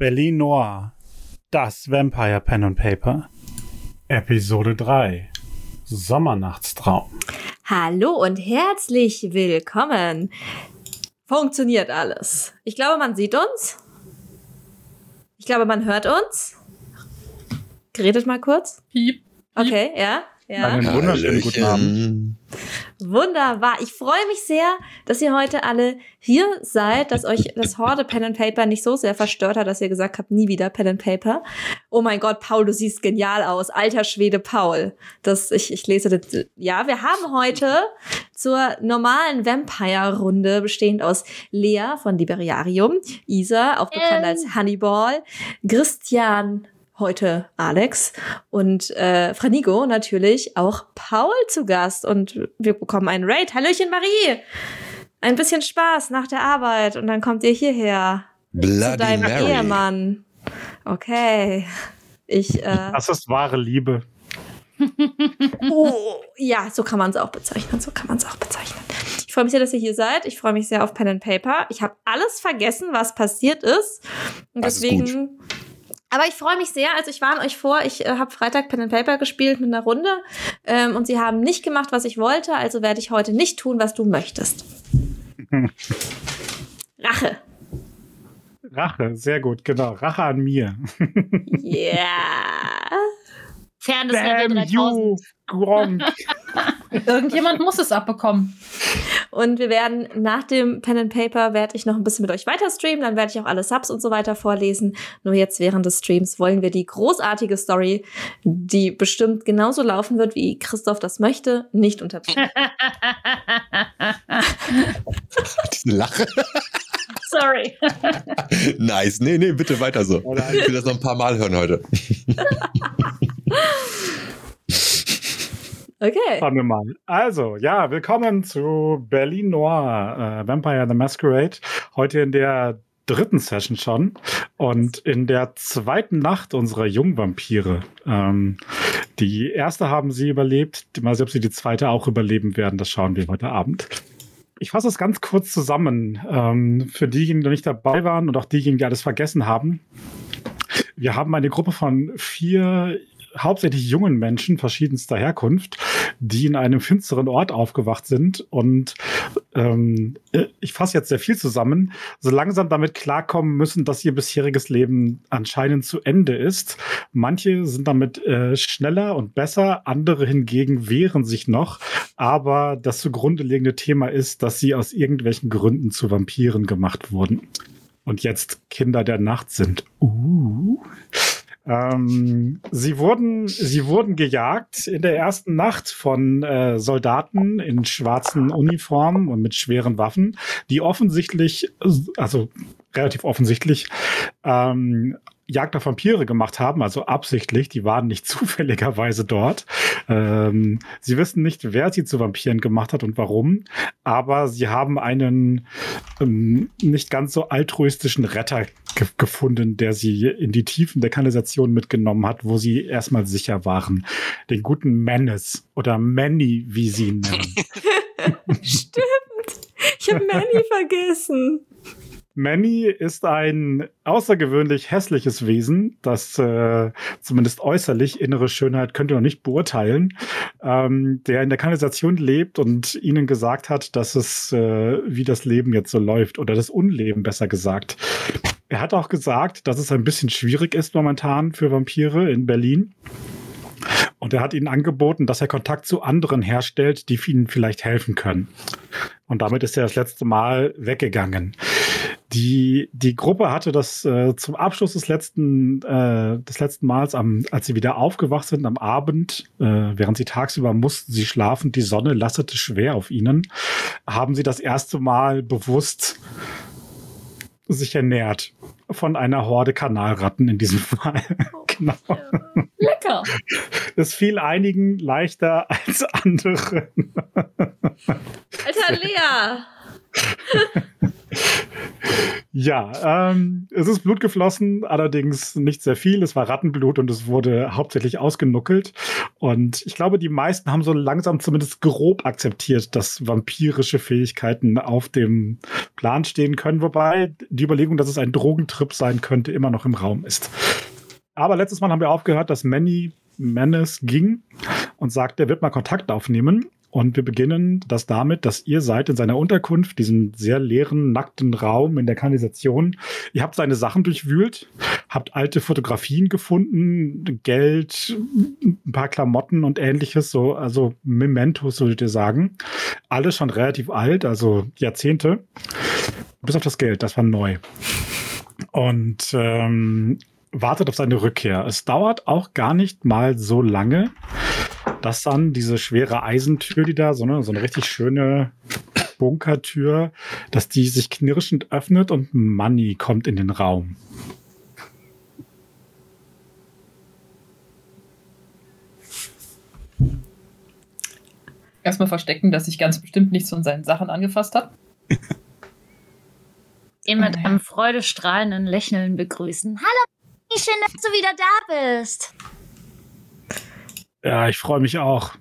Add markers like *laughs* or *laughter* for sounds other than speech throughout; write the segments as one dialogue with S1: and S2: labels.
S1: Berlin Noir, das Vampire Pen and Paper. Episode 3 Sommernachtstraum.
S2: Hallo und herzlich willkommen. Funktioniert alles. Ich glaube, man sieht uns. Ich glaube, man hört uns. Geredet mal kurz.
S3: Piep.
S2: Okay, ja. Ja.
S1: Einen wunderschönen guten Abend.
S2: Wunderbar. Ich freue mich sehr, dass ihr heute alle hier seid, dass euch das Horde Pen and Paper nicht so sehr verstört hat, dass ihr gesagt habt, nie wieder Pen and Paper. Oh mein Gott, Paul, du siehst genial aus. Alter Schwede Paul. Das, ich, ich lese das. Ja, wir haben heute zur normalen Vampire-Runde bestehend aus Lea von Liberiarium, Isa, auch bekannt als Honeyball, Christian heute Alex und äh, Franigo natürlich auch Paul zu Gast und wir bekommen einen Raid. Hallöchen Marie! Ein bisschen Spaß nach der Arbeit und dann kommt ihr hierher
S4: Bloody
S2: zu deinem
S4: Mary.
S2: Ehemann. Okay. Ich, äh,
S1: Das ist wahre Liebe.
S2: oh, ja, so kann man es auch bezeichnen. So kann man es auch bezeichnen. Ich freue mich sehr, dass ihr hier seid. Ich freue mich sehr auf Pen and Paper. Ich habe alles vergessen, was passiert ist. Und
S4: Das ist
S2: deswegen. Aber ich freue mich sehr. Also ich warne euch vor, ich äh, habe Freitag Pen and Paper gespielt mit einer Runde ähm, und sie haben nicht gemacht, was ich wollte. Also werde ich heute nicht tun, was du möchtest. *laughs* Rache.
S1: Rache, sehr gut, genau. Rache an mir.
S2: Ja.
S3: Fairness Level
S1: Damn you,
S3: 3000.
S1: Gronk.
S3: Irgendjemand muss es abbekommen.
S2: Und wir werden nach dem Pen and Paper werde ich noch ein bisschen mit euch weiter streamen, dann werde ich auch alle Subs und so weiter vorlesen. Nur jetzt während des Streams wollen wir die großartige Story, die bestimmt genauso laufen wird, wie Christoph das möchte, nicht unterbrechen. *laughs*
S4: Diese Lache.
S3: Sorry. *laughs*
S4: nice. Nee, nee, bitte weiter so. Ich will das noch ein paar Mal hören heute. *laughs*
S2: Okay.
S1: Schauen wir mal. Also, ja, willkommen zu Berlin Noir, äh, Vampire the Masquerade. Heute in der dritten Session schon und in der zweiten Nacht unserer Jungvampire. Ähm, die erste haben sie überlebt. Mal sehen, ob sie die zweite auch überleben werden. Das schauen wir heute Abend. Ich fasse es ganz kurz zusammen. Ähm, für diejenigen, die nicht dabei waren und auch diejenigen, die alles vergessen haben. Wir haben eine Gruppe von vier hauptsächlich jungen Menschen verschiedenster Herkunft, die in einem finsteren Ort aufgewacht sind und ähm, ich fasse jetzt sehr viel zusammen, so langsam damit klarkommen müssen, dass ihr bisheriges Leben anscheinend zu Ende ist. Manche sind damit äh, schneller und besser, andere hingegen wehren sich noch, aber das zugrunde liegende Thema ist, dass sie aus irgendwelchen Gründen zu Vampiren gemacht wurden und jetzt Kinder der Nacht sind. Uh. Ähm, sie wurden, sie wurden gejagt in der ersten Nacht von äh, Soldaten in schwarzen Uniformen und mit schweren Waffen, die offensichtlich, also relativ offensichtlich, ähm, Jagd auf Vampire gemacht haben, also absichtlich, die waren nicht *laughs* zufälligerweise dort. Ähm, sie wissen nicht, wer sie zu Vampiren gemacht hat und warum, aber sie haben einen ähm, nicht ganz so altruistischen Retter ge gefunden, der sie in die Tiefen der Kanalisation mitgenommen hat, wo sie erstmal sicher waren. Den guten Menace oder Manny, wie sie ihn nennen. *laughs*
S2: Stimmt. Ich habe Manny vergessen.
S1: Manny ist ein außergewöhnlich hässliches Wesen, das äh, zumindest äußerlich innere Schönheit könnt ihr noch nicht beurteilen, ähm, der in der Kanalisation lebt und ihnen gesagt hat, dass es äh, wie das Leben jetzt so läuft oder das Unleben besser gesagt. Er hat auch gesagt, dass es ein bisschen schwierig ist momentan für Vampire in Berlin. Und er hat ihnen angeboten, dass er Kontakt zu anderen herstellt, die ihnen vielleicht helfen können. Und damit ist er das letzte Mal weggegangen. Die, die Gruppe hatte das äh, zum Abschluss des letzten, äh, des letzten Mals, am, als sie wieder aufgewacht sind am Abend, äh, während sie tagsüber mussten sie schlafen, die Sonne lastete schwer auf ihnen, haben sie das erste Mal bewusst sich ernährt von einer Horde Kanalratten in diesem *laughs* Fall. genau.
S3: Lecker.
S1: Es fiel einigen leichter als anderen.
S2: Alter Lea. *laughs*
S1: Ja, ähm, es ist Blut geflossen, allerdings nicht sehr viel. Es war Rattenblut und es wurde hauptsächlich ausgenuckelt. Und ich glaube, die meisten haben so langsam zumindest grob akzeptiert, dass vampirische Fähigkeiten auf dem Plan stehen können, wobei die Überlegung, dass es ein Drogentrip sein könnte, immer noch im Raum ist. Aber letztes Mal haben wir aufgehört, dass Manny Menace ging und sagte, er wird mal Kontakt aufnehmen. Und wir beginnen das damit, dass ihr seid in seiner Unterkunft, diesen sehr leeren, nackten Raum in der Kanalisation. Ihr habt seine Sachen durchwühlt, habt alte Fotografien gefunden, Geld, ein paar Klamotten und ähnliches, so, also Mementos, würdet ihr sagen. Alles schon relativ alt, also Jahrzehnte. Bis auf das Geld, das war neu. Und ähm, wartet auf seine Rückkehr. Es dauert auch gar nicht mal so lange, dass dann diese schwere Eisentür, die da, so eine, so eine richtig schöne Bunkertür, dass die sich knirschend öffnet und Money kommt in den Raum.
S5: Erstmal verstecken, dass sich ganz bestimmt nichts von seinen Sachen angefasst hat.
S3: Ihn mit einem freudestrahlenden Lächeln begrüßen. Hallo, schön, dass du wieder da bist.
S1: Ja, ich freue mich auch.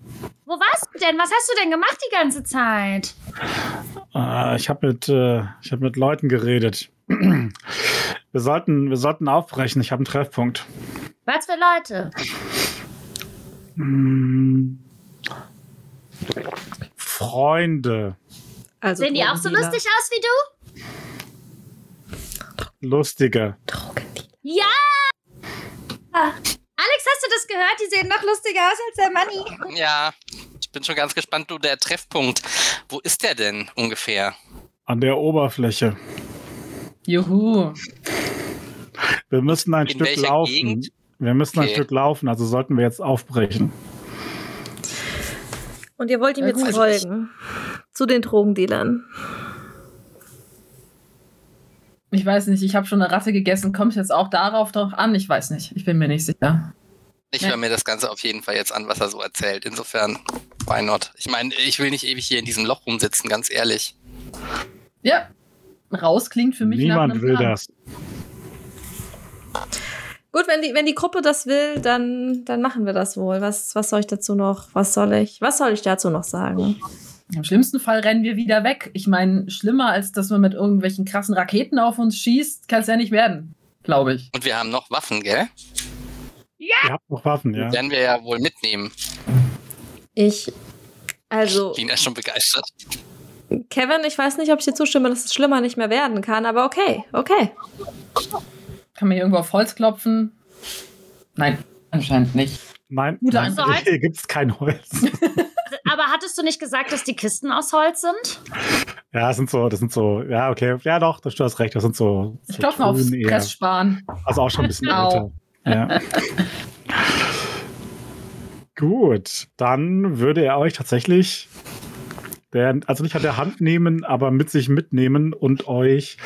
S3: Wo warst du denn? Was hast du denn gemacht die ganze Zeit?
S1: Äh, ich habe mit, äh, ich hab mit Leuten geredet. *clears throat* wir, sollten, wir sollten aufbrechen. Ich habe einen Treffpunkt.
S3: Was für Leute?
S1: Hm. Freunde.
S2: Also
S3: Sehen die auch so lustig aus wie du?
S1: Lustige.
S3: Ja! Alex, hast du das gehört? Die sehen noch lustiger aus als der Manni.
S6: Ja, ich bin schon ganz gespannt, du, der Treffpunkt. Wo ist der denn ungefähr?
S1: An der Oberfläche.
S5: Juhu.
S1: Wir müssen ein
S6: In
S1: Stück laufen.
S6: Gegend?
S1: Wir müssen ein
S6: Okay.
S1: Stück laufen, also sollten wir jetzt aufbrechen.
S2: Und ihr wollt ihm jetzt
S5: gut.
S2: folgen. Zu den Drogendealern.
S5: Ich weiß nicht, ich habe schon eine Ratte gegessen. Kommt jetzt auch darauf doch an? Ich weiß nicht. Ich bin mir nicht sicher.
S6: Ich höre mir das Ganze auf jeden Fall jetzt an, was er so erzählt. Insofern, why not? Ich meine, ich will nicht ewig hier in diesem Loch rumsitzen, ganz ehrlich.
S5: Ja. Raus klingt für mich nach
S1: Niemand
S5: einem
S1: will
S5: Plan.
S1: das.
S2: Gut, wenn die, wenn die Gruppe das will, dann, dann machen wir das wohl. Was, was soll ich dazu noch? Was soll ich? Was soll ich dazu noch sagen?
S5: Im schlimmsten Fall rennen wir wieder weg. Ich meine, schlimmer als dass man mit irgendwelchen krassen Raketen auf uns schießt, kann es ja nicht werden. Glaube ich.
S6: Und wir haben noch Waffen, gell?
S1: Ihr habt noch Waffen, ja.
S6: Die werden wir ja wohl mitnehmen.
S2: Ich, also,
S6: Lina ist schon begeistert.
S2: Kevin, ich weiß nicht, ob ich dir zustimme, dass es schlimmer nicht mehr werden kann, aber okay, okay.
S5: Kann man hier irgendwo auf Holz klopfen? Nein, anscheinend nicht.
S1: Nein,
S5: Gute
S1: nein
S3: Antwort.
S1: hier gibt es kein Holz. *laughs*
S3: Aber hattest du nicht gesagt, dass die Kisten aus Holz sind?
S1: ja, das sind so, das sind so, ja, okay, ja doch, das- du hast recht, das sind so.
S5: Ich
S1: so
S5: mal aufs
S1: eher.
S5: Pressspan.
S1: Also auch schon ein bisschen älter. Ja. *laughs* Gut, dann würde er euch tatsächlich, der, also nicht an der Hand nehmen, aber mit sich mitnehmen und euch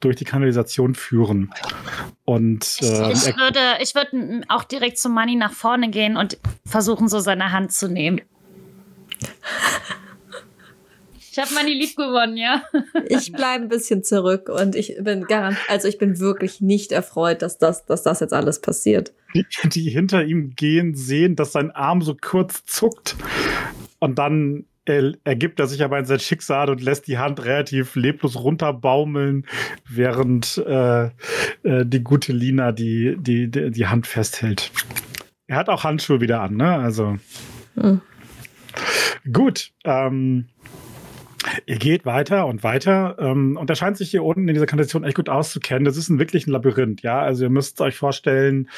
S1: durch die Kanalisation führen. Und äh,
S3: Ich
S1: er,
S3: würde, ich würde auch direkt zu Manni nach vorne gehen und versuchen, so seine Hand zu nehmen. Ich habe Manni lieb gewonnen, ja.
S2: Ich bleibe ein bisschen zurück und ich bin garant, also ich bin wirklich nicht erfreut, dass das, dass das jetzt alles passiert.
S1: die, die hinter ihm gehen, sehen, dass sein Arm so kurz zuckt und dann er, ergibt er sich aber in sein Schicksal und lässt die Hand relativ leblos runterbaumeln, während äh, äh, die gute Lina die, die, die, die Hand festhält. Er hat auch Handschuhe wieder an, ne? Also.
S2: Hm.
S1: Gut. Ähm, Ihr geht weiter und weiter ähm, und er scheint sich hier unten in dieser Kanalisation echt gut auszukennen. Das ist ein wirklich ein Labyrinth, ja. Also ihr müsst euch vorstellen,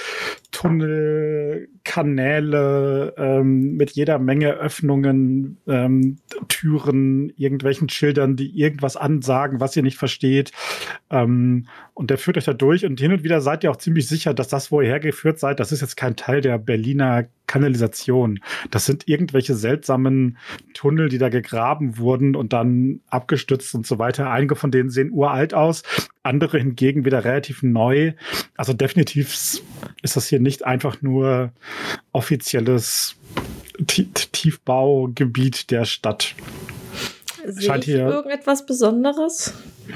S1: Tunnel, Kanäle ähm, mit jeder Menge Öffnungen, ähm, Türen, irgendwelchen Schildern, die irgendwas ansagen, was ihr nicht versteht. Ähm, und der führt euch da durch und hin und wieder seid ihr auch ziemlich sicher, dass das, wo ihr hergeführt seid, das ist jetzt kein Teil der Berliner Kanalisation. Das sind irgendwelche seltsamen Tunnel, die da gegraben wurden und dann abgestützt und so weiter. Einige von denen sehen uralt aus, andere hingegen wieder relativ neu. Also definitiv ist das hier nicht einfach nur offizielles Ti- Tiefbaugebiet der Stadt.
S2: Sehe
S1: Scheint hier-
S2: irgendetwas Besonderes?
S1: Du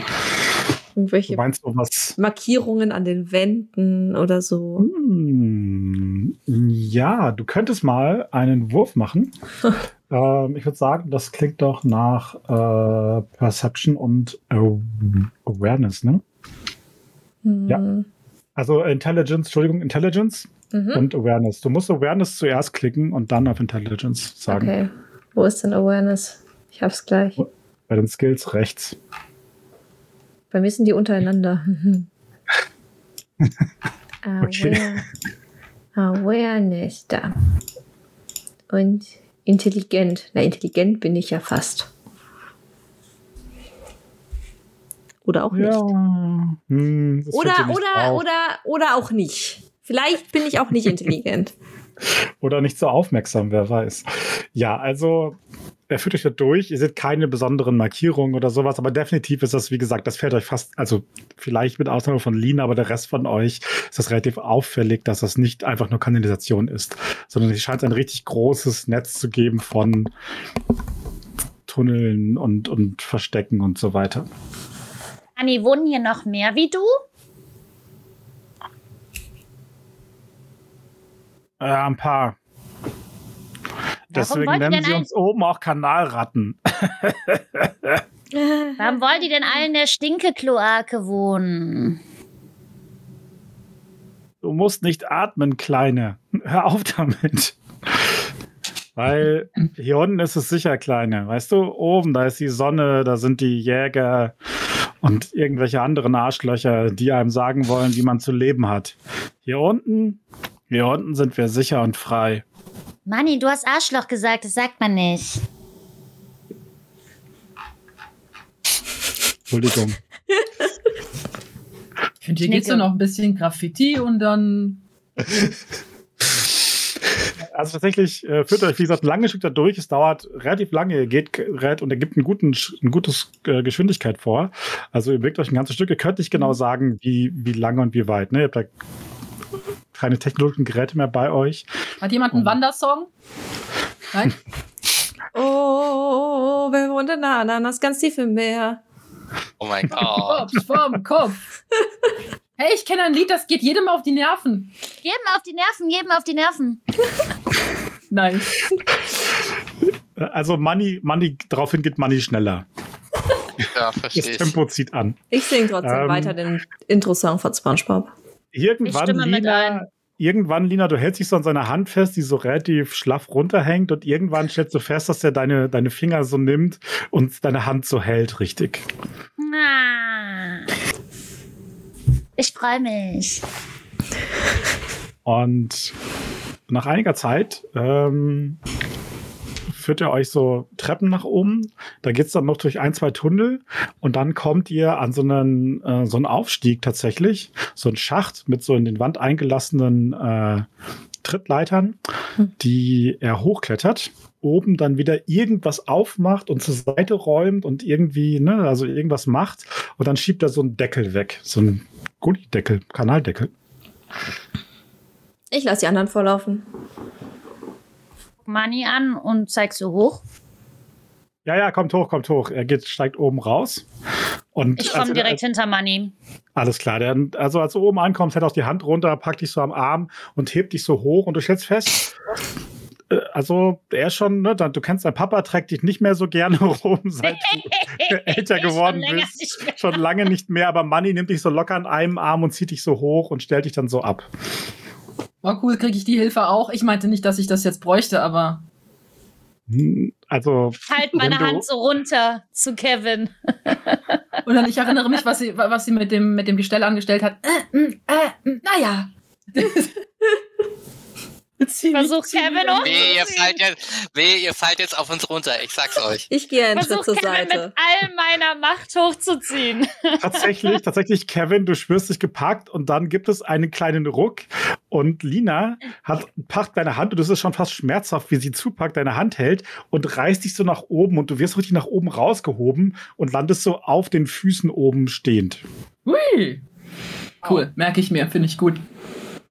S2: Irgendwelche
S1: meinst du was?
S2: Markierungen an den Wänden oder so?
S1: Hm, ja, du könntest mal einen Wurf machen. *laughs* ähm, ich würde sagen, das klingt doch nach äh, Perception und Aw- Awareness, ne? Ja.
S2: Hm.
S1: Also Intelligence, Entschuldigung, Intelligence
S2: Mhm.
S1: und Awareness. Du musst Awareness zuerst klicken und dann auf Intelligence sagen.
S2: Okay. Wo ist denn Awareness? Ich hab's gleich.
S1: Bei den Skills rechts.
S2: Bei mir sind die untereinander. *laughs*
S1: Okay.
S2: Aware Awareness da. Und intelligent. Na, intelligent bin ich ja fast. Oder auch nicht.
S1: Ja. Hm,
S2: Oder,
S1: nicht
S2: oder,
S1: drauf.
S2: oder, oder auch nicht. Vielleicht bin ich auch nicht *laughs* intelligent. *laughs*
S1: Oder nicht so aufmerksam, wer weiß. Ja, also er führt euch da durch. Ihr seht keine besonderen Markierungen oder sowas, aber definitiv ist das, wie gesagt, das fällt euch fast, also vielleicht mit Ausnahme von Lina, aber der Rest von euch ist das relativ auffällig, dass das nicht einfach nur Kanalisation ist, sondern es scheint ein richtig großes Netz zu geben von Tunneln und, und Verstecken und so weiter.
S3: Anni, wohnen hier noch mehr wie du?
S1: Äh, ein paar. Deswegen nennen sie uns oben auch Kanalratten. *laughs*
S3: Warum wollt ihr denn alle in der Stinkekloake wohnen?
S1: Du musst nicht atmen, Kleine. Hör auf damit. Weil hier unten ist es sicher, Kleine. Weißt du, oben, da ist die Sonne, da sind die Jäger und irgendwelche anderen Arschlöcher, die einem sagen wollen, wie man zu leben hat. Hier unten, hier unten sind wir sicher und frei.
S3: Manni, du hast Arschloch gesagt, das sagt man nicht.
S1: Entschuldigung.
S5: Ich finde, hier
S3: Schnicke.
S5: geht's ja noch ein bisschen Graffiti und dann.
S1: Also tatsächlich äh, führt euch, wie gesagt, ein langes Stück da durch. Es dauert relativ lange. Ihr geht gerät und er gibt einen guten, ein gutes äh, Geschwindigkeit vor. Also ihr bewegt euch ein ganzes Stück. Ihr könnt nicht genau sagen, wie, wie lange und wie weit. Ne? Ihr habt da keine technologischen Geräte mehr bei euch.
S5: Hat jemand einen
S1: Oh.
S5: Wandersong? Nein? *laughs*
S2: Oh, wer wohnt in der Ananas ganz tief im Meer?
S6: Oh mein Gott.
S5: Kopf vom *laughs* Kopf. Hey, ich kenne ein Lied, das geht jedem auf die Nerven.
S3: Jedem auf die Nerven, jedem auf die Nerven. *laughs*
S5: Nein.
S1: Also Money, Money, daraufhin geht Money schneller.
S6: Ja,
S1: Das
S6: verstehe ich.
S1: Tempo zieht an.
S2: Ich singe trotzdem
S1: Ähm.
S2: weiter den Intro-Song von SpongeBob.
S1: Irgendwann, Lina, irgendwann, Lina, du hältst dich so an seiner Hand fest, die so relativ schlaff runterhängt und irgendwann stellst du fest, dass er deine, deine Finger so nimmt und deine Hand so hält, richtig.
S3: Ah. Ich freue mich.
S1: Und nach einiger Zeit ähm, führt er euch so Treppen nach oben. Da geht's dann noch durch ein, zwei Tunnel und dann kommt ihr an so einen, äh, so einen Aufstieg tatsächlich, so einen Schacht mit so in den Wand eingelassenen äh, Trittleitern, die er hochklettert. Oben dann wieder irgendwas aufmacht und zur Seite räumt und irgendwie, ne, also irgendwas macht. Und dann schiebt er so einen Deckel weg. So einen Gullideckel, Kanaldeckel.
S2: Ich lasse die anderen vorlaufen.
S3: Manni an und zeigst du hoch.
S1: Ja, ja, kommt hoch, kommt hoch. Er geht, steigt oben raus. Und
S3: Ich komme
S1: er-
S3: direkt hinter Manni.
S1: Alles klar. Der, also als du oben ankommst, hält auch die Hand runter, packt dich so am Arm und hebt dich so hoch und du stellst fest, äh, also er ist schon, ne, du kennst dein Papa, trägt dich nicht mehr so gerne *laughs* rum, seit du *laughs* älter geworden
S3: Schon
S1: bist. Schon lange nicht mehr, aber Manni nimmt dich so locker an einem Arm und zieht dich so hoch und stellt dich dann so ab.
S5: Oh cool, kriege ich die Hilfe auch. Ich meinte nicht, dass ich das jetzt bräuchte, aber
S1: Hm, Also,
S3: Halt meine Hand so runter zu Kevin.
S5: und dann ich erinnere mich, was sie, was sie mit dem mit dem Gestell angestellt hat. Äh, mm, äh, mm, naja.
S3: Versuch Kevin
S5: an-.
S6: Weh, ihr fallt jetzt, weh, ihr fallt jetzt auf uns runter. Ich sag's euch.
S2: Ich gehe einen
S3: Versuch
S2: Schritt zur
S3: Kevin
S2: Seite.
S3: mit all meiner Macht hochzuziehen.
S1: tatsächlich, tatsächlich, Kevin, du spürst dich gepackt und dann gibt es einen kleinen Ruck und Lina hat, packt deine Hand und es ist schon fast schmerzhaft, wie sie zupackt, deine Hand hält und reißt dich so nach oben und du wirst richtig nach oben rausgehoben und landest so auf den Füßen oben stehend.
S5: Hui. Cool, merke ich mir, finde ich gut.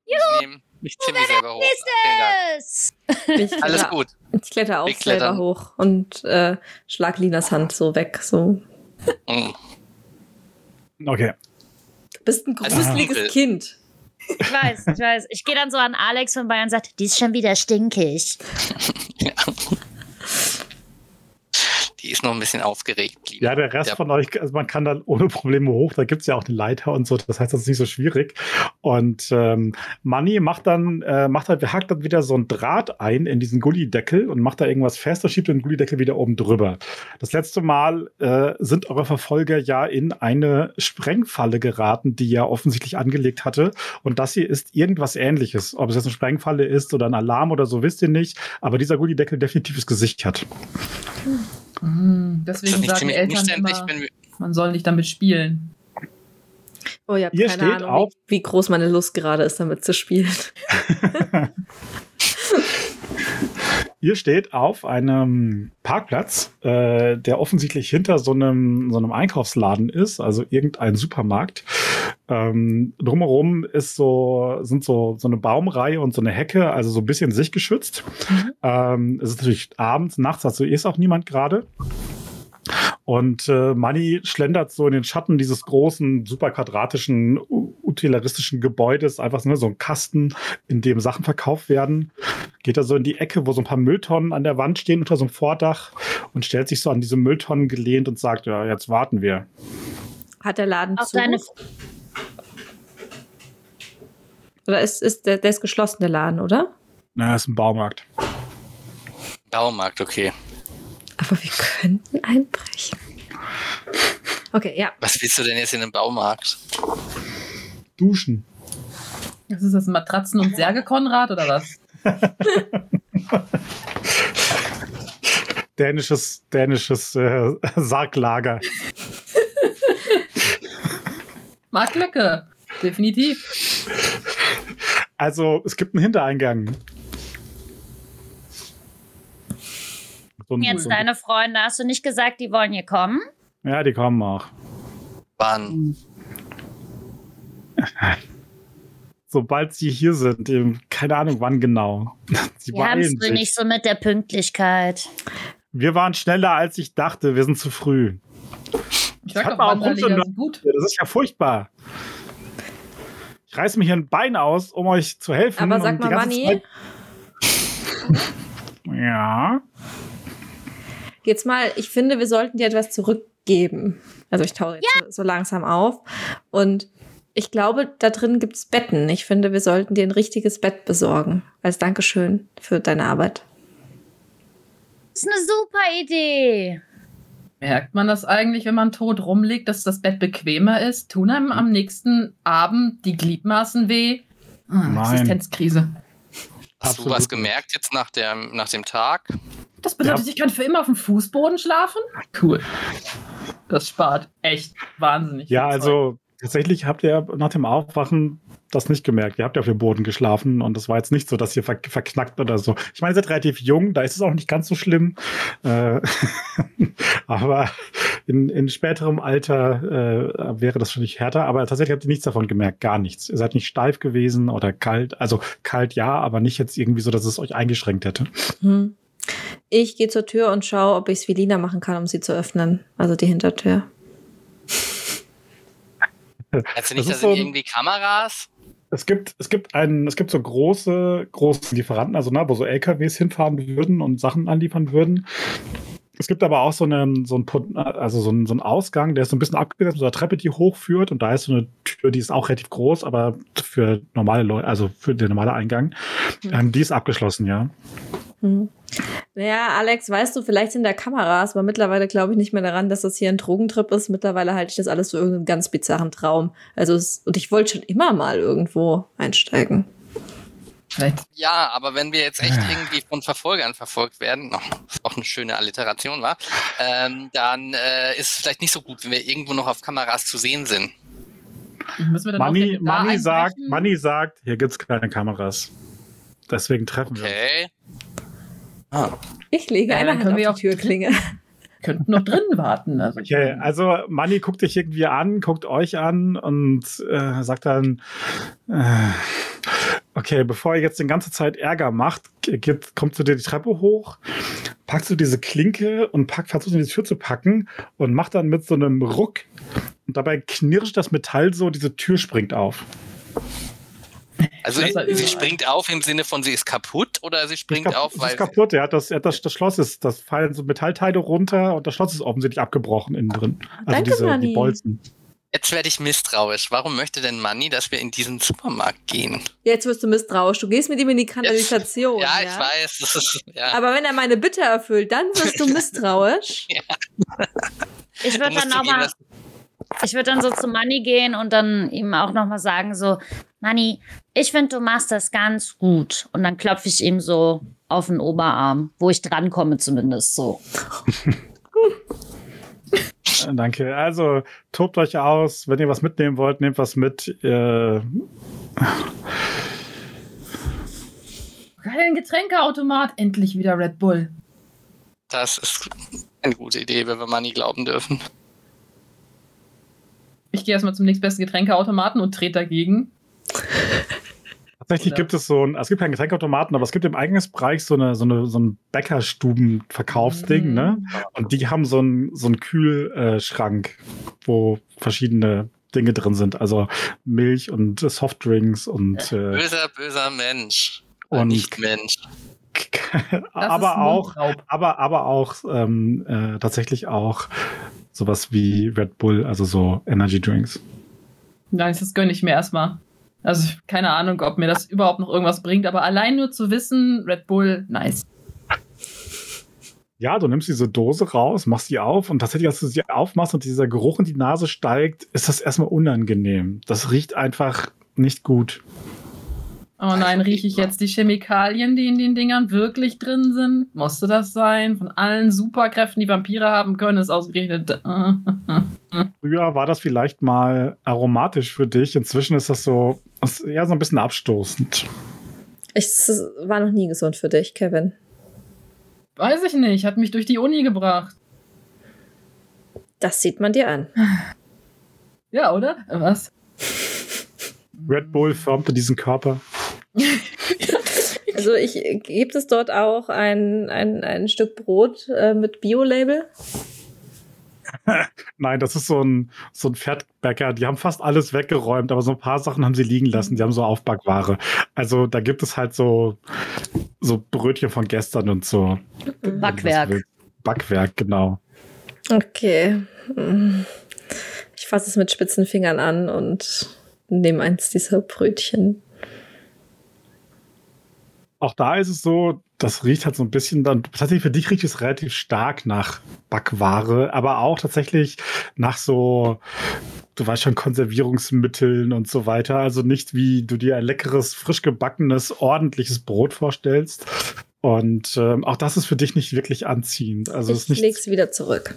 S6: Ich nehme mich ziemlich selber hoch. Vielen Dank. Alles
S2: ja.
S6: gut.
S2: Ich kletter auch selber hoch und äh, schlag Linas Hand so weg. So.
S6: Mm.
S1: Okay.
S2: Du bist ein
S6: Also,
S2: gruseliges
S6: äh,
S2: Kind.
S3: Ich weiß, ich weiß. Ich gehe dann so an Alex vorbei und sage, die ist schon wieder stinkig.
S6: Ja. *laughs* Die ist noch ein bisschen aufgeregt. Lina.
S1: Ja, der Rest
S6: Ja.
S1: von euch, also man kann dann ohne Probleme hoch, da gibt's ja auch eine Leiter und so, das heißt, das ist nicht so schwierig. Und ähm, Manni macht dann, äh, macht halt, hakt dann wieder so ein Draht ein in diesen Gullideckel und macht da irgendwas fest und schiebt den Gullideckel wieder oben drüber. Das letzte Mal äh, sind eure Verfolger ja in eine Sprengfalle geraten, die er offensichtlich angelegt hatte. Und das hier ist irgendwas ähnliches. Ob es jetzt eine Sprengfalle ist oder ein Alarm oder so, wisst ihr nicht. Aber dieser Gullideckel definitiv ist gesichert.
S5: Mhm,
S6: Ist das
S5: Deswegen
S6: nicht
S5: sagen
S6: ziemlich
S5: Eltern immer,
S6: wenn
S5: man soll nicht damit spielen.
S2: Oh, ihr habt
S1: Ihr
S2: keine
S1: steht
S2: Ahnung, wie, wie groß meine Lust gerade ist, damit zu spielen. *laughs* *laughs*
S1: Ihr steht auf einem Parkplatz, äh, der offensichtlich hinter so einem, so einem Einkaufsladen ist, also irgendein Supermarkt. Ähm, drumherum ist so, sind so, so eine Baumreihe und so eine Hecke, also so ein bisschen sichtgeschützt. Ähm, es ist natürlich abends, nachts, also ist auch niemand gerade. Und äh, Manny schlendert so in den Schatten dieses großen, super quadratischen, utilaristischen Gebäudes, einfach so, ne, so ein Kasten, in dem Sachen verkauft werden. Geht er so in die Ecke, wo so ein paar Mülltonnen an der Wand stehen unter so einem Vordach und stellt sich so an diese Mülltonnen gelehnt und sagt, ja, jetzt warten wir.
S2: Hat der Laden
S3: Auf
S2: zu?
S3: deine
S2: Oder ist, ist der, der ist geschlossen, der Laden, oder?
S1: Na, ist ein Baumarkt.
S6: Baumarkt, okay.
S2: Aber wir könnten einbrechen. Okay, ja.
S6: Was willst du denn jetzt in einem Baumarkt?
S1: Duschen.
S5: Was ist das, Matratzen und Särge, Konrad, oder was? *laughs*
S1: Dänisches, dänisches äh, Sarglager.
S5: Marktlücke. Definitiv.
S1: Also, es gibt einen Hintereingang. So ein-
S3: Jetzt
S1: so ein-
S3: deine Freunde, hast du nicht gesagt, die wollen hier kommen?
S1: Ja, die kommen auch.
S6: Wann? *laughs*
S1: Sobald sie hier sind, eben, keine Ahnung wann genau. *laughs* Sie
S3: Wir haben es nicht so mit der Pünktlichkeit.
S1: Wir waren schneller, als ich dachte. Wir sind zu früh.
S5: Ich sag doch,
S1: auch
S5: sind gut.
S1: Das ist ja furchtbar. Ich reiß mir hier ein Bein aus, um euch zu helfen.
S2: Aber sag mal, Manni,
S1: Zeit- *laughs* Ja.
S2: Jetzt mal, ich finde, wir sollten dir etwas zurückgeben. Also ich taue jetzt so, so langsam auf. Und ich glaube, da drin gibt es Betten. Ich finde, wir sollten dir ein richtiges Bett besorgen. Als Dankeschön für deine Arbeit.
S3: Das ist eine super Idee.
S5: Merkt man das eigentlich, wenn man tot rumliegt, dass das Bett bequemer ist? Tun einem am nächsten Abend die Gliedmaßen weh? Ah,
S1: Nein.
S5: Existenzkrise.
S6: Hast du was gemerkt jetzt nach dem, nach dem Tag?
S5: Das bedeutet,
S1: Ja.
S5: ich kann für immer auf dem Fußboden schlafen? Cool. Das spart echt wahnsinnig.
S1: Ja, also tatsächlich habt ihr nach dem Aufwachen das nicht gemerkt. Ihr habt ja auf dem Boden geschlafen und das war jetzt nicht so, dass ihr ver verknackt oder so. Ich meine, ihr seid relativ jung, da ist es auch nicht ganz so schlimm. Äh, *laughs* aber in, in späterem Alter äh, wäre das schon nicht härter. Aber tatsächlich habt ihr nichts davon gemerkt, gar nichts. Ihr seid nicht steif gewesen oder kalt. Also kalt ja, aber nicht jetzt irgendwie so, dass es euch eingeschränkt hätte.
S2: Hm. Ich gehe zur Tür und schaue, ob ich es wie Lina machen kann, um sie zu öffnen. Also die Hintertür.
S6: Meinst du nicht,
S1: Das
S6: da
S1: ist
S6: sind
S1: so ein-
S6: irgendwie Kameras?
S1: Es gibt, es gibt einen, es gibt so große, große Lieferanten, also ne, wo so LKWs hinfahren würden und Sachen anliefern würden. Es gibt aber auch so einen, so einen, also so einen, so einen Ausgang, der ist so ein bisschen abgesetzt, so eine Treppe, die hochführt und da ist so eine Tür, die ist auch relativ groß, aber für normale Leute, also für den normalen Eingang,
S2: Hm.
S1: ähm, die ist abgeschlossen, ja.
S2: Hm. Naja, Alex, weißt du, vielleicht sind da Kameras, aber mittlerweile glaube ich nicht mehr daran, dass das hier ein Drogentrip ist. Mittlerweile halte ich das alles für irgendeinen ganz bizarren Traum. Also, es, und ich wollte schon immer mal irgendwo einsteigen.
S5: Vielleicht
S6: Ja, aber wenn wir jetzt echt irgendwie von Verfolgern verfolgt werden, was auch eine schöne Alliteration war, ähm, dann äh, ist es vielleicht nicht so gut, wenn wir irgendwo noch auf Kameras zu sehen sind.
S5: müssen wir dann
S1: Money sagt? Money sagt, hier gibt's keine Kameras. Deswegen treffen wir uns.
S6: Ah,
S2: Ich lege
S5: Ja,
S2: eine
S5: dann
S2: Hand
S5: können
S2: auf
S5: wir
S2: die
S5: auch-
S2: Türklinge. *laughs*
S5: Könnten noch drinnen warten. Also,
S1: Okay, also Manni guckt dich irgendwie an, guckt euch an und äh, sagt dann, äh, okay, bevor er jetzt die ganze Zeit Ärger macht, geht, kommt zu dir die Treppe hoch, packst du diese Klinke und pack, versuchst in die Tür zu packen und macht dann mit so einem Ruck und dabei knirscht das Metall so, diese Tür springt auf.
S6: Also sie springt auf im Sinne von sie ist kaputt oder sie springt
S1: Das ist kap-
S6: auf, weil
S1: ist kaputt. Er hat das, er hat das, das Schloss ist, das fallen so Metallteile runter und das Schloss ist offensichtlich abgebrochen innen drin. Also
S2: Danke,
S1: diese
S2: Manni.
S1: die Bolzen.
S6: jetzt werde ich misstrauisch. Warum möchte denn Manni, dass wir in diesen Supermarkt gehen?
S2: Jetzt wirst du misstrauisch. Du gehst mit ihm in die Kanalisation.
S6: ja,
S2: ja,
S6: ich weiß. Das ist, ja.
S2: Aber wenn er meine Bitte erfüllt, dann wirst du *laughs* misstrauisch.
S3: Ich
S6: Du
S3: würde dann nochmal, ich würde dann so zu Manni gehen und dann ihm auch nochmal sagen, so, Manni, ich finde, du machst das ganz gut. Und dann klopfe ich ihm so auf den Oberarm, wo ich drankomme zumindest so.
S1: Äh, Danke. Also tobt euch aus. Wenn ihr was mitnehmen wollt, nehmt was mit. Äh,
S5: Geil, ein Getränkeautomat. Endlich wieder Red Bull.
S6: Das ist eine gute Idee, wenn wir Manni glauben dürfen.
S5: Ich gehe erstmal zum nächstbesten Getränkeautomaten und trete dagegen.
S1: Tatsächlich
S5: Ja.
S1: gibt es so ein, es gibt keinen Getränkeautomaten, aber es gibt im Eingangsbereich so eine, so eine, so ein Bäckerstuben-Verkaufsding,
S5: Mhm.
S1: ne? Und die haben so einen, so einen Kühlschrank, wo verschiedene Dinge drin sind. Also Milch und Softdrinks und, äh,
S6: Böser, böser Mensch.
S1: Und-
S6: nicht Mensch. *laughs*
S1: Aber auch, aber, aber auch ähm, äh, tatsächlich auch sowas wie Red Bull, also so Energy Drinks.
S5: Nein, das gönne ich mir erstmal. Also, keine Ahnung, ob mir das überhaupt noch irgendwas bringt, aber allein nur zu wissen, Red Bull, nice.
S1: Ja, du nimmst diese Dose raus, machst die auf und tatsächlich, als du sie aufmachst und dieser Geruch in die Nase steigt, ist das erstmal unangenehm. Das riecht einfach nicht gut.
S5: Oh nein, rieche ich jetzt die Chemikalien, die in den Dingern wirklich drin sind? Musste das sein? Von allen Superkräften, die Vampire haben können, ist ausgerechnet. *laughs*
S1: Früher war das vielleicht mal aromatisch für dich. Inzwischen ist das so, ist eher so ein bisschen abstoßend.
S2: Ich, es war noch nie gesund für dich, Kevin.
S5: Weiß ich nicht, hat mich durch die Uni gebracht.
S2: Das sieht man dir an. *laughs*
S5: Ja, oder? Äh, Was?
S1: Red Bull formte diesen Körper. *laughs*
S2: Also ich gibt es dort auch ein, ein, ein Stück Brot äh, mit Bio-Label? *laughs*
S1: Nein, das ist so ein, so ein Pferdbäcker. Die haben fast alles weggeräumt, aber so ein paar Sachen haben sie liegen lassen. Die haben so Aufbackware. Also da gibt es halt so, so Brötchen von gestern und so.
S3: Backwerk.
S1: Backwerk, genau.
S2: Okay. Ich fasse es mit spitzen Fingern an und nehme eins dieser Brötchen.
S1: Auch da ist es so, das riecht halt so ein bisschen dann, tatsächlich für dich riecht es relativ stark nach Backware, aber auch tatsächlich nach so, du weißt schon, Konservierungsmitteln und so weiter. Also nicht wie du dir ein leckeres, frisch gebackenes, ordentliches Brot vorstellst. Und ähm, auch das ist für dich nicht wirklich anziehend. Also es ist
S2: ich
S1: nicht.
S2: leg's wieder zurück.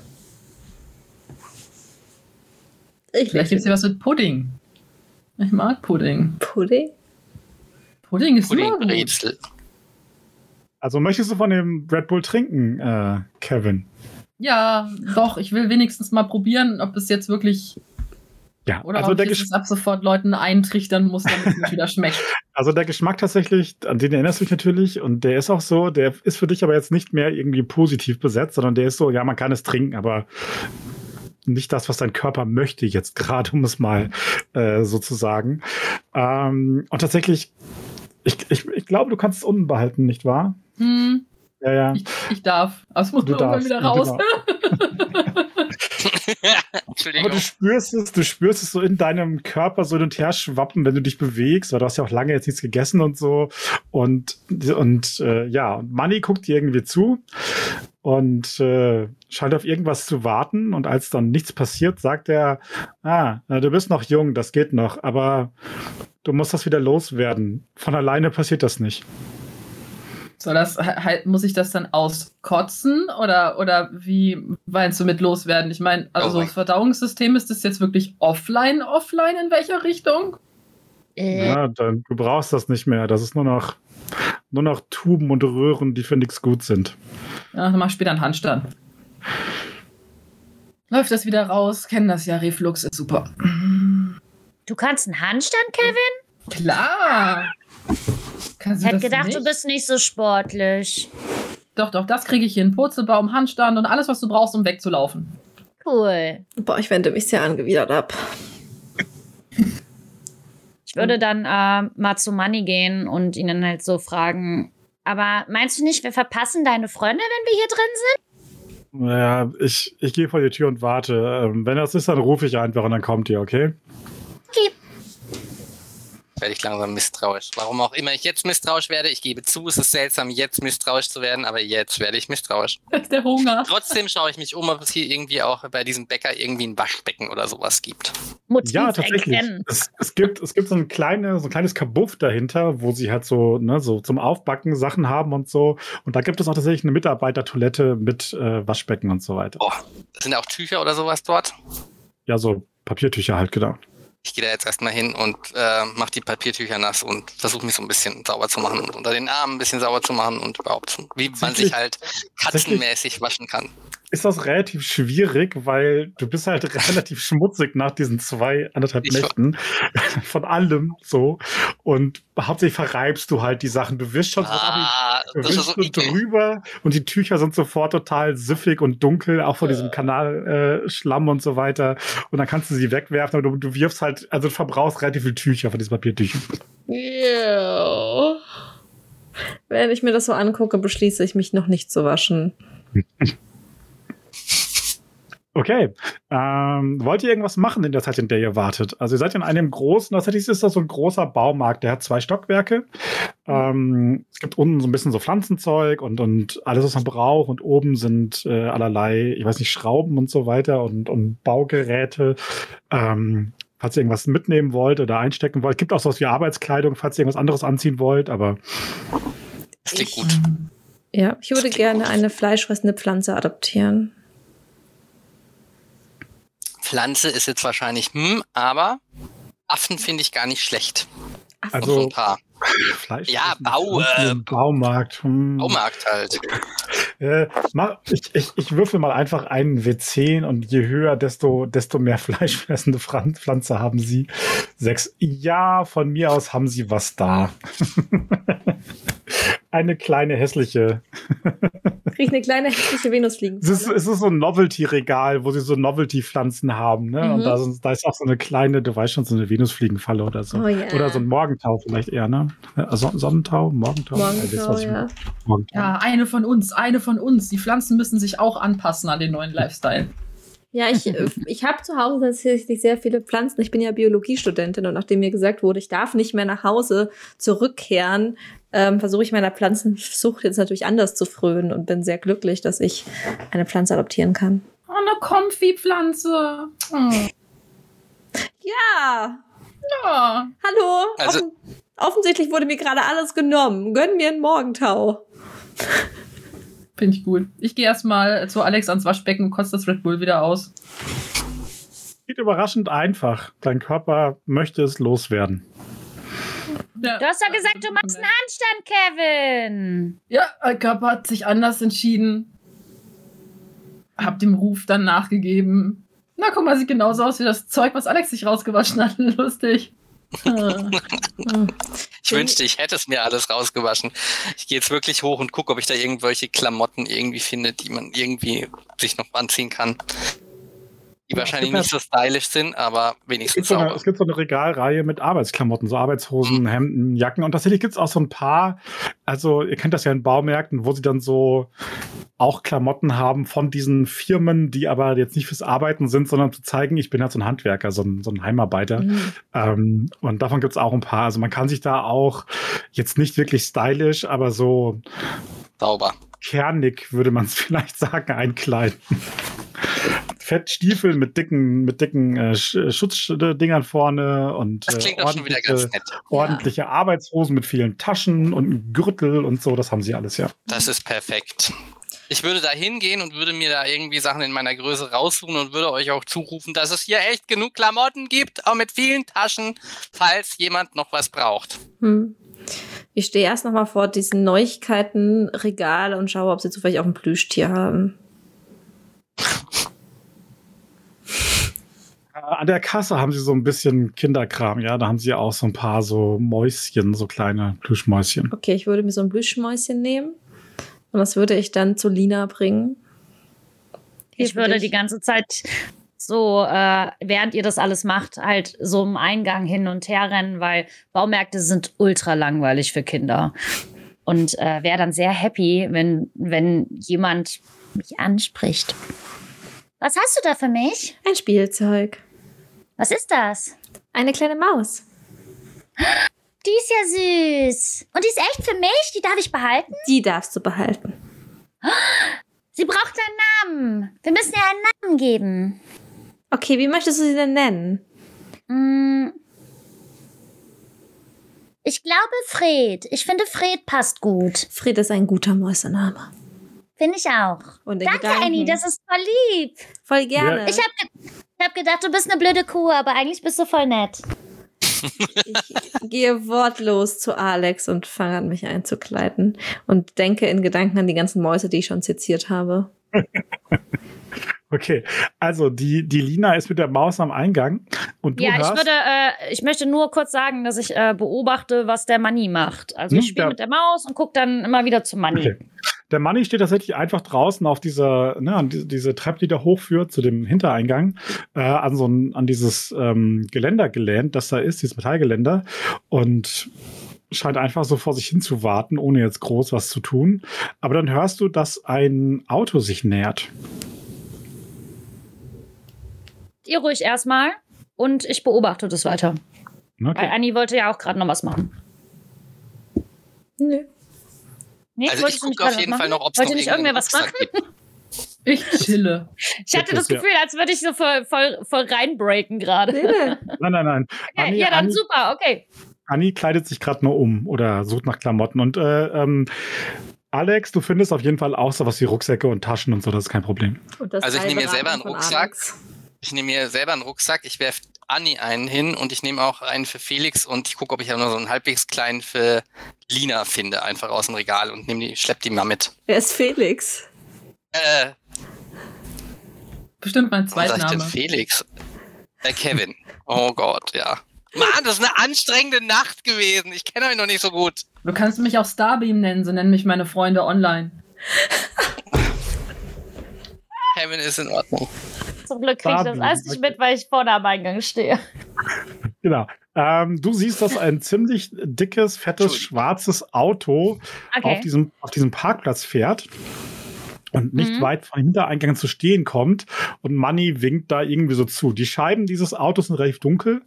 S2: Ich
S5: Vielleicht gibt es hier was mit Pudding. Ich mag Pudding.
S2: Pudding.
S5: Pudding ist immer.
S6: Puddingbrezel.
S1: Also möchtest du von dem Red Bull trinken, äh, Kevin?
S5: Ja, doch, ich will wenigstens mal probieren, ob es jetzt wirklich.
S1: Ja,
S5: Oder
S1: also
S5: ob
S1: der,
S5: ich es ab sofort Leuten eintrichtern muss, damit es nicht *laughs* wieder schmeckt.
S1: also der Geschmack tatsächlich, an den erinnerst du dich natürlich und der ist auch so, der ist für dich aber jetzt nicht mehr irgendwie positiv besetzt, sondern der ist so, ja, man kann es trinken, aber nicht das, was dein Körper möchte jetzt gerade, um es mal äh, so zu sagen. Ähm, und tatsächlich, ich, ich, ich glaube, du kannst es unten behalten, nicht wahr?
S5: Hm,
S1: Ja, ja.
S5: ich, ich darf. Aber es muss
S1: Du
S5: nur irgendwann
S1: darfst,
S5: wieder raus.
S1: genau. *laughs* Aber
S6: Entschuldigung.
S1: du spürst es, du spürst es so in deinem Körper so hin und her schwappen, wenn du dich bewegst, weil du hast ja auch lange jetzt nichts gegessen und so. Und, und äh, ja, und Manny guckt dir irgendwie zu und äh, scheint auf irgendwas zu warten. Und als dann nichts passiert, sagt er, ah, na, du bist noch jung, das geht noch, aber du musst das wieder loswerden. Von alleine passiert das nicht.
S5: Soll das halt, muss ich das dann auskotzen oder, oder wie meinst du mit loswerden? Ich meine, also
S6: Oh
S5: so
S6: mein-
S5: das Verdauungssystem ist das jetzt wirklich offline, offline in welcher Richtung?
S3: Äh,
S1: Ja, dann, du brauchst das nicht mehr. Das ist nur noch, nur noch Tuben und Röhren, die für nichts gut sind.
S5: Ja, dann mach ich später einen Handstand. Läuft das wieder raus? Kennen das ja, Reflux ist super.
S3: du kannst einen Handstand, Kevin?
S5: Klar. Kannst
S3: Ich hätte gedacht,
S5: nicht?
S3: du bist nicht so sportlich.
S5: Doch, doch, das kriege ich hin. Purzelbaum, Handstand und alles, was du brauchst, um wegzulaufen.
S3: Cool.
S2: Boah, ich wende mich sehr angewidert ab.
S3: Ich würde dann äh, mal zu Manny gehen und ihn dann halt so fragen. Aber meinst du nicht, wir verpassen deine Freunde, wenn wir hier drin sind?
S1: Naja, ich, ich gehe vor die Tür und warte. Ähm, wenn das ist, dann rufe ich einfach und dann kommt ihr, okay?
S6: Werde ich langsam misstrauisch. Warum auch immer ich jetzt misstrauisch werde, ich gebe zu, es ist seltsam, jetzt misstrauisch zu werden, aber jetzt werde ich misstrauisch. *laughs*
S5: Der Hunger.
S6: Trotzdem schaue ich mich um, ob es hier irgendwie auch bei diesem Bäcker irgendwie ein Waschbecken oder sowas gibt.
S3: Motiv
S1: Ja, tatsächlich. Es, es, gibt, es gibt so ein, kleine, so ein kleines Kabuff dahinter, wo sie halt so, ne, so zum Aufbacken Sachen haben und so. Und da gibt es auch tatsächlich eine Mitarbeitertoilette mit äh, Waschbecken und so weiter.
S6: Oh, sind auch Tücher oder sowas dort?
S1: Ja, so Papiertücher halt, genau.
S6: Ich gehe da jetzt erstmal hin und äh, mache die Papiertücher nass und versuche mich so ein bisschen sauber zu machen und unter den Armen ein bisschen sauber zu machen und überhaupt, wie man sich halt katzenmäßig waschen kann.
S1: Ist das relativ schwierig, weil du bist halt *laughs* relativ schmutzig nach diesen zwei, anderthalb
S6: Ich-
S1: Nächten *laughs* von allem so. Und hauptsächlich verreibst du halt die Sachen. Du wischst schon so
S6: Ah,
S1: Du
S6: so
S1: so
S6: eklig.
S1: drüber und die Tücher sind sofort total süffig und dunkel, auch von diesem Kanalschlamm äh, und so weiter. Und dann kannst du sie wegwerfen, aber du, du wirfst halt, also du verbrauchst relativ viel Tücher von diesen Papiertüchern.
S2: Yeah. Wenn ich mir das so angucke, beschließe ich mich noch nicht zu waschen. *laughs*
S1: Okay. Ähm, wollt ihr irgendwas machen in der Zeit, in der ihr wartet? Also ihr seid in einem großen, tatsächlich ist das so ein großer Baumarkt, der hat zwei Stockwerke. Ähm, es gibt unten so ein bisschen so Pflanzenzeug und, und alles, was man braucht. Und oben sind äh, allerlei, ich weiß nicht, Schrauben und so weiter und, und Baugeräte. Ähm, falls ihr irgendwas mitnehmen wollt oder einstecken wollt. Es gibt auch sowas wie Arbeitskleidung, falls ihr irgendwas anderes anziehen wollt, aber
S6: Das klingt gut.
S2: Ja, ich würde gerne eine fleischfressende Pflanze adoptieren.
S6: Pflanze ist jetzt wahrscheinlich hm, aber Affen finde ich gar nicht schlecht.
S1: Also
S6: ein paar.
S1: Fleisch.
S6: Ja, Bau, äh,
S1: Baumarkt. Hm.
S6: Baumarkt halt. *laughs*
S1: Äh, mach, ich, ich, ich würfel mal einfach einen W10 und je höher, desto, desto mehr *laughs* fleischfressende Pflan- Pflanze haben sie. Sechs. Ja, von mir aus haben sie was da. *laughs* eine kleine hässliche. *laughs*
S2: krieg ich eine kleine hässliche Venusfliegen.
S1: Es ist, es ist so ein Novelty-Regal, wo sie so Novelty-Pflanzen haben. Ne? Und
S2: Mhm.
S1: da, sind, da ist auch so eine kleine, du weißt schon, so eine Venusfliegenfalle oder so.
S2: Oh ja.
S1: Oder so ein Morgentau vielleicht eher, ne? Also Sonnentau, Morgentau.
S2: Morgentau,
S1: was ich
S2: ja.
S1: Morgentau.
S5: Ja, eine von uns, eine von uns. Die Pflanzen müssen sich auch anpassen an den neuen Lifestyle.
S2: Ja, ich, äh, *laughs* ich habe zu Hause tatsächlich sehr viele Pflanzen. Ich bin ja Biologiestudentin und nachdem mir gesagt wurde, ich darf nicht mehr nach Hause zurückkehren, ähm, versuche ich meiner Pflanzensucht jetzt natürlich anders zu frönen und bin sehr glücklich, dass ich eine Pflanze adoptieren kann.
S5: Oh, eine Comfy-Pflanze. Oh.
S2: Ja,
S5: Ja.
S2: hallo.
S6: Also-
S2: Offen offensichtlich wurde mir gerade alles genommen. Gönn mir einen Morgentau.
S5: Finde ich gut. Ich gehe erstmal zu Alex ans Waschbecken und kotze das Red Bull wieder aus.
S1: Geht überraschend einfach. Dein Körper möchte es loswerden.
S5: Ja,
S3: Du hast doch gesagt, du machst einen Handstand, Kevin.
S5: Ja, mein Körper hat sich anders entschieden. Hab dem Ruf dann nachgegeben. Na, guck mal, sieht genauso aus wie das Zeug, was Alex sich rausgewaschen hat. *laughs* Lustig. *laughs*
S6: Ich wünschte, ich hätte es mir alles rausgewaschen. Ich gehe jetzt wirklich hoch und gucke, ob ich da irgendwelche Klamotten irgendwie finde, die man irgendwie sich noch anziehen kann. Die
S1: Ja,
S6: wahrscheinlich
S1: es
S6: nicht so stylisch sind, aber
S1: Es gibt,
S6: wenigstens
S1: so eine,
S6: sauber.
S1: es gibt so eine Regalreihe mit Arbeitsklamotten, so Arbeitshosen, Hemden, Jacken. Und tatsächlich gibt es auch so ein paar, also ihr kennt das ja in Baumärkten, wo sie dann so auch Klamotten haben von diesen Firmen, die aber jetzt nicht fürs Arbeiten sind, sondern zu zeigen, ich bin halt so ein Handwerker, so ein, so ein Heimarbeiter.
S2: Mhm.
S1: Ähm, und davon gibt es auch ein paar. Also man kann sich da auch jetzt nicht wirklich stylisch, aber so
S6: Sauber.
S1: kernig, würde man es *laughs* vielleicht sagen, einkleiden. Fettstiefel mit dicken, mit dicken äh, Sch- Schutzdingern vorne und
S6: Das
S1: äh, ordentliche,
S6: ganz nett.
S1: ordentliche Arbeitshosen mit vielen Taschen und einem Gürtel und so. Das haben sie alles, ja.
S6: Das ist perfekt. Ich würde da hingehen und würde mir da irgendwie Sachen in meiner Größe raussuchen und würde euch auch zurufen, dass es hier echt genug Klamotten gibt, auch mit vielen Taschen, falls jemand noch was braucht.
S2: Hm. Ich stehe erst noch mal vor diesen Neuigkeitenregal und schaue, ob sie zufällig auch ein Plüschtier haben. *laughs*
S1: an der Kasse haben sie so ein bisschen Kinderkram, ja. Da haben sie auch so ein paar so Mäuschen, so kleine Plüschmäuschen.
S2: Okay, ich würde mir so ein Plüschmäuschen nehmen und das würde ich dann zu Lina bringen. Hier
S3: Ich würde
S2: dich.
S3: die ganze Zeit so, äh, während ihr das alles macht, halt so im Eingang hin und her rennen, weil Baumärkte sind ultra langweilig für Kinder. Und äh, wäre dann sehr happy, wenn, wenn jemand mich anspricht. Was hast du da für mich?
S2: ein Spielzeug.
S3: Was ist das?
S2: Eine kleine Maus.
S3: Die ist ja süß. Und die ist echt für mich? Die darf ich behalten?
S2: Die darfst du behalten.
S3: Sie braucht einen Namen. Wir müssen ihr einen Namen geben.
S2: Okay, wie möchtest du sie denn nennen?
S3: Mm. Ich glaube Fred. Ich finde Fred passt gut.
S2: Fred ist ein guter Mäusename.
S3: Finde ich auch.
S2: Und
S3: Danke,
S2: Gedanken-
S3: Annie, das ist voll lieb.
S2: voll gerne.
S3: Ich habe ich hab gedacht, du bist eine blöde Kuh, aber eigentlich bist du voll nett.
S2: Ich gehe wortlos zu Alex und fange an, mich einzukleiden und denke in Gedanken an die ganzen Mäuse, die ich schon seziert habe. *laughs*
S1: Okay, also die, die Lina ist mit der Maus am Eingang und du
S3: ja, ich würde, äh, ich möchte nur kurz sagen, dass ich äh, beobachte, was der Money macht. Also
S1: Hm,
S3: ich spiele
S1: ja.
S3: mit der Maus und gucke dann immer wieder zum Money.
S1: Okay. Der Manni steht tatsächlich einfach draußen auf dieser, ne, an die, diese Treppe, die da hochführt zu dem Hintereingang, äh, an so ein, an dieses ähm, Geländer gelehnt, das da ist, dieses Metallgeländer und scheint einfach so vor sich hin zu warten, ohne jetzt groß was zu tun. Aber dann hörst du, dass ein Auto sich nähert.
S3: Ihr ruhig erstmal und ich beobachte das weiter. Weil
S1: Okay.
S3: Annie wollte ja auch gerade noch was machen.
S2: Nö.
S3: Nee,
S6: Also
S3: wolltest
S6: ich gucke auf jeden
S3: was
S6: Fall noch, ob es
S3: Wollte
S6: noch
S3: nicht irgendwer was machen?
S6: Rucksack gibt. *laughs*
S5: Ich chille.
S3: Ich hatte das. Gefühl, als würde ich so voll, voll, voll reinbreaken gerade.
S2: Nee, nee. *laughs*
S1: Nein, nein, nein.
S3: Okay,
S1: Anni,
S3: ja, dann
S1: Anni,
S3: super, okay.
S1: Anni kleidet sich gerade nur um oder sucht nach Klamotten. Und äh, ähm, Alex, du findest auf jeden Fall auch so was wie Rucksäcke und Taschen und so, das ist kein Problem.
S6: Also ich nehme mir selber einen Rucksack.
S2: Alex.
S6: Ich nehme mir selber einen Rucksack, ich werfe Anni einen hin und ich nehme auch einen für Felix und ich gucke, ob ich auch noch so einen halbwegs kleinen für Lina finde, einfach aus dem Regal und nehme die, schlepp die mal mit.
S2: Wer ist Felix?
S6: Äh,
S5: Bestimmt mein
S6: warum sag ich denn
S5: Zweitname.
S6: Felix? Äh, Kevin. Oh Gott, ja. Mann, das ist eine anstrengende Nacht gewesen. Ich kenne euch noch nicht so gut.
S5: Du kannst mich auch Starbeam nennen, so nennen mich meine Freunde online.
S6: Kevin ist in Ordnung.
S3: Zum Glück kriege ich das alles nicht mit, weil ich vorne am Eingang stehe. *laughs*
S1: Genau. Ähm, du siehst, dass ein ziemlich dickes, fettes, schwarzes Auto auf,
S3: Okay.
S1: diesem, auf diesem Parkplatz fährt und nicht
S3: Mhm.
S1: weit vom Hintereingang zu stehen kommt und Manny winkt da irgendwie so zu. Die Scheiben dieses Autos sind relativ dunkel,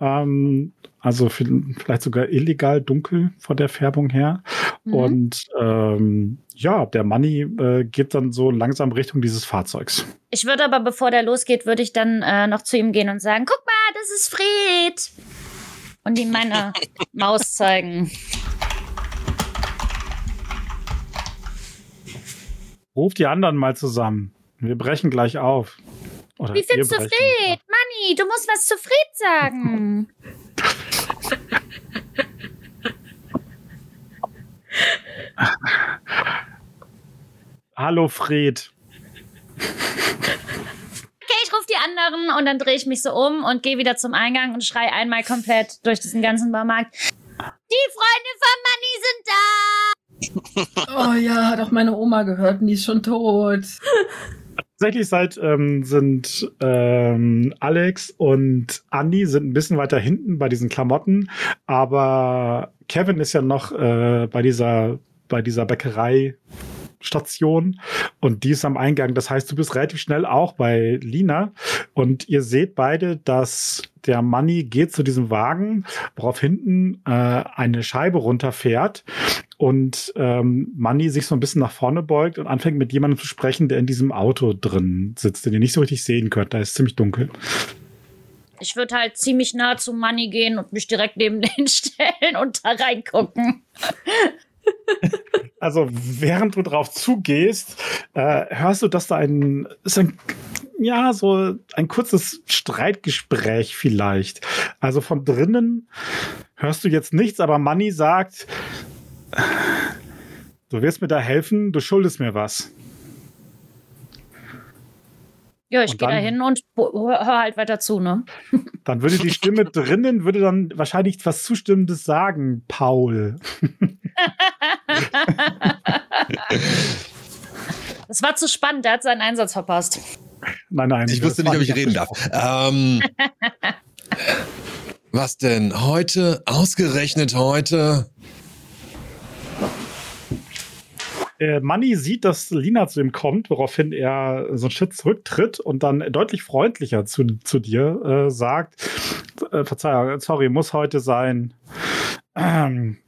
S1: ähm, also vi- vielleicht sogar illegal dunkel von der Färbung her.
S3: Mhm.
S1: Und ähm, ja, der Manny äh, geht dann so langsam Richtung dieses Fahrzeugs.
S3: Ich würde aber, bevor der losgeht, würde ich dann äh, noch zu ihm gehen und sagen, guck mal, das ist Fred. Und ihm meine *laughs* Maus zeigen.
S1: Ruf die anderen mal zusammen. Wir brechen gleich auf. Oder
S3: Wie findest du Fred? Manni, du musst was zu Fred sagen. *laughs*
S1: Hallo Fred.
S3: Okay, ich rufe die anderen und dann drehe ich mich so um und gehe wieder zum Eingang und schrei einmal komplett durch diesen ganzen Baumarkt. Die Freunde von Manni sind da!
S5: Oh ja, hat auch meine Oma gehört und die ist schon tot.
S1: Tatsächlich seid, ähm, sind ähm, Alex und Andy sind ein bisschen weiter hinten bei diesen Klamotten, aber Kevin ist ja noch äh, bei dieser bei dieser Bäckerei Station und die ist am Eingang. Das heißt, du bist relativ schnell auch bei Lina und ihr seht beide, dass der Manni geht zu diesem Wagen, worauf hinten äh, eine Scheibe runterfährt und ähm, Manni sich so ein bisschen nach vorne beugt und anfängt mit jemandem zu sprechen, der in diesem Auto drin sitzt, den ihr nicht so richtig sehen könnt. Da ist ziemlich dunkel.
S3: Ich würde halt ziemlich nah zu Manni gehen und mich direkt neben den *laughs* stellen und da reingucken.
S1: Also während du drauf zugehst, äh, hörst du, dass da ein, ist ein, ja, so ein kurzes Streitgespräch vielleicht. Also von drinnen hörst du jetzt nichts, aber Manni sagt, du wirst mir da helfen, du schuldest mir was.
S3: Ja, ich gehe da
S1: dann-
S3: hin und bo- hör hör halt weiter zu, ne? *laughs*
S1: Dann würde die Stimme *laughs* drinnen, würde dann wahrscheinlich was Zustimmendes sagen, Paul. *laughs*
S3: Das war zu spannend, der hat seinen Einsatz verpasst.
S1: Nein, nein.
S4: Ich wusste nicht, ob ich reden darf. Ähm, was denn? Heute? Ausgerechnet heute?
S1: Äh, Manny sieht, dass Lina zu ihm kommt, woraufhin er so einen Schritt zurücktritt und dann deutlich freundlicher zu, zu dir äh, sagt: äh, Verzeihung, sorry, muss heute sein. Ähm,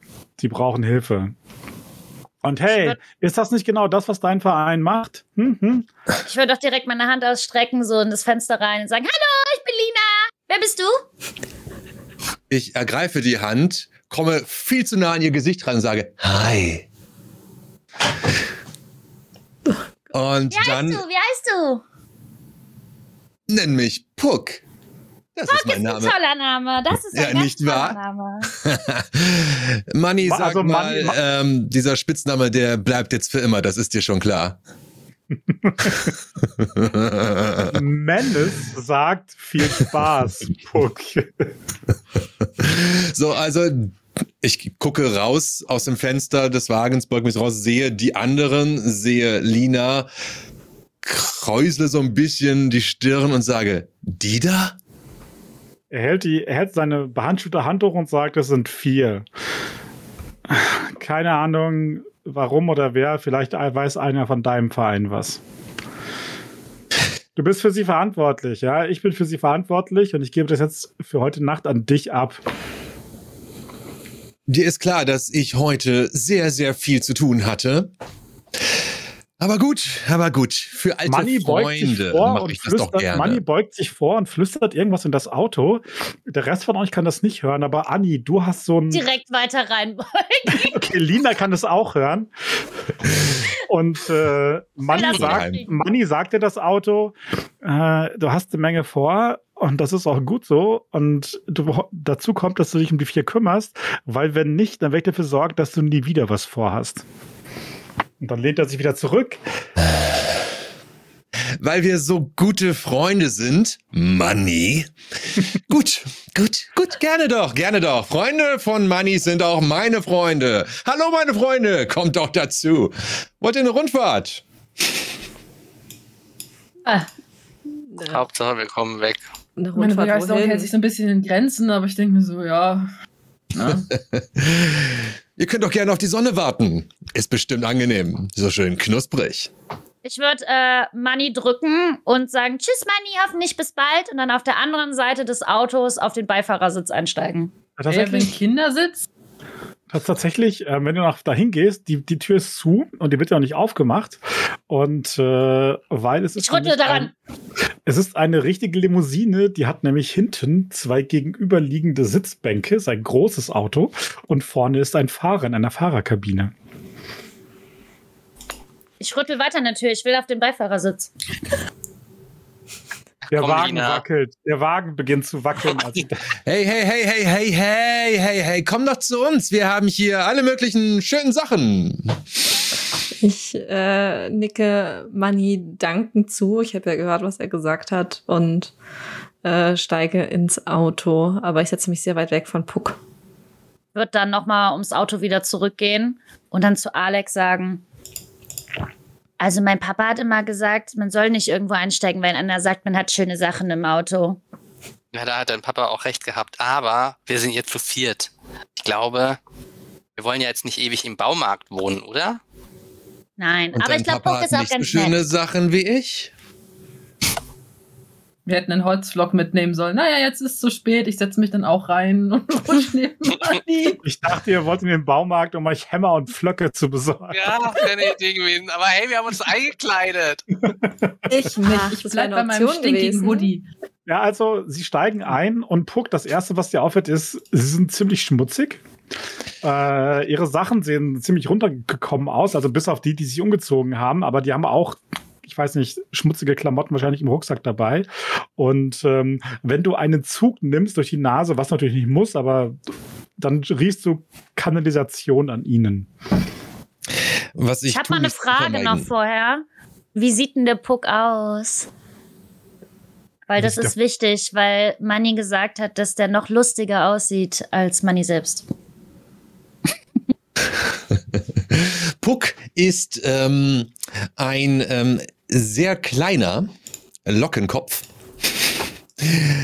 S1: die brauchen Hilfe. Und hey, ist das nicht genau das, was dein Verein macht? Hm, hm?
S3: Ich würde doch direkt meine Hand ausstrecken, so in das Fenster rein und sagen, hallo, ich bin Lina. Wer bist du?
S4: Ich ergreife die Hand, komme viel zu nah an ihr Gesicht ran und sage, hi. Und
S3: Wie
S4: dann
S3: heißt du? Wie heißt du?
S4: nenn mich Puck. Das ist mein
S3: ist ein
S4: Name.
S3: toller Name. Das ist ein
S4: Ja,
S3: ganz
S4: nicht
S3: toller
S4: wahr?
S3: Name. *laughs*
S4: Manni,
S1: Ma-
S4: sag
S1: also
S4: mal,
S1: Manni- Ma-
S4: ähm, dieser Spitzname, der bleibt jetzt für immer, das ist dir schon klar. *laughs*
S1: Menace sagt viel Spaß, *laughs* Puck.
S4: so, also ich gucke raus aus dem Fenster des Wagens, beug mich raus, sehe die anderen, sehe Lina, kräusle so ein bisschen die Stirn und sage, die da?
S1: Er hält, die, er hält seine behandschuhte Hand hoch und sagt, es sind vier. Keine Ahnung, warum oder wer. Vielleicht weiß einer von deinem Verein was. Du bist für sie verantwortlich, ja? Ich bin für sie verantwortlich und ich gebe das jetzt für heute Nacht an dich ab.
S4: Dir ist klar, dass ich heute sehr, sehr viel zu tun hatte. Aber gut, aber gut. Für alte
S1: Manni beugt sich
S4: Freunde
S1: vor
S4: mache
S1: und
S4: ich das doch
S1: flüstert, Manni
S4: gerne.
S1: beugt sich vor und flüstert irgendwas in das Auto. Der Rest von euch kann das nicht hören, aber Anni, du hast so ein.
S3: Direkt weiter rein.
S1: Okay, Lina kann es auch hören. Und äh, Manni,
S3: das
S1: sagt. Manni sagt dir das Auto, äh, du hast eine Menge vor und das ist auch gut so. Und du, dazu kommt, dass du dich um die vier kümmerst, weil wenn nicht, dann werde ich dafür sorgen, dass du nie wieder was vorhast. Und dann lehnt er sich wieder zurück.
S4: Weil wir so gute Freunde sind. Money. *laughs* gut, gut, gut, gerne doch, gerne doch. Freunde von Money sind auch meine Freunde. Hallo, meine Freunde, kommt doch dazu. Wollt ihr eine Rundfahrt?
S2: Äh,
S6: Hauptsache, wir kommen weg.
S2: Eine
S5: Meine
S2: Rundfahrt
S5: Begeisterung
S2: wohin?
S5: hält sich so ein bisschen in Grenzen, aber ich denke mir so, ja. Na, *laughs*
S4: Ihr könnt doch gerne auf die Sonne warten. Ist bestimmt angenehm. So schön knusprig.
S3: Ich würde äh, Money drücken und sagen, tschüss Money, hoffentlich bis bald. Und dann auf der anderen Seite des Autos auf den Beifahrersitz einsteigen.
S5: ey, wenn
S1: Tatsächlich,
S5: Kinder sitzt,
S1: Das tatsächlich, äh, wenn du nach dahin gehst, die, die Tür ist zu und die wird ja auch nicht aufgemacht. Und äh, weil es ist.
S3: Ich rüttle daran.
S1: Ein, es ist eine richtige Limousine, die hat nämlich hinten zwei gegenüberliegende Sitzbänke, ist ein großes Auto und vorne ist ein Fahrer in einer Fahrerkabine.
S3: Ich rüttel weiter Tür. Ich will auf den Beifahrersitz.
S1: Der
S6: Komm,
S1: Wagen
S6: Lina.
S1: wackelt. Der Wagen beginnt zu wackeln. *laughs* Als ich,
S4: Hey, hey, hey, hey, hey, hey, hey, hey, komm doch zu uns. Wir haben hier alle möglichen schönen Sachen.
S2: Ich äh, nicke Manni dankend zu. Ich habe ja gehört, was er gesagt hat und äh, steige ins Auto. Aber ich setze mich sehr weit weg von Puck.
S3: Wird dann nochmal ums Auto wieder zurückgehen und dann zu Alex sagen, also mein Papa hat immer gesagt, man soll nicht irgendwo einsteigen, wenn einer sagt, man hat schöne Sachen im Auto.
S6: Ja, da hat dein Papa auch recht gehabt. Aber wir sind jetzt zu viert. Ich glaube, wir wollen ja jetzt nicht ewig im Baumarkt wohnen, oder?
S3: Nein,
S4: Und
S3: aber
S4: dein
S3: ich glaube,
S4: hat
S3: ist auch
S4: nicht so
S3: ganz
S4: schöne
S3: nett.
S4: Sachen wie ich.
S5: Wir hätten einen Holzflock mitnehmen sollen. Naja, jetzt ist es zu spät, ich setze mich dann auch rein *laughs* und rutsch neben Manni.
S1: ich dachte, ihr wollt in den Baumarkt, um euch Hämmer und Flöcke zu besorgen.
S6: Ja, wäre eine Idee gewesen. Aber hey, wir haben uns eingekleidet. *laughs*
S5: Ich nicht.
S2: Ach,
S5: Ich
S2: das
S5: bleib
S2: wäre
S5: bei
S2: eine
S5: meinem stinkigen. Hoodie.
S1: Ja, also sie steigen ein und Puck, das erste, was dir auffällt, ist, sie sind ziemlich schmutzig. Äh, ihre Sachen sehen ziemlich runtergekommen aus, also bis auf die, die sich umgezogen haben, aber die haben auch, ich weiß nicht, schmutzige Klamotten wahrscheinlich im Rucksack dabei. Und ähm, wenn du einen Zug nimmst durch die Nase, was natürlich nicht muss, aber dann riechst du Kanalisation an ihnen.
S4: Was ich,
S3: Ich habe mal eine Frage noch vorher. Wie sieht denn der Puck aus? Weil das ist wichtig, weil Manny gesagt hat, dass der noch lustiger aussieht als Manny selbst. *laughs*
S4: Puck ist ähm, ein ähm, sehr kleiner Lockenkopf.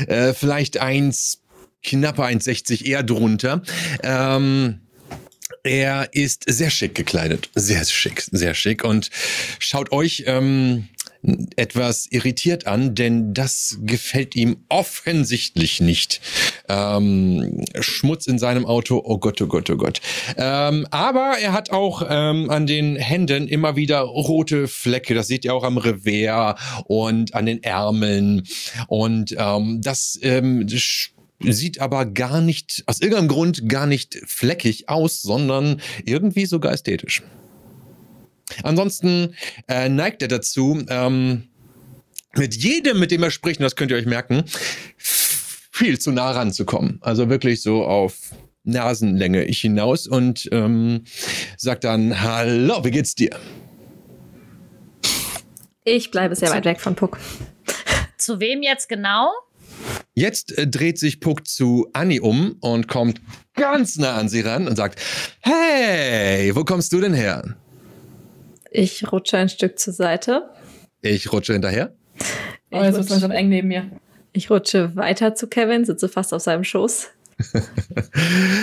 S4: äh, vielleicht eins, knappe 1,60 eher drunter. Ähm, er ist sehr schick gekleidet. Sehr schick, sehr schick. Und schaut euch ähm, etwas irritiert an, denn das gefällt ihm offensichtlich nicht. Ähm, Schmutz in seinem Auto, oh Gott, oh Gott, oh Gott. Ähm, aber er hat auch ähm, an den Händen immer wieder rote Flecke. Das seht ihr auch am Revers und an den Ärmeln. Und ähm, das ähm, sieht aber gar nicht, aus irgendeinem Grund gar nicht fleckig aus, sondern irgendwie sogar ästhetisch. Ansonsten äh, neigt er dazu, ähm, mit jedem, mit dem er spricht, und das könnt ihr euch merken, viel zu nah ranzukommen. Also wirklich so auf Nasenlänge ich hinaus und ähm, sagt dann, hallo, wie geht's dir?
S2: Ich bleibe sehr weit weg von Puck. *laughs*
S3: Zu wem jetzt genau?
S4: Jetzt äh, dreht sich Puck zu Annie um und kommt ganz nah an sie ran und sagt, hey, wo kommst du denn her?
S2: Ich rutsche ein Stück zur Seite.
S4: Ich rutsche hinterher.
S5: Oh, jetzt ist langsam eng neben mir.
S2: Ich rutsche weiter zu Kevin, sitze fast auf seinem Schoß. *laughs*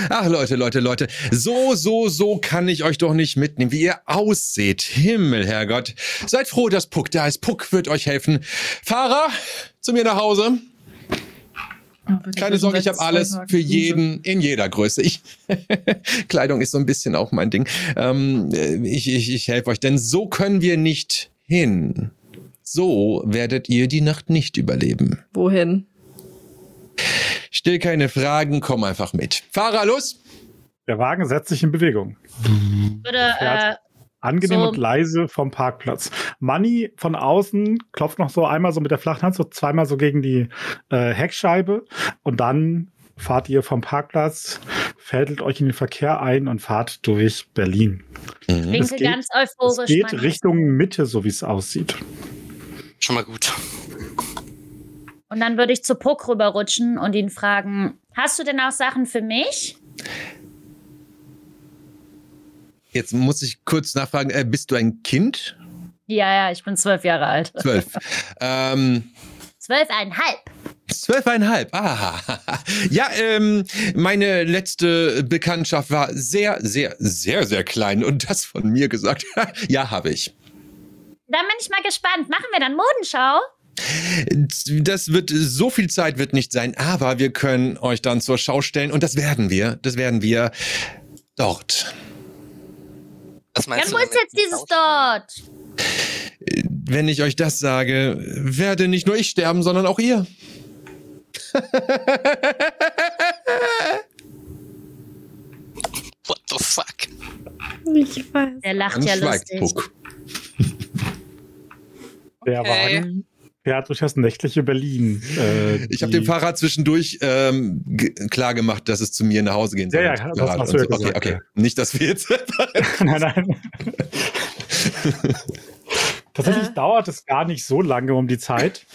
S4: Ach Leute, Leute, Leute, so, so, so kann ich euch doch nicht mitnehmen, wie ihr ausseht. Himmel, Herrgott. Seid froh, dass Puck da ist. Puck wird euch helfen. Fahrer, zu mir nach Hause.
S5: Oh,
S4: Keine
S5: sind
S4: Sorge, ich habe alles für jeden in jeder Größe. Ich *laughs* Kleidung ist so ein bisschen auch mein Ding. Ähm, äh, ich ich, ich helfe euch, denn so können wir nicht hin. So werdet ihr die Nacht nicht überleben.
S2: Wohin?
S4: Stell keine Fragen, komm einfach mit. Fahrer, los!
S1: Der Wagen setzt sich in Bewegung.
S3: Würde, äh.
S1: Angenehm
S3: So.
S1: und leise vom Parkplatz. Manny von außen klopft noch so einmal so mit der flachen Hand, so zweimal so gegen die äh, Heckscheibe und dann fahrt ihr vom Parkplatz, fädelt euch in den Verkehr ein und fahrt durch Berlin.
S4: Mhm.
S1: es geht-
S3: ganz
S1: Es
S3: euphorisch.
S1: geht
S3: Manny.
S1: Richtung Mitte, so wie es aussieht.
S6: Schon mal gut.
S3: Und dann würde ich zu Puck rüberrutschen und ihn fragen: Hast du denn auch Sachen für mich?
S4: Jetzt muss ich kurz nachfragen, äh, bist du ein Kind?
S3: Ja, ja, ich bin zwölf Jahre alt.
S4: Zwölf. *laughs* ähm,
S3: Zwölfeinhalb.
S4: Zwölfeinhalb. Ah, *laughs* ja, ähm, meine letzte Bekanntschaft war sehr, sehr, sehr, sehr klein und das von mir gesagt. *laughs* ja, habe ich.
S3: Dann bin ich mal gespannt. Machen wir dann Modenschau?
S4: Das wird, so viel Zeit wird nicht sein, aber wir können euch dann zur Schau stellen und das werden wir. Das werden wir dort.
S6: Was
S3: Ja,
S6: meinst
S3: wo
S6: du
S3: ist
S6: damit?
S3: jetzt dieses dort?
S4: Wenn ich euch das sage, werde nicht nur ich sterben, sondern auch ihr.
S6: What the fuck?
S2: Ich weiß.
S3: Der lacht
S4: Dann
S3: ja lustig.
S4: Puck.
S1: Der
S6: Okay.
S1: Wagen fährt durch das nächtliche Berlin. Äh,
S4: Ich habe dem Fahrer zwischendurch ähm, klar gemacht, dass es zu mir nach Hause gehen soll.
S1: Ja, ja, das
S4: Fahrrad
S1: hast du ja
S4: so. Okay,
S1: gesagt,
S4: okay.
S1: ja.
S4: Nicht, dass wir jetzt. *laughs* *laughs*
S1: nein, nein. Tatsächlich
S2: Äh.
S1: dauert es gar nicht so lange um die Zeit,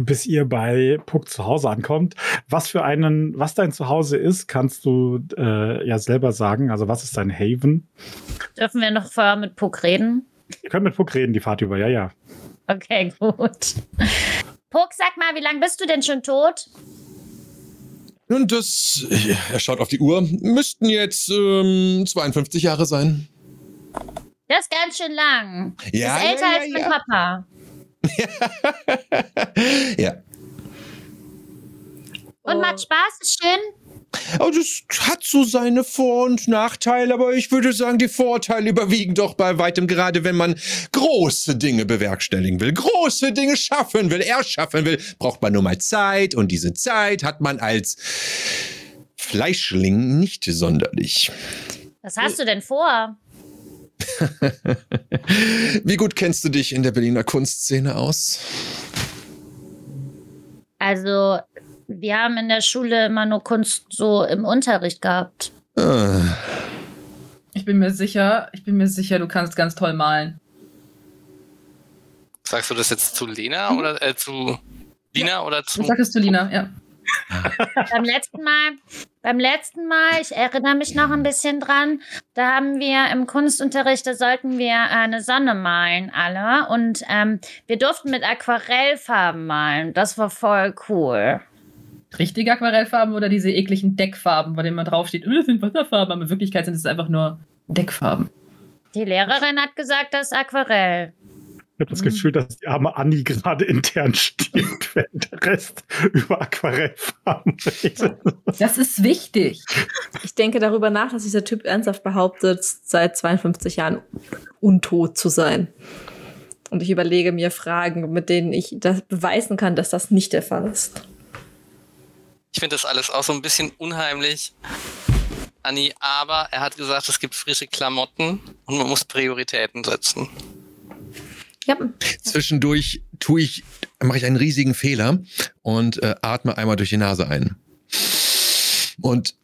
S1: bis ihr bei Puck zu Hause ankommt. Was für einen, was dein Zuhause ist, kannst du äh, ja selber sagen. Also was ist dein Haven?
S3: Dürfen wir noch vorher mit Puck reden?
S1: Ihr könnt mit Puck reden, die Fahrt über, ja, ja.
S3: Okay, gut. Puck, sag mal, wie lange bist du denn schon tot?
S4: Nun, das. Er schaut auf die Uhr. Müssten jetzt ähm, 52 Jahre sein.
S3: Das ist ganz schön lang.
S4: Ja,
S3: ist älter
S4: ja,
S3: als
S4: ja,
S3: mein
S4: ja.
S3: Papa. *laughs*
S4: ja.
S3: Und macht Spaß, ist schön.
S4: Aber das hat so seine Vor- und Nachteile, aber ich würde sagen, die Vorteile überwiegen doch bei weitem, gerade wenn man große Dinge bewerkstelligen will, große Dinge schaffen will, erschaffen will, braucht man nur mal Zeit und diese Zeit hat man als Fleischling nicht sonderlich.
S3: Was hast du denn vor? *laughs*
S4: Wie gut kennst du dich in der Berliner Kunstszene aus?
S3: Also, wir haben in der Schule immer nur Kunst so im Unterricht gehabt.
S5: Ich bin mir sicher, ich bin mir sicher, du kannst ganz toll malen.
S6: Sagst du das jetzt zu Lena oder äh, zu Lina oder zu?
S5: Was sagtest du, Lina? Ja.
S3: beim letzten Mal, beim letzten Mal, ich erinnere mich noch ein bisschen dran, da haben wir im Kunstunterricht, da sollten wir eine Sonne malen, alle. Und ähm, wir durften mit Aquarellfarben malen. Das war voll cool.
S5: Richtige Aquarellfarben oder diese ekligen Deckfarben, bei denen man draufsteht, oh, das sind Wasserfarben, aber in Wirklichkeit sind es einfach nur Deckfarben.
S3: Die Lehrerin hat gesagt, das ist Aquarell.
S1: Ich habe das Gefühl, dass die arme Anni gerade intern stirbt, *laughs* während der Rest über Aquarellfarben redet.
S5: Das ist wichtig.
S2: Ich denke darüber nach, dass dieser Typ ernsthaft behauptet, seit 52 Jahren untot zu sein. Und ich überlege mir Fragen, mit denen ich das beweisen kann, dass das nicht der Fall ist.
S6: Ich finde das alles auch so ein bisschen unheimlich, Anni, aber er hat gesagt, es gibt frische Klamotten und man muss Prioritäten setzen.
S2: Ja,
S4: Zwischendurch tue ich, mache ich einen riesigen Fehler und äh, atme einmal durch die Nase ein. Und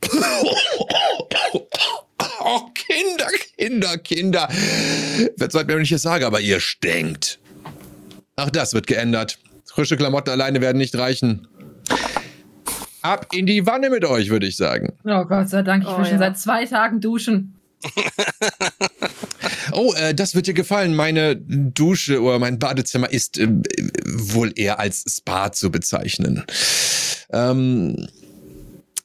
S4: oh, Kinder, Kinder, Kinder. Verzeiht mir, wenn ich es sage, aber ihr stinkt. Ach, das wird geändert. Frische Klamotten alleine werden nicht reichen. Ab in die Wanne mit euch, würde ich sagen.
S5: Oh Gott sei Dank, ich
S2: Oh,
S5: will schon
S2: ja.
S5: seit zwei Tagen duschen. *laughs*
S4: Oh, äh, das wird dir gefallen. Meine Dusche oder mein Badezimmer ist äh, wohl eher als Spa zu bezeichnen. Ähm,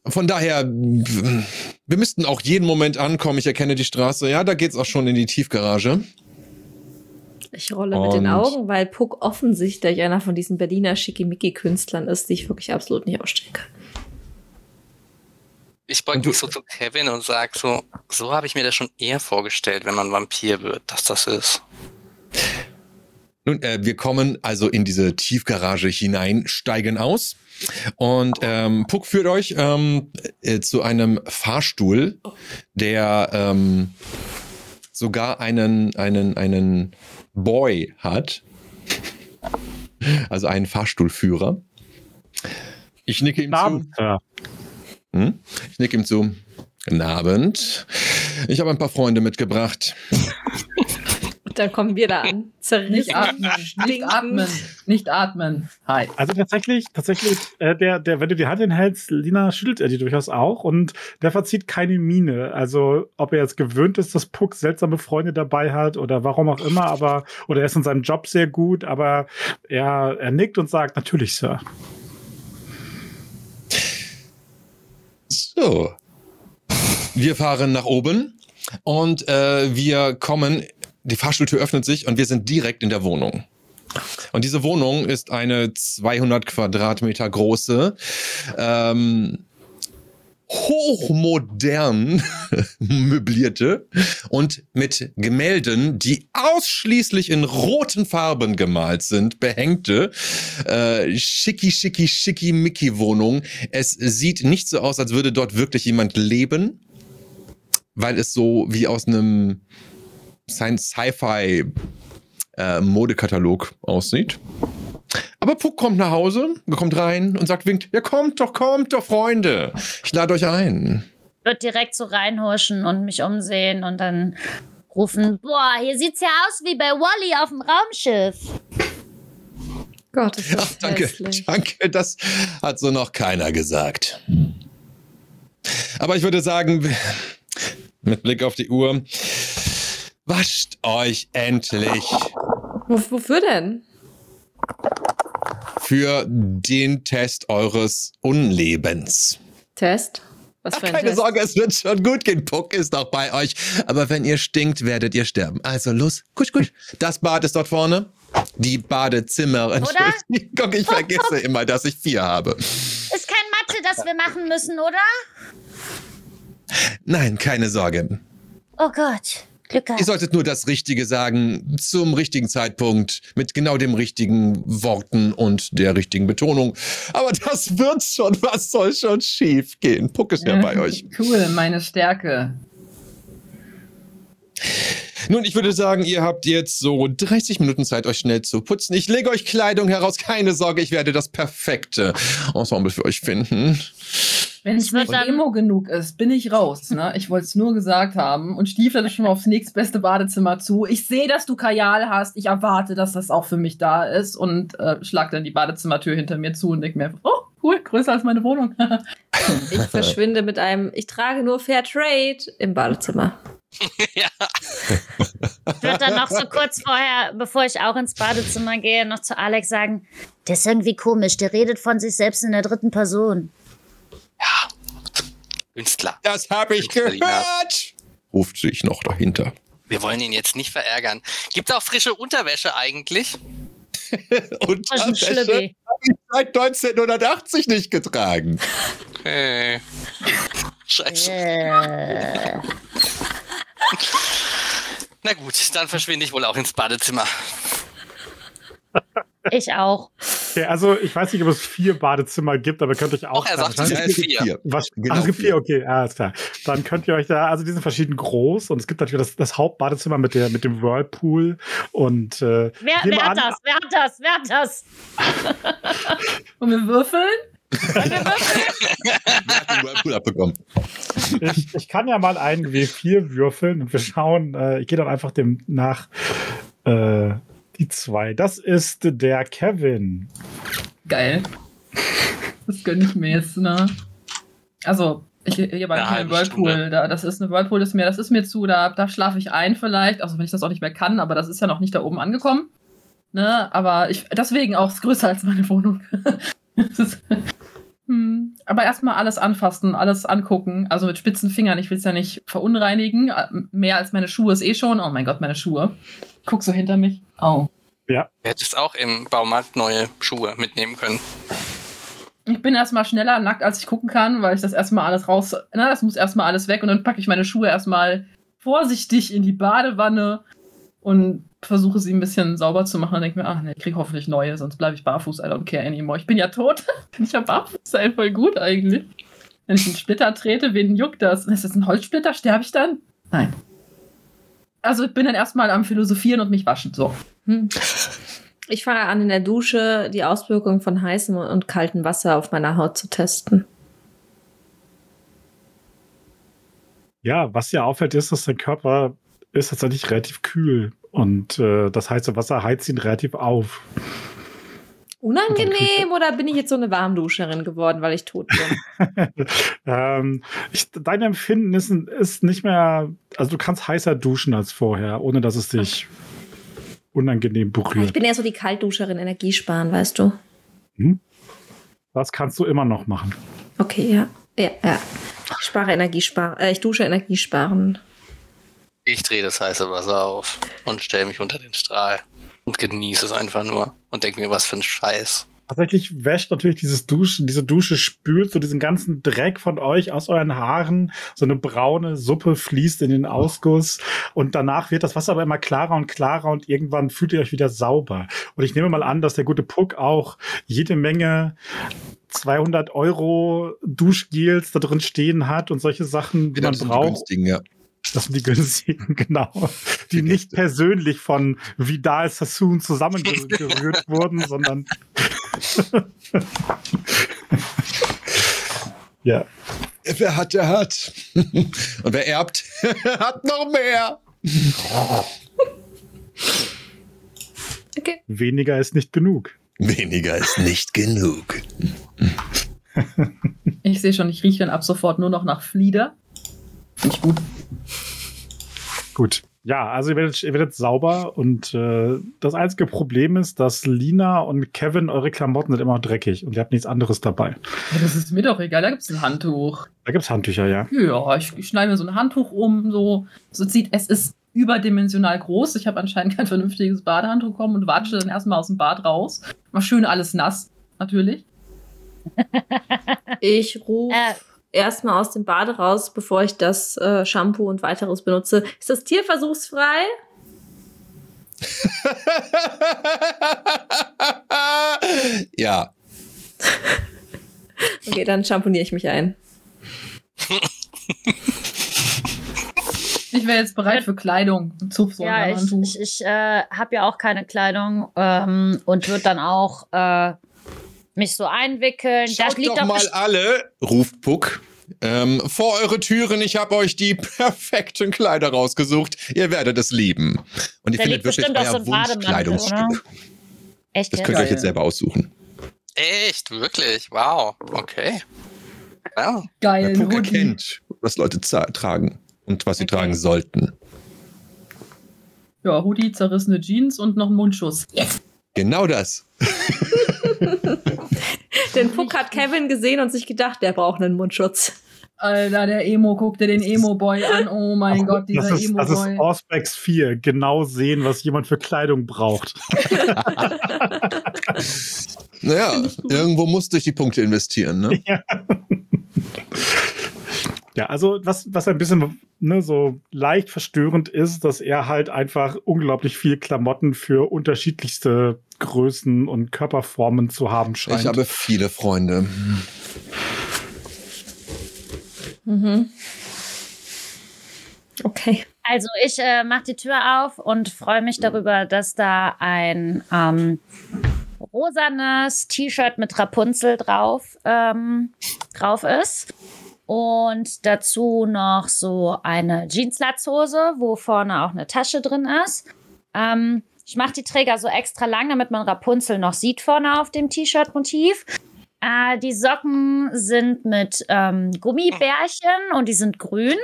S4: von daher, wir müssten auch jeden Moment ankommen. Ich erkenne die Straße. Ja, da geht's auch schon in die Tiefgarage.
S2: ich rolle mit den
S4: Und-
S2: Augen, weil Puck offensichtlich einer von diesen Berliner Schickimicki-Künstlern ist, die ich wirklich absolut nicht ausstehen kann.
S6: Ich beug mich so zu Kevin und sag so, so habe ich mir das schon eher vorgestellt, wenn man Vampir wird, dass das ist.
S4: Nun, äh, wir kommen also in diese Tiefgarage hinein, steigen aus und ähm, Puck führt euch ähm, äh, zu einem Fahrstuhl, der ähm, sogar einen, einen, einen Boy hat, also einen Fahrstuhlführer. Ich nicke ihm zu.
S1: Abend, Sir.
S4: Hm? Ich nicke ihm zu. Guten Abend. Ich habe ein paar Freunde mitgebracht.
S2: Und dann kommen wir da an.
S5: Nicht
S2: Zerrissen,
S5: atmen, nicht atmen, nicht atmen. Hi.
S1: Also tatsächlich, tatsächlich, äh, der, der, wenn du die Hand hinhältst, Lina schüttelt er die durchaus auch und der verzieht keine Miene. Also ob er jetzt gewöhnt ist, dass Puck seltsame Freunde dabei hat oder warum auch immer, aber oder er ist in seinem Job sehr gut, aber er, er nickt und sagt, natürlich, Sir.
S4: So. Wir fahren nach oben und äh, wir kommen, die Fahrstuhltür öffnet sich und wir sind direkt in der Wohnung. Und diese Wohnung ist eine 200 Quadratmeter große, ähm, hochmodern *laughs* möblierte und mit Gemälden, die ausschließlich in roten Farben gemalt sind, behängte, äh, schicki, schicki, schicki, Mickey Wohnung. Es sieht nicht so aus, als würde dort wirklich jemand leben, weil es so wie aus einem Science-Sci-Fi äh, Modekatalog aussieht. Aber Puck kommt nach Hause, kommt rein und sagt, winkt, ja kommt doch, kommt doch, Freunde. Ich lade euch ein.
S3: Wird direkt so reinhuschen und mich umsehen und dann rufen, boah, hier sieht's ja aus wie bei Wally auf dem Raumschiff.
S2: Gott, ist
S4: Ja,
S2: das
S4: danke,
S2: hässlich.
S4: danke, das hat so noch keiner gesagt. Aber ich würde sagen, mit Blick auf die Uhr, wascht euch endlich
S2: Wo, wofür denn?
S4: Für den Test eures Unlebens.
S2: Test? Was
S4: Ach,
S2: für ein
S4: keine
S2: Test?
S4: Sorge, es wird schon gut gehen. Puck ist auch bei euch. Aber wenn ihr stinkt, werdet ihr sterben. Also los, kusch, kusch. Das Bad ist dort vorne. Die Badezimmer. Entschuldigung, *laughs* ich vergesse immer, dass ich vier habe.
S3: Ist kein Mathe, das wir machen müssen, oder?
S4: Nein, keine Sorge.
S3: Oh Gott, Glück
S4: Ihr
S3: gehabt.
S4: solltet nur das Richtige sagen, zum richtigen Zeitpunkt, mit genau dem richtigen Worten und der richtigen Betonung. Aber das wird schon, was soll schon schief gehen? Puck ist ja bei euch.
S5: Cool, meine Stärke.
S4: Nun, ich würde sagen, ihr habt jetzt so 30 Minuten Zeit, euch schnell zu putzen. Ich lege euch Kleidung heraus, keine Sorge, ich werde das perfekte Ensemble für euch finden.
S5: Wenn es
S3: Ich
S5: nicht
S3: dann-
S5: Emo genug ist, bin ich raus. Ne? Ich wollte es nur gesagt haben und stiefel schon mal aufs nächstbeste Badezimmer zu. Ich sehe, dass du Kajal hast. Ich erwarte, dass das auch für mich da ist und äh, schlag dann die Badezimmertür hinter mir zu und denke mir, einfach, oh, cool, größer als meine Wohnung. *laughs*
S2: Ich verschwinde mit einem, ich trage nur Fair Trade im Badezimmer. *laughs*
S6: ja.
S3: Ich würde dann noch so kurz vorher, bevor ich auch ins Badezimmer gehe, noch zu Alex sagen, der ist irgendwie komisch, der redet von sich selbst in der dritten Person.
S6: Künstler.
S4: Das habe ich gehört. Ruft sich noch dahinter.
S6: Wir wollen ihn jetzt nicht verärgern. Gibt auch frische Unterwäsche eigentlich? *laughs*
S4: Unterwäsche habe ich seit 1980 nicht getragen.
S6: Okay. Scheiße. *laughs* Na gut, dann verschwinde ich wohl auch ins Badezimmer.
S3: Ich auch.
S1: Okay, also ich weiß nicht, ob es vier Badezimmer gibt, aber könnt euch auch.
S6: Doch, er sagt,
S1: wahrscheinlich-
S6: Ja, es gibt vier.
S1: Was,
S4: Genau
S1: ach, es gibt
S4: vier.
S1: okay, alles klar. Dann könnt ihr euch da, also die sind verschieden groß und es gibt natürlich das, das Hauptbadezimmer mit, der, mit dem Whirlpool und äh,
S3: Wer, wer
S1: an-
S3: hat das? Wer hat das? Wer hat das? *laughs*
S5: Und wir würfeln.
S4: Wer hat den Whirlpool abbekommen?
S1: ich, ich kann ja mal einen W4 würfeln und wir schauen, äh, ich gehe dann einfach dem nach äh, die zwei. Das ist der Kevin.
S5: Geil. Das gönne ich mir jetzt, ne? Also, ich hier einem
S6: halbe
S5: Whirlpool, da, das ist eine Whirlpool, das ist mir, das ist mir zu, da, da schlafe ich ein vielleicht, also wenn ich das auch nicht mehr kann, aber das ist ja noch nicht da oben angekommen. Ne? Aber ich, deswegen auch ist größer als meine Wohnung. *laughs* Ist- hm. Aber erstmal alles anfassen, alles angucken, also mit spitzen Fingern, ich will es ja nicht verunreinigen. Äh, Mehr als meine Schuhe ist eh schon. Oh mein Gott, meine Schuhe. Ich guck so hinter mich. Oh.
S6: Du hättest auch im Baumarkt neue Schuhe mitnehmen können.
S5: Ich bin erstmal schneller nackt, als ich gucken kann, weil ich das erstmal alles raus. Na, das muss erstmal alles weg und dann packe ich meine Schuhe erstmal vorsichtig in die Badewanne und versuche sie ein bisschen sauber zu machen und denke mir, ach ne, ich krieg hoffentlich neue, sonst bleibe ich barfuß. I don't care anymore. Ich bin ja tot. *laughs* bin ich ja barfuß. Sei voll gut eigentlich. Wenn ich einen Splitter trete, wen juckt das? Ist das ein Holzsplitter? Sterbe ich dann? Nein. Also ich bin dann erstmal am Philosophieren und mich waschen. So.
S2: Hm. Ich fange an, in der Dusche die Auswirkungen von heißem und kaltem Wasser auf meiner Haut zu testen.
S1: Ja, was ja auffällt, ist, dass dein Körper ist tatsächlich relativ kühl und äh, das heiße Wasser heizt ihn relativ auf.
S2: Unangenehm oder bin ich jetzt so eine Warmduscherin geworden, weil ich tot bin? *laughs*
S1: ähm, ich, dein Empfinden ist, ist nicht mehr, also du kannst heißer duschen als vorher, ohne dass es dich unangenehm
S2: Ich
S1: berührt.
S2: bin eher so die Kaltduscherin, Energie sparen, weißt du?
S1: Das kannst du immer noch machen.
S2: Okay, ja. Ja, ja. Ich spare Energie sparen. Äh, ich dusche energiesparend.
S6: Ich drehe das heiße Wasser auf und stelle mich unter den Strahl und genieße es einfach nur und denke mir, was für ein Scheiß.
S1: Tatsächlich wäscht natürlich dieses Duschen, diese Dusche spült so diesen ganzen Dreck von euch aus euren Haaren. So eine braune Suppe fließt in den Ausguss und danach wird das Wasser aber immer klarer und klarer und irgendwann fühlt ihr euch wieder sauber. Und ich nehme mal an, dass der gute Puck auch jede Menge 200 Euro Duschgels da drin stehen hat und solche Sachen, die man braucht.
S4: günstigen, ja.
S1: Das sind die günstigen, *laughs* genau. Die nicht persönlich von Vidal Sassoon zusammengerührt *laughs* wurden, sondern. *laughs* ja.
S4: Wer hat, der hat. Und wer erbt, hat noch mehr.
S2: Okay.
S1: Weniger ist nicht genug.
S4: Weniger ist nicht genug.
S5: Ich sehe schon, ich rieche dann ab sofort nur noch nach Flieder. Finde ich gut. *laughs*
S1: Gut. Ja, also ihr werdet, ihr werdet sauber und äh, das einzige Problem ist, dass Lina und Kevin, eure Klamotten sind immer noch dreckig und ihr habt nichts anderes dabei.
S5: Ja, das ist mir doch egal, da gibt es ein Handtuch.
S1: Da gibt's Handtücher, ja.
S5: Ja, ich, ich schneide mir so ein Handtuch um, so. So sieht, es ist überdimensional groß. Ich habe anscheinend kein vernünftiges Badehandtuch bekommen und watsche dann erstmal aus dem Bad raus. Mal schön alles nass, natürlich. *laughs*
S2: Ich rufe
S3: Äh.
S2: Erstmal aus dem Bade raus, bevor ich das äh, Shampoo und weiteres benutze. Ist das tierversuchsfrei? *laughs*
S4: ja. *laughs*
S2: Okay, dann shampooniere ich mich ein.
S5: Ich wäre jetzt bereit für Kleidung. Ein Zupf so
S3: Ja, ich, ich, ich äh, habe ja auch keine Kleidung ähm, und würde dann auch äh, mich so einwickeln.
S4: Schaut
S3: da liegt
S4: doch mal alle, ruft Puck. Ähm, vor eure Türen, ich habe euch die *laughs* perfekten Kleider rausgesucht. Ihr werdet es lieben. Und ihr findet wirklich euer
S3: so
S4: Wunschkleidungsstück.
S3: Echt
S4: Das könnt ihr euch jetzt selber aussuchen.
S6: Echt, wirklich? Wow. Okay. Ja.
S5: Geil,
S4: Puck erkennt, was Leute tragen und was sie
S3: Okay.
S4: tragen sollten.
S5: Ja, Hoodie, zerrissene Jeans und noch ein Mundschuss.
S4: Genau das. *laughs*
S2: Den Puck hat Kevin gesehen und sich gedacht, der braucht einen Mundschutz.
S5: Alter, der Emo, guck dir den Emo-Boy an. Oh mein Gott, dieser
S1: das ist, das ist
S5: Emo-Boy.
S1: Auspex 4. Genau sehen, was jemand für Kleidung braucht. *laughs*
S4: Naja, irgendwo musste ich die Punkte investieren. Ne?
S1: Ja, also was, was ein bisschen ne, so leicht verstörend ist, dass er halt einfach unglaublich viel Klamotten für unterschiedlichste Größen und Körperformen zu haben scheint.
S4: Ich habe viele Freunde.
S2: Mhm. Okay.
S3: Also ich äh, mache die Tür auf und freue mich darüber, dass da ein ähm, rosanes T-Shirt mit Rapunzel drauf, ähm, drauf ist. Und dazu noch so eine Jeanslatzhose, wo vorne auch eine Tasche drin ist. Ähm, ich mache die Träger so extra lang, damit man Rapunzel noch sieht vorne auf dem T-Shirt-Motiv. Äh, die Socken sind mit ähm, Gummibärchen und die sind grün.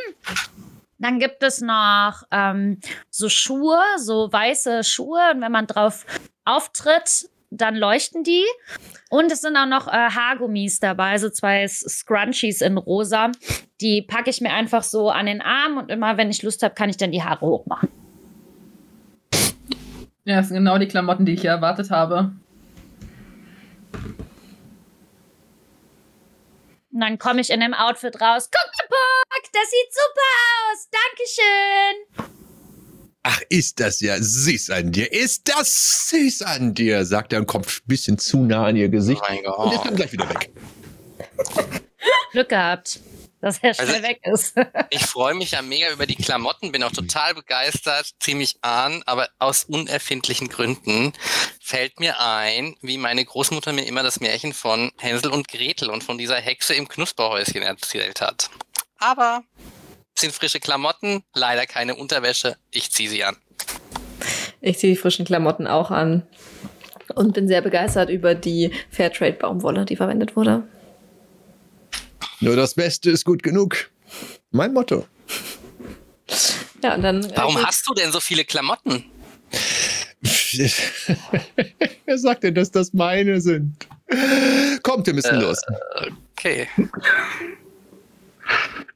S3: Dann gibt es noch ähm, so Schuhe, so weiße Schuhe. Und wenn man drauf auftritt, dann leuchten die. Und es sind auch noch äh, Haargummis dabei, so zwei Scrunchies in rosa. Die packe ich mir einfach so an den Arm und immer, wenn ich Lust habe, kann ich dann die Haare hochmachen.
S5: Ja, das sind genau die Klamotten, die ich hier erwartet habe.
S3: Und dann komme ich in dem Outfit raus. Guck mal, Puck, das sieht super aus. Dankeschön.
S4: Ach, ist das ja süß an dir. Ist das süß an dir, sagt er und kommt ein bisschen zu nah an ihr
S6: Oh
S4: Gesicht.
S6: mein
S4: Und ist dann
S6: Gott.
S4: gleich wieder weg.
S3: Glück gehabt, dass er schnell
S6: Also-
S3: weg ist. *laughs*
S6: Ich freue mich ja mega über die Klamotten, bin auch total begeistert, ziemlich an, aber aus unerfindlichen Gründen fällt mir ein, wie meine Großmutter mir immer das Märchen von Hänsel und Gretel und von dieser Hexe im Knusperhäuschen erzählt hat. Aber es sind frische Klamotten, leider keine Unterwäsche, ich ziehe sie an.
S2: Ich ziehe die frischen Klamotten auch an und bin sehr begeistert über die Fairtrade-Baumwolle, die verwendet wurde.
S4: Nur das Beste ist gut genug. Mein Motto.
S2: Ja, und dann. äh,
S6: Warum hast du denn so viele Klamotten? *laughs*
S4: Wer sagt denn, dass das meine sind? Kommt, wir müssen
S6: Äh,
S4: los.
S6: Okay.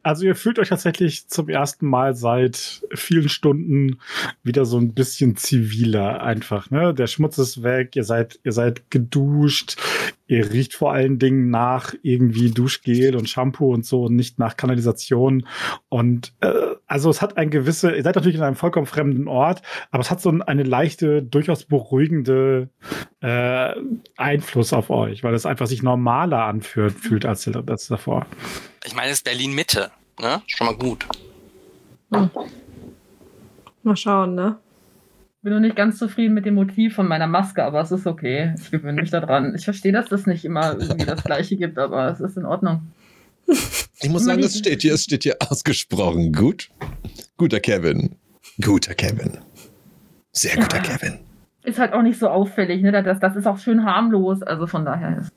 S1: Also ihr fühlt euch tatsächlich zum ersten Mal seit vielen Stunden wieder so ein bisschen ziviler einfach. Ne? Der Schmutz ist weg, ihr seid, ihr seid geduscht, ihr riecht vor allen Dingen nach irgendwie Duschgel und Shampoo und so und nicht nach Kanalisation. Und äh, also es hat ein gewisse, ihr seid natürlich in einem vollkommen fremden Ort, aber es hat so ein- eine leichte, durchaus beruhigende äh, Einfluss auf euch, weil es einfach sich normaler anfühlt fühlt als, als davor.
S6: Ich meine, es ist Berlin Mitte, ne? Schon mal gut.
S2: Mal schauen, ne?
S5: Bin noch nicht ganz zufrieden mit dem Motiv von meiner Maske, aber es ist okay. Ich gewöhne mich daran. Ich verstehe, dass das nicht immer irgendwie das Gleiche gibt, aber es ist in Ordnung.
S4: Ich muss sagen, es steht hier, es steht hier ausgesprochen gut. Guter Kevin. Guter Kevin. Sehr guter
S5: Ja.
S4: Kevin.
S5: Ist halt auch nicht so auffällig, ne? Das, das ist auch schön harmlos. Also von daher ist.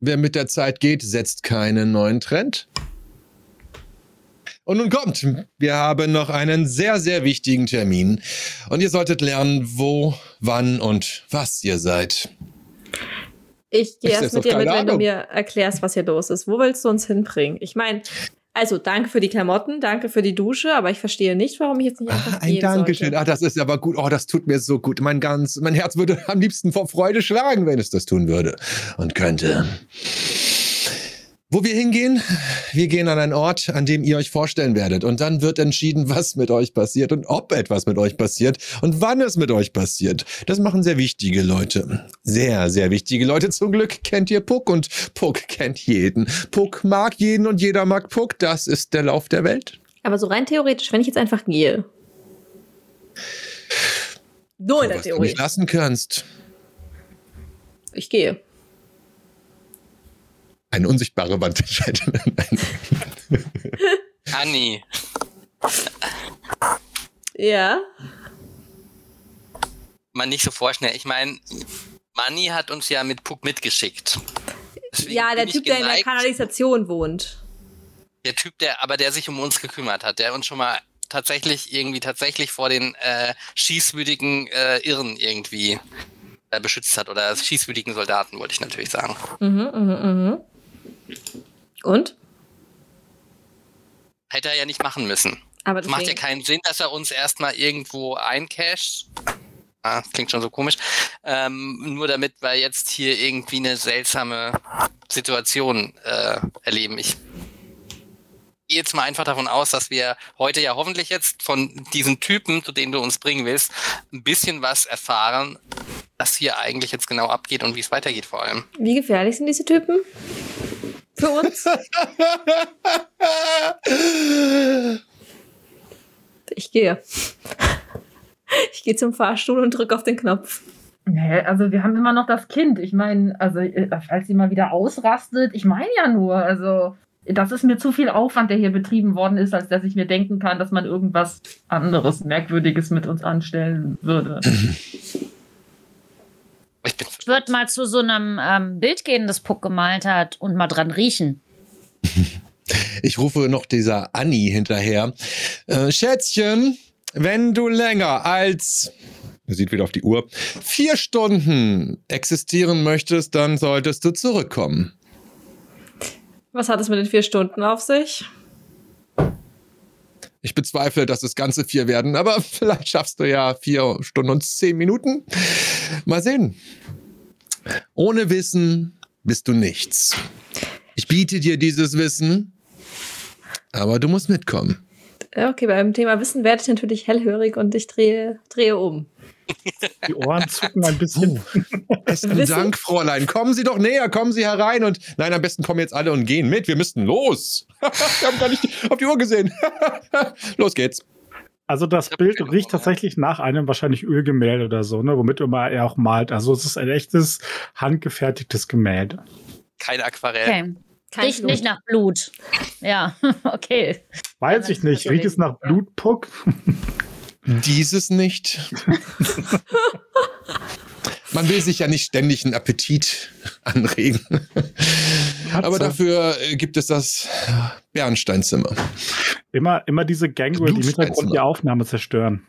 S4: Wer mit der Zeit geht, setzt keinen neuen Trend. Und nun kommt, wir haben noch einen sehr, sehr wichtigen Termin. Und ihr solltet lernen, wo, wann und was ihr seid.
S2: Ich gehe erst mit dir mit, wenn du
S4: Ahnung.
S2: mir erklärst, was hier los ist. Wo willst du uns hinbringen? Ich meine, also danke für die Klamotten, danke für die Dusche, aber ich verstehe nicht, warum ich jetzt nicht einfach
S4: Ah, ein Dankeschön. Ah, das ist aber gut. Oh, das tut mir so gut. Mein ganz, mein Herz würde am liebsten vor Freude schlagen, wenn es das tun würde. Und könnte. Wo wir hingehen? Wir gehen an einen Ort, an dem ihr euch vorstellen werdet. Und dann wird entschieden, was mit euch passiert und ob etwas mit euch passiert und wann es mit euch passiert. Das machen sehr wichtige Leute. Sehr, sehr wichtige Leute. Zum Glück kennt ihr Puck und Puck kennt jeden. Puck mag jeden und jeder mag Puck. Das ist der Lauf der Welt.
S2: Aber so rein theoretisch, wenn ich jetzt einfach gehe. Nur in der
S4: was du
S2: Theorie.
S4: nicht lassen kannst.
S2: Ich gehe.
S4: Eine unsichtbare Wand *laughs* entscheidet.
S6: Anni,
S2: Ja.
S6: mal nicht so vorschnell. Ich meine, Manni hat uns ja mit Puck mitgeschickt. Deswegen
S2: Ja, der Typ, der in der
S6: geneigt-
S2: Kanalisation wohnt.
S6: Der Typ, der, aber der sich um uns gekümmert hat, der uns schon mal tatsächlich irgendwie tatsächlich vor den äh, schießwütigen äh, Irren irgendwie äh, beschützt hat oder schießwütigen Soldaten, wollte ich natürlich sagen.
S2: Mhm, mhm, mhm. Und?
S6: Hätte er ja nicht machen müssen.
S2: Aber
S6: Es macht ja keinen Sinn, dass er uns erstmal irgendwo eincasht. Ah, das klingt schon so komisch. Ähm, nur damit wir jetzt hier irgendwie eine seltsame Situation äh, erleben. Ich gehe jetzt mal einfach davon aus, dass wir heute ja hoffentlich jetzt von diesen Typen, zu denen du uns bringen willst, ein bisschen was erfahren, was hier eigentlich jetzt genau abgeht und wie es weitergeht vor allem.
S2: wie gefährlich sind diese Typen? Für uns? *laughs* Ich gehe. Ich gehe zum Fahrstuhl und drücke auf den Knopf.
S5: Nee, also wir haben immer noch das Kind. Ich meine, also äh, falls sie mal wieder ausrastet, ich meine ja nur, also das ist mir zu viel Aufwand, der hier betrieben worden ist, als dass ich mir denken kann, dass man irgendwas anderes Merkwürdiges mit uns anstellen würde. *laughs*
S6: Ich bin
S3: Ich würde mal zu so einem ähm, Bild gehen, das Puck gemalt hat und mal dran riechen. *laughs*
S4: Ich rufe noch dieser Anni hinterher. Äh, Schätzchen, wenn du länger als, er sieht wieder auf die Uhr, vier Stunden existieren möchtest, dann solltest du zurückkommen.
S2: Was hat es mit den vier Stunden auf sich?
S4: Ich bezweifle, dass es ganze vier werden, aber *laughs* vielleicht schaffst du ja vier Stunden und zehn Minuten. Mal sehen. Ohne Wissen bist du nichts. Ich biete dir dieses Wissen, aber du musst mitkommen.
S2: Okay, beim Thema Wissen werde ich natürlich hellhörig und ich drehe, drehe um.
S1: Die Ohren zucken ein bisschen.
S4: Besten
S2: Wissen?
S4: Dank, Fräulein. Kommen Sie doch näher, kommen Sie herein und nein, am besten kommen jetzt alle und gehen mit. Wir müssten los. *laughs* Wir haben gar nicht auf die Uhr gesehen. *laughs* los geht's.
S1: Also das Bild riecht tatsächlich nach einem wahrscheinlich Ölgemälde oder so, ne, womit immer er auch malt. Also es ist ein echtes handgefertigtes Gemälde.
S6: kein Aquarell.
S3: Okay.
S2: Kein
S3: Riecht
S2: Blut.
S3: nicht nach Blut. Ja, *laughs* okay.
S1: Weiß
S3: Ja,
S1: ich nicht. Riecht es nach Blutpuck? *laughs*
S4: Dieses nicht. *laughs* Man will sich ja nicht ständig einen Appetit anregen. Aber dafür äh, gibt es das Bernsteinzimmer.
S1: Immer, immer diese Gangrel, die im Hintergrund die. Aufnahme zerstören.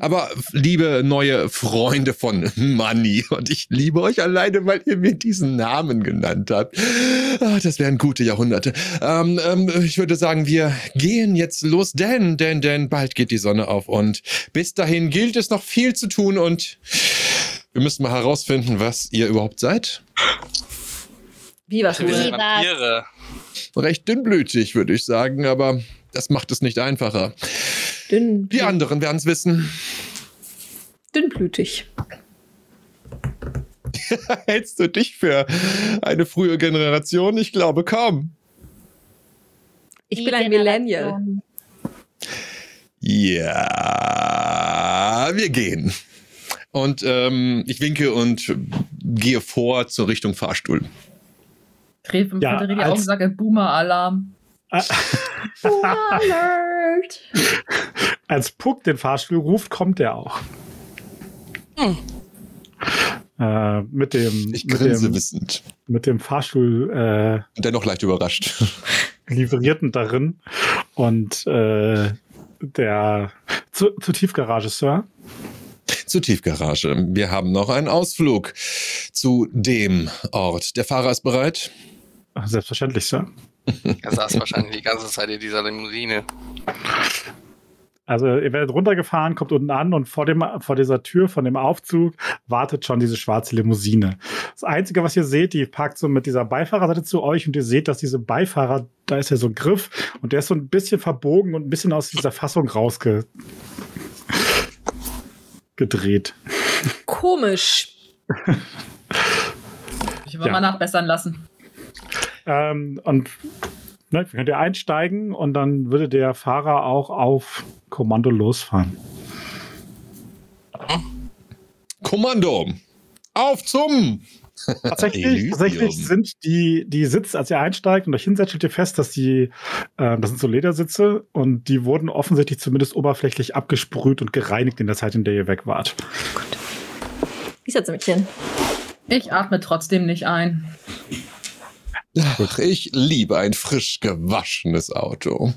S4: Aber liebe neue Freunde von Money, und ich liebe euch alleine, weil ihr mir diesen Namen genannt habt. Ah, das wären gute Jahrhunderte. Ähm, ähm, ich würde sagen, wir gehen jetzt los, denn, denn, denn bald geht die Sonne auf und bis dahin gilt es noch viel zu tun und wir müssen mal herausfinden, was ihr überhaupt seid.
S2: Wie was
S6: Wir sind
S3: Lieber-
S6: Vampire.
S4: Recht dünnblütig, würde ich sagen, aber das macht es nicht einfacher.
S2: Dünn,
S4: Die anderen werden es wissen.
S2: dünnblütig. *laughs*
S4: Hältst du dich für eine frühe Generation? Ich glaube kaum.
S2: Ich
S3: Die
S2: bin ein Millennial.
S4: Ja, wir gehen. Und ähm, ich winke und gehe vor zur Richtung Fahrstuhl.
S5: Tref im
S1: Ja,
S5: Vater die Augen, sage Boomer-Alarm. *laughs*
S2: Alert!
S1: Als Puck den Fahrstuhl ruft, kommt er auch. Äh, mit dem,
S4: Ich
S1: mit
S4: grinse
S1: dem,
S4: wissend
S1: mit dem Fahrstuhl äh,
S4: dennoch leicht überrascht. *laughs*
S1: Livrierten darin und äh, der zu, zur Tiefgarage, Sir.
S4: Zur Tiefgarage. Wir haben noch einen Ausflug zu dem Ort. Der Fahrer ist bereit.
S1: Selbstverständlich, Sir.
S6: Er saß wahrscheinlich die ganze Zeit in dieser Limousine.
S1: Also ihr werdet runtergefahren, kommt unten an und vor, dem, vor dieser Tür von dem Aufzug wartet schon diese schwarze Limousine. Das Einzige, was ihr seht, die parkt so mit dieser Beifahrerseite zu euch und ihr seht, dass diese Beifahrer, da ist ja so ein Griff und der ist so ein bisschen verbogen und ein bisschen aus dieser Fassung rausge gedreht.
S2: Komisch. *laughs*
S5: Ich will
S1: Ja.
S5: mal nachbessern lassen.
S1: Ähm, und ne, könnt ihr einsteigen und dann würde der Fahrer auch auf Kommando losfahren.
S4: Kommando. Auf zum.
S1: Tatsächlich, tatsächlich sind die, die Sitze, als ihr einsteigt und euch hinsetzt, stellt ihr fest, dass die, äh, das sind so Ledersitze und die wurden offensichtlich zumindest oberflächlich abgesprüht und gereinigt in der Zeit, in der ihr weg wart.
S2: Ich setze mich hin.
S5: Ich atme trotzdem nicht ein.
S4: Ach, ich liebe ein frisch gewaschenes Auto.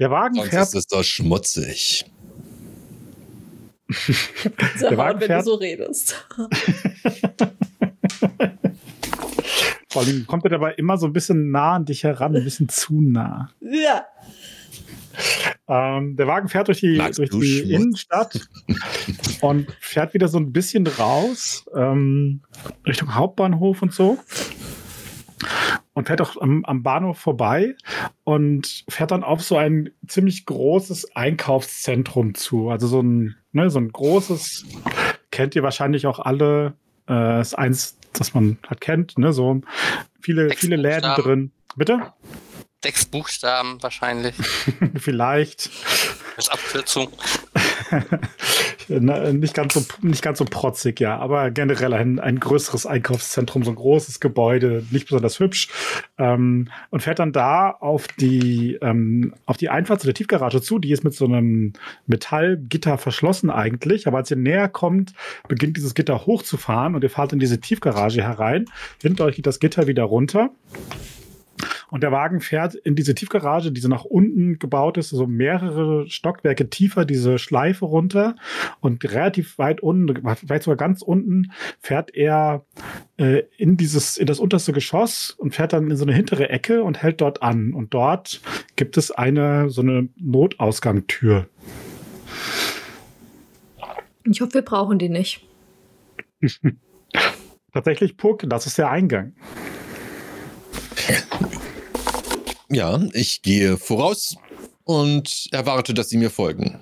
S1: Der Wagen
S4: Sonst
S1: fährt
S4: ist es doch schmutzig.
S1: Der Wagen
S2: wenn
S1: fährt-
S2: du so redest.
S1: Vor allem kommt er dabei immer so ein bisschen nah an dich heran, ein bisschen zu nah.
S2: Ja.
S1: Ähm, der Wagen fährt durch die,
S4: Magst
S1: durch
S4: du
S1: die
S4: Schmutz?
S1: Innenstadt und fährt wieder so ein bisschen raus, ähm, Richtung Hauptbahnhof und so. Und fährt auch am, am Bahnhof vorbei und fährt dann auf so ein ziemlich großes Einkaufszentrum zu. Also so ein, ne, so ein großes, kennt ihr wahrscheinlich auch alle, äh, ist eins, das man halt kennt, ne, so viele,
S6: Sechs
S1: viele Läden drin. Bitte?
S6: Sechs Buchstaben wahrscheinlich *laughs*
S1: Vielleicht.
S6: als Abkürzung. *laughs*
S1: Nicht, ganz so, nicht ganz so protzig, ja, aber generell ein, ein größeres Einkaufszentrum, so ein großes Gebäude, nicht besonders hübsch. Ähm, und fährt dann da auf die, ähm, auf die Einfahrt zu der Tiefgarage zu. Die ist mit so einem Metallgitter verschlossen eigentlich. Aber als ihr näher kommt, beginnt dieses Gitter hochzufahren und ihr fahrt in diese Tiefgarage herein. Hinter euch geht das Gitter wieder runter. Und der Wagen fährt in diese Tiefgarage, die so nach unten gebaut ist, so mehrere Stockwerke tiefer, diese Schleife runter. Und relativ weit unten, vielleicht sogar ganz unten, fährt er äh, in dieses, in das unterste Geschoss und fährt dann in so eine hintere Ecke und hält dort an. Und dort gibt es eine, so eine Notausgangtür.
S2: Ich hoffe, wir brauchen die nicht. *laughs*
S1: Tatsächlich, Puck, das ist der Eingang.
S4: Ja, ich gehe voraus und erwarte, dass sie mir folgen.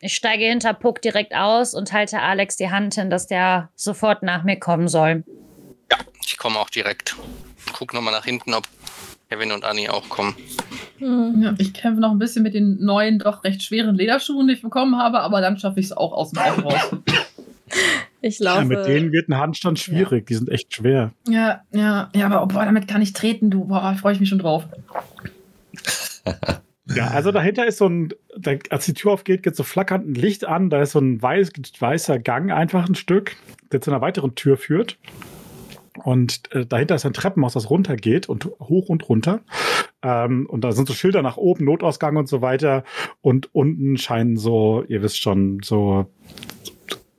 S3: Ich steige hinter Puck direkt aus und halte Alex die Hand hin, dass der sofort nach mir kommen soll.
S6: Ich komme auch direkt. Guck nochmal nach hinten, ob Kevin und Annie auch kommen.
S2: Hm.
S5: Ja, ich kämpfe noch ein bisschen mit den neuen, doch recht schweren Lederschuhen, die ich bekommen habe, aber dann schaffe ich es auch aus dem Auto raus. *laughs*
S2: Ich
S1: Ja,
S2: laufe.
S1: mit denen wird ein Handstand schwierig, die sind echt schwer.
S5: Ja, ja, ja, aber boah, damit kann ich treten, du. Boah, freue ich mich schon drauf.
S1: Ja, also dahinter ist so ein, da, als die Tür aufgeht, geht so flackernd ein Licht an, da ist so ein weiß, weißer Gang einfach ein Stück, der zu einer weiteren Tür führt. Und äh, dahinter ist ein Treppenhaus, das runtergeht und hoch und runter. Ähm, und da sind so Schilder nach oben, Notausgang und so weiter. Und unten scheinen so, ihr wisst schon, so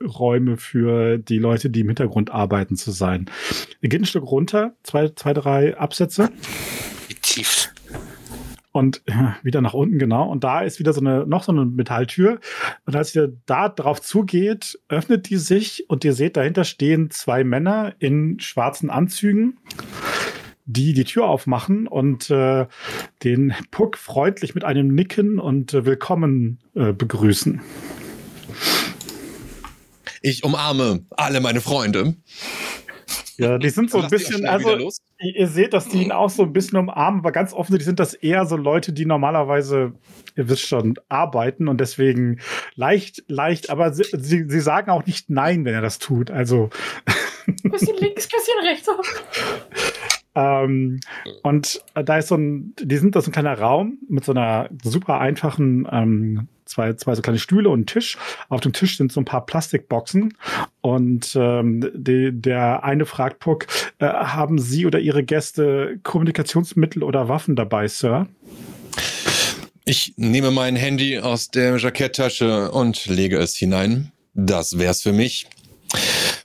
S1: Räume für die Leute, die im Hintergrund arbeiten, zu sein. Ihr geht ein Stück runter, zwei, zwei, drei Absätze.
S6: Tief.
S1: Und wieder nach unten, genau. Und da ist wieder so eine, noch so eine Metalltür. Und als ihr da drauf zugeht, öffnet die sich und ihr seht, dahinter stehen zwei Männer in schwarzen Anzügen, die die Tür aufmachen und äh, den Puck freundlich mit einem Nicken und äh, Willkommen äh, begrüßen.
S4: Ich umarme alle meine Freunde.
S1: Ja, die sind so ein bisschen, also. Ihr ihr seht, dass die ihn auch so ein bisschen umarmen, aber ganz offensichtlich sind das eher so Leute, die normalerweise, ihr wisst schon, arbeiten und deswegen leicht, leicht, aber sie, sie, sie sagen auch nicht nein, wenn er das tut. Also, *laughs*
S5: Bisschen links, bisschen rechts.
S1: ähm, und da ist so ein, die sind da so ein kleiner Raum mit so einer super einfachen, ähm, zwei, zwei so kleine Stühle und ein Tisch. Auf dem Tisch sind so ein paar Plastikboxen und ähm, die, der eine fragt Puck, äh, haben Sie oder Ihre Gäste Kommunikationsmittel oder Waffen dabei, Sir?
S4: Ich nehme mein Handy aus der Jacketttasche und lege es hinein. Das wär's für mich.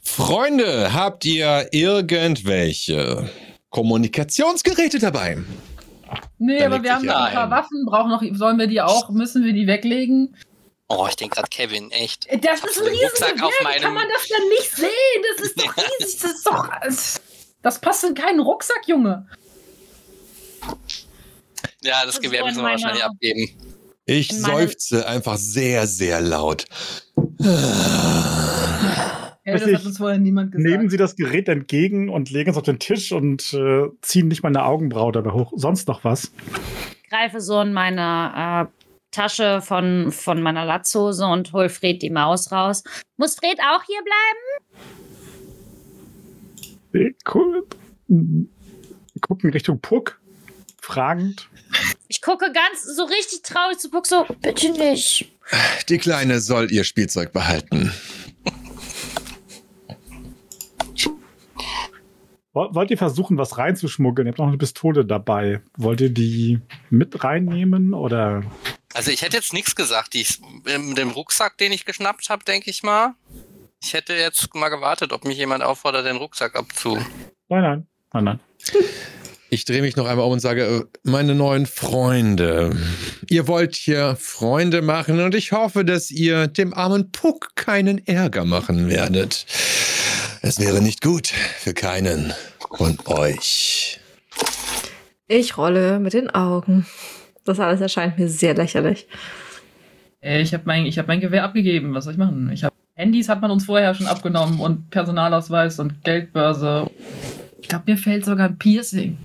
S4: Freunde, habt ihr irgendwelche Kommunikationsgeräte dabei?
S5: Nee,
S4: Da
S5: aber wir haben noch ein paar
S4: ein.
S5: Waffen. Brauchen noch, sollen wir die auch? Müssen wir die weglegen?
S6: Oh, ich denke gerade Kevin, echt.
S5: Äh, Das ist ein Riesengewehr.
S6: auf
S5: Wie kann
S6: meinem-
S5: man das denn nicht sehen? Das ist doch *laughs* riesig. Das ist doch. Das passt in keinen Rucksack, Junge.
S6: Ja, das
S3: Also
S6: Gewehr müssen wir
S3: meiner-
S6: wahrscheinlich abgeben.
S4: Ich
S3: meinem-
S4: seufze einfach sehr, sehr laut. *sighs* *sighs* *sighs*
S5: Ja, das hat uns vorher niemand gesagt.
S1: Nehmen Sie das Gerät entgegen und legen es auf den Tisch und äh, ziehen nicht mal eine Augenbraue dabei hoch. Sonst noch was?
S3: Greife so in meine Tasche von, von meiner Latzhose und hol Fred die Maus raus. Muss Fred auch hier bleiben?
S1: Cool. Gucken Richtung Puck. Fragend.
S3: Ich gucke ganz so richtig traurig zu Puck, so, bitte nicht.
S4: Die Kleine soll ihr Spielzeug behalten.
S1: Wollt ihr versuchen, was reinzuschmuggeln? Ihr habt noch eine Pistole dabei. Wollt ihr die mit reinnehmen oder?
S6: Also ich hätte jetzt nichts gesagt. Die, mit dem Rucksack, den ich geschnappt habe, denke ich mal. Ich hätte jetzt mal gewartet, ob mich jemand auffordert, den Rucksack abzu.
S1: Nein, nein, nein, nein.
S4: Ich drehe mich noch einmal um und sage, äh, meine neuen Freunde, ihr wollt hier Freunde machen und ich hoffe, dass ihr dem armen Puck keinen Ärger machen werdet. Es wäre nicht gut für keinen von euch.
S2: Ich rolle mit den Augen. Das alles erscheint mir sehr lächerlich.
S5: Äh, Ich habe mein, ich hab mein Gewehr abgegeben. Was soll ich machen? Ich hab, Handys hat man uns vorher schon abgenommen und Personalausweis und Geldbörse. Ich glaube, mir fällt sogar ein Piercing.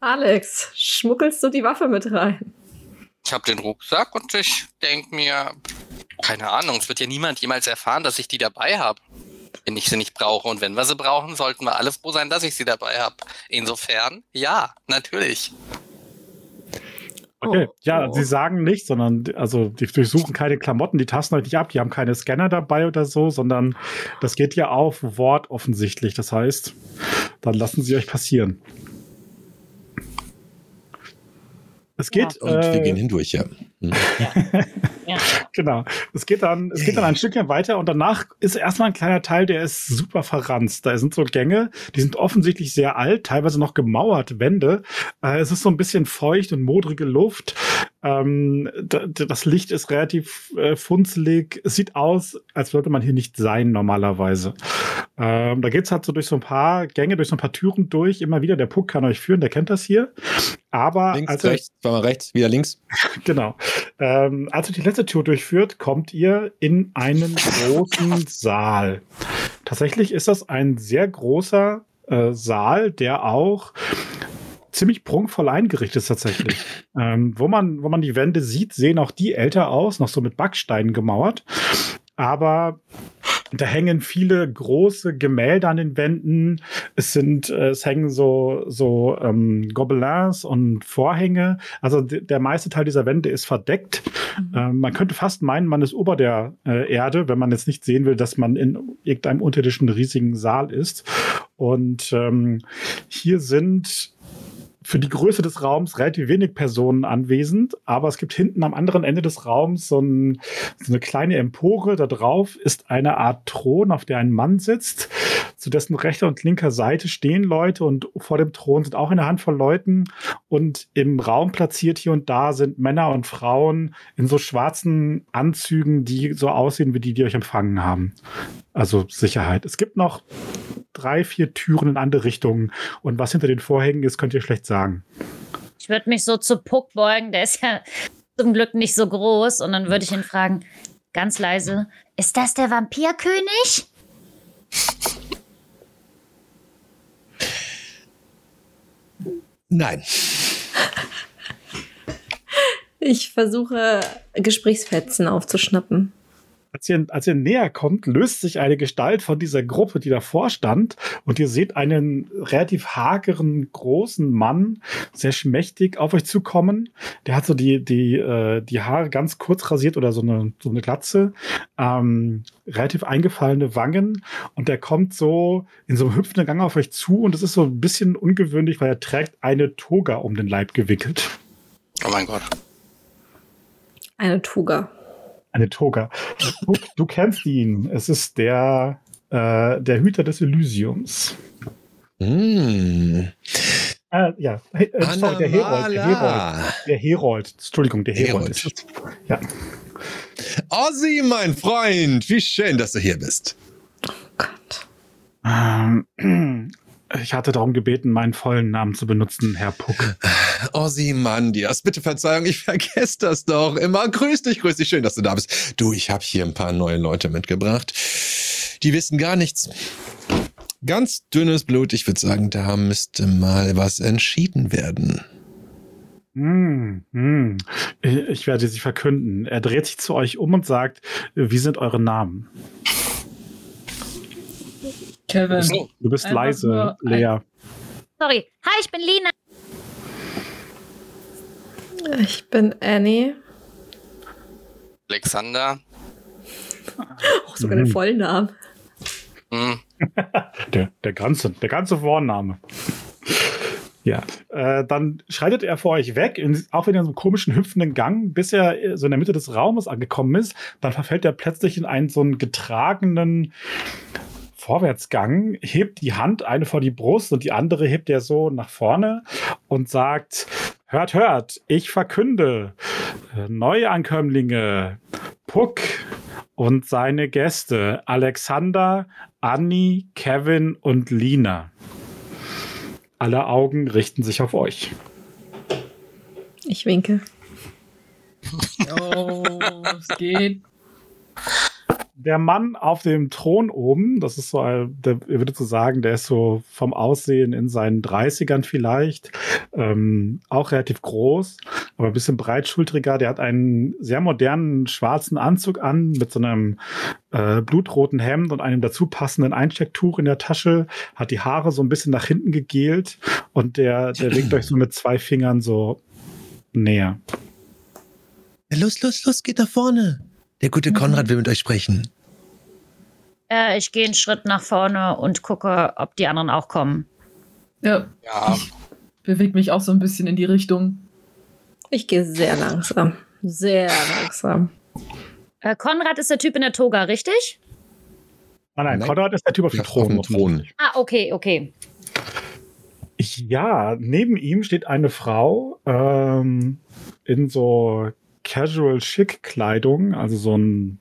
S2: Alex, schmuggelst du die Waffe mit rein?
S6: Ich habe den Rucksack und ich denke mir, keine Ahnung, es wird ja niemand jemals erfahren, dass ich die dabei habe. Wenn ich sie nicht brauche. Und wenn wir sie brauchen, sollten wir alle froh sein, dass ich sie dabei habe. Insofern, ja, natürlich.
S1: Okay,
S2: Oh.
S1: ja,
S2: Oh.
S1: sie sagen nicht, sondern also die durchsuchen keine Klamotten, die tasten euch nicht ab, die haben keine Scanner dabei oder so, sondern das geht ja auf Wort offensichtlich. Das heißt, dann lassen sie euch passieren. Es geht,
S4: Und wir
S1: äh,
S4: gehen hindurch, ja. Hm.
S3: Ja. *laughs*
S1: Genau. Es geht dann, es geht dann ein Stückchen weiter und danach ist erstmal ein kleiner Teil, der ist super verranzt. Da sind so Gänge, die sind offensichtlich sehr alt, teilweise noch gemauert, Wände. Äh, es ist so ein bisschen feucht und modrige Luft. Ähm, da, das Licht ist relativ äh, funzelig. Es sieht aus, als würde man hier nicht sein normalerweise. Ähm, da geht's halt so durch so ein paar Gänge, durch so ein paar Türen durch. Immer wieder, der Puck kann euch führen, der kennt das hier. Aber
S4: Links,
S1: als ihr-
S4: rechts, zweimal rechts, wieder links. *laughs*
S1: Genau. Ähm, als ihr die letzte Tür durchführt, kommt ihr in einen großen Saal. Tatsächlich ist das ein sehr großer äh, Saal, der auch ziemlich prunkvoll eingerichtet ist tatsächlich. *laughs* ähm, wo, man, wo man die Wände sieht, sehen auch die älter aus, noch so mit Backsteinen gemauert. Aber da hängen viele große Gemälde an den Wänden. Es sind, äh, es hängen so, so ähm, Gobelins und Vorhänge. Also der meiste Teil dieser Wände ist verdeckt. Ähm, man könnte fast meinen, man ist ober der äh, Erde, wenn man jetzt nicht sehen will, dass man in irgendeinem unterirdischen riesigen Saal ist. Und ähm, hier sind für die Größe des Raums relativ wenig Personen anwesend, aber es gibt hinten am anderen Ende des Raums so, ein, so eine kleine Empore. Da drauf ist eine Art Thron, auf der ein Mann sitzt. Zu dessen rechter und linker Seite stehen Leute und vor dem Thron sind auch eine Handvoll Leuten. Und im Raum platziert hier und da sind Männer und Frauen in so schwarzen Anzügen, die so aussehen wie die, die euch empfangen haben. Also Sicherheit. Es gibt noch drei, vier Türen in andere Richtungen. Und was hinter den Vorhängen ist, könnt ihr schlecht sagen.
S3: Ich würde mich so zu Puck beugen, der ist ja zum Glück nicht so groß. Und dann würde ich ihn fragen, ganz leise, ist das der Vampirkönig?
S4: Nein.
S2: Ich versuche, Gesprächsfetzen aufzuschnappen.
S1: Als ihr, als ihr näher kommt, löst sich eine Gestalt von dieser Gruppe, die davor stand. Und ihr seht einen relativ hageren, großen Mann, sehr schmächtig, auf euch zukommen. Der hat so die, die, äh, die Haare ganz kurz rasiert oder so eine, so eine Glatze. Ähm, relativ eingefallene Wangen. Und der kommt so in so einem hüpfenden Gang auf euch zu. Und es ist so ein bisschen ungewöhnlich, weil er trägt eine Toga um den Leib gewickelt.
S6: Oh mein Gott.
S2: Eine Tuga.
S1: Eine Toga. Du, du kennst ihn. Es ist der, äh, der Hüter des Elysiums.
S4: Hm.
S1: Äh, ja, äh, sorry, der Herold, der Herold. Der Herold. Entschuldigung, der Herold.
S4: Herold.
S1: Ja.
S4: Ozzy, mein Freund, wie schön, dass du hier bist.
S2: Gott.
S1: Ähm, ich hatte darum gebeten, meinen vollen Namen zu benutzen, Herr Puck.
S4: Ozymandias, bitte Verzeihung, ich vergesse das doch immer. Grüß dich, grüß dich, schön, dass du da bist. Du, ich habe hier ein paar neue Leute mitgebracht. Die wissen gar nichts. Ganz dünnes Blut, ich würde sagen, da müsste mal was entschieden werden.
S1: Hm, hm. Ich werde sie verkünden. Er dreht sich zu euch um und sagt, wie sind eure Namen?
S5: Kevin.
S6: So.
S1: Du bist
S5: Einfach
S1: leise, Lea.
S3: Sorry. Hi, ich bin Lina.
S2: Ich bin Annie.
S6: Alexander. *laughs*
S2: Auch sogar den
S1: Mhm.
S2: vollen Namen.
S6: Hm. *laughs*
S1: Der, der ganze, der ganze Vorname. Ja, äh, dann schreitet er vor euch weg, in, auch in einem komischen hüpfenden Gang, bis er äh, so in der Mitte des Raumes angekommen ist. Dann verfällt er plötzlich in einen so einen getragenen Vorwärtsgang, hebt die Hand eine vor die Brust und die andere hebt er so nach vorne und sagt: Hört, hört, ich verkünde, äh, Neuankömmlinge, Puck und seine Gäste, Alexander, Anni, Kevin und Lina. Alle Augen richten sich auf euch.
S2: Ich winke. *laughs*
S5: Oh, es geht.
S1: Der Mann auf dem Thron oben, das ist so, der, ich würde so sagen, der ist so vom Aussehen in seinen 30ern vielleicht, ähm, auch relativ groß, aber ein bisschen breitschultriger. Der hat einen sehr modernen schwarzen Anzug an mit so einem äh, blutroten Hemd und einem dazu passenden Einstecktuch in der Tasche, hat die Haare so ein bisschen nach hinten gegelt und der, der *laughs* winkt euch so mit zwei Fingern so näher.
S4: Los, los, los, geht nach vorne. Der gute Konrad will mit euch sprechen.
S3: Äh, ich gehe einen Schritt nach vorne und gucke, ob die anderen auch kommen.
S5: Ja,
S6: Ja,
S5: bewegt mich auch so ein bisschen in die Richtung.
S2: Ich gehe sehr langsam. Sehr langsam.
S3: Äh, Konrad ist der Typ in der Toga, richtig?
S1: Ah nein,
S4: Nein.
S1: Konrad ist der Typ auf dem Thron.
S4: auf dem Thron.
S3: Ah, okay, okay.
S1: Ja, neben ihm steht eine Frau ähm, in so Casual Chic Kleidung, also so ein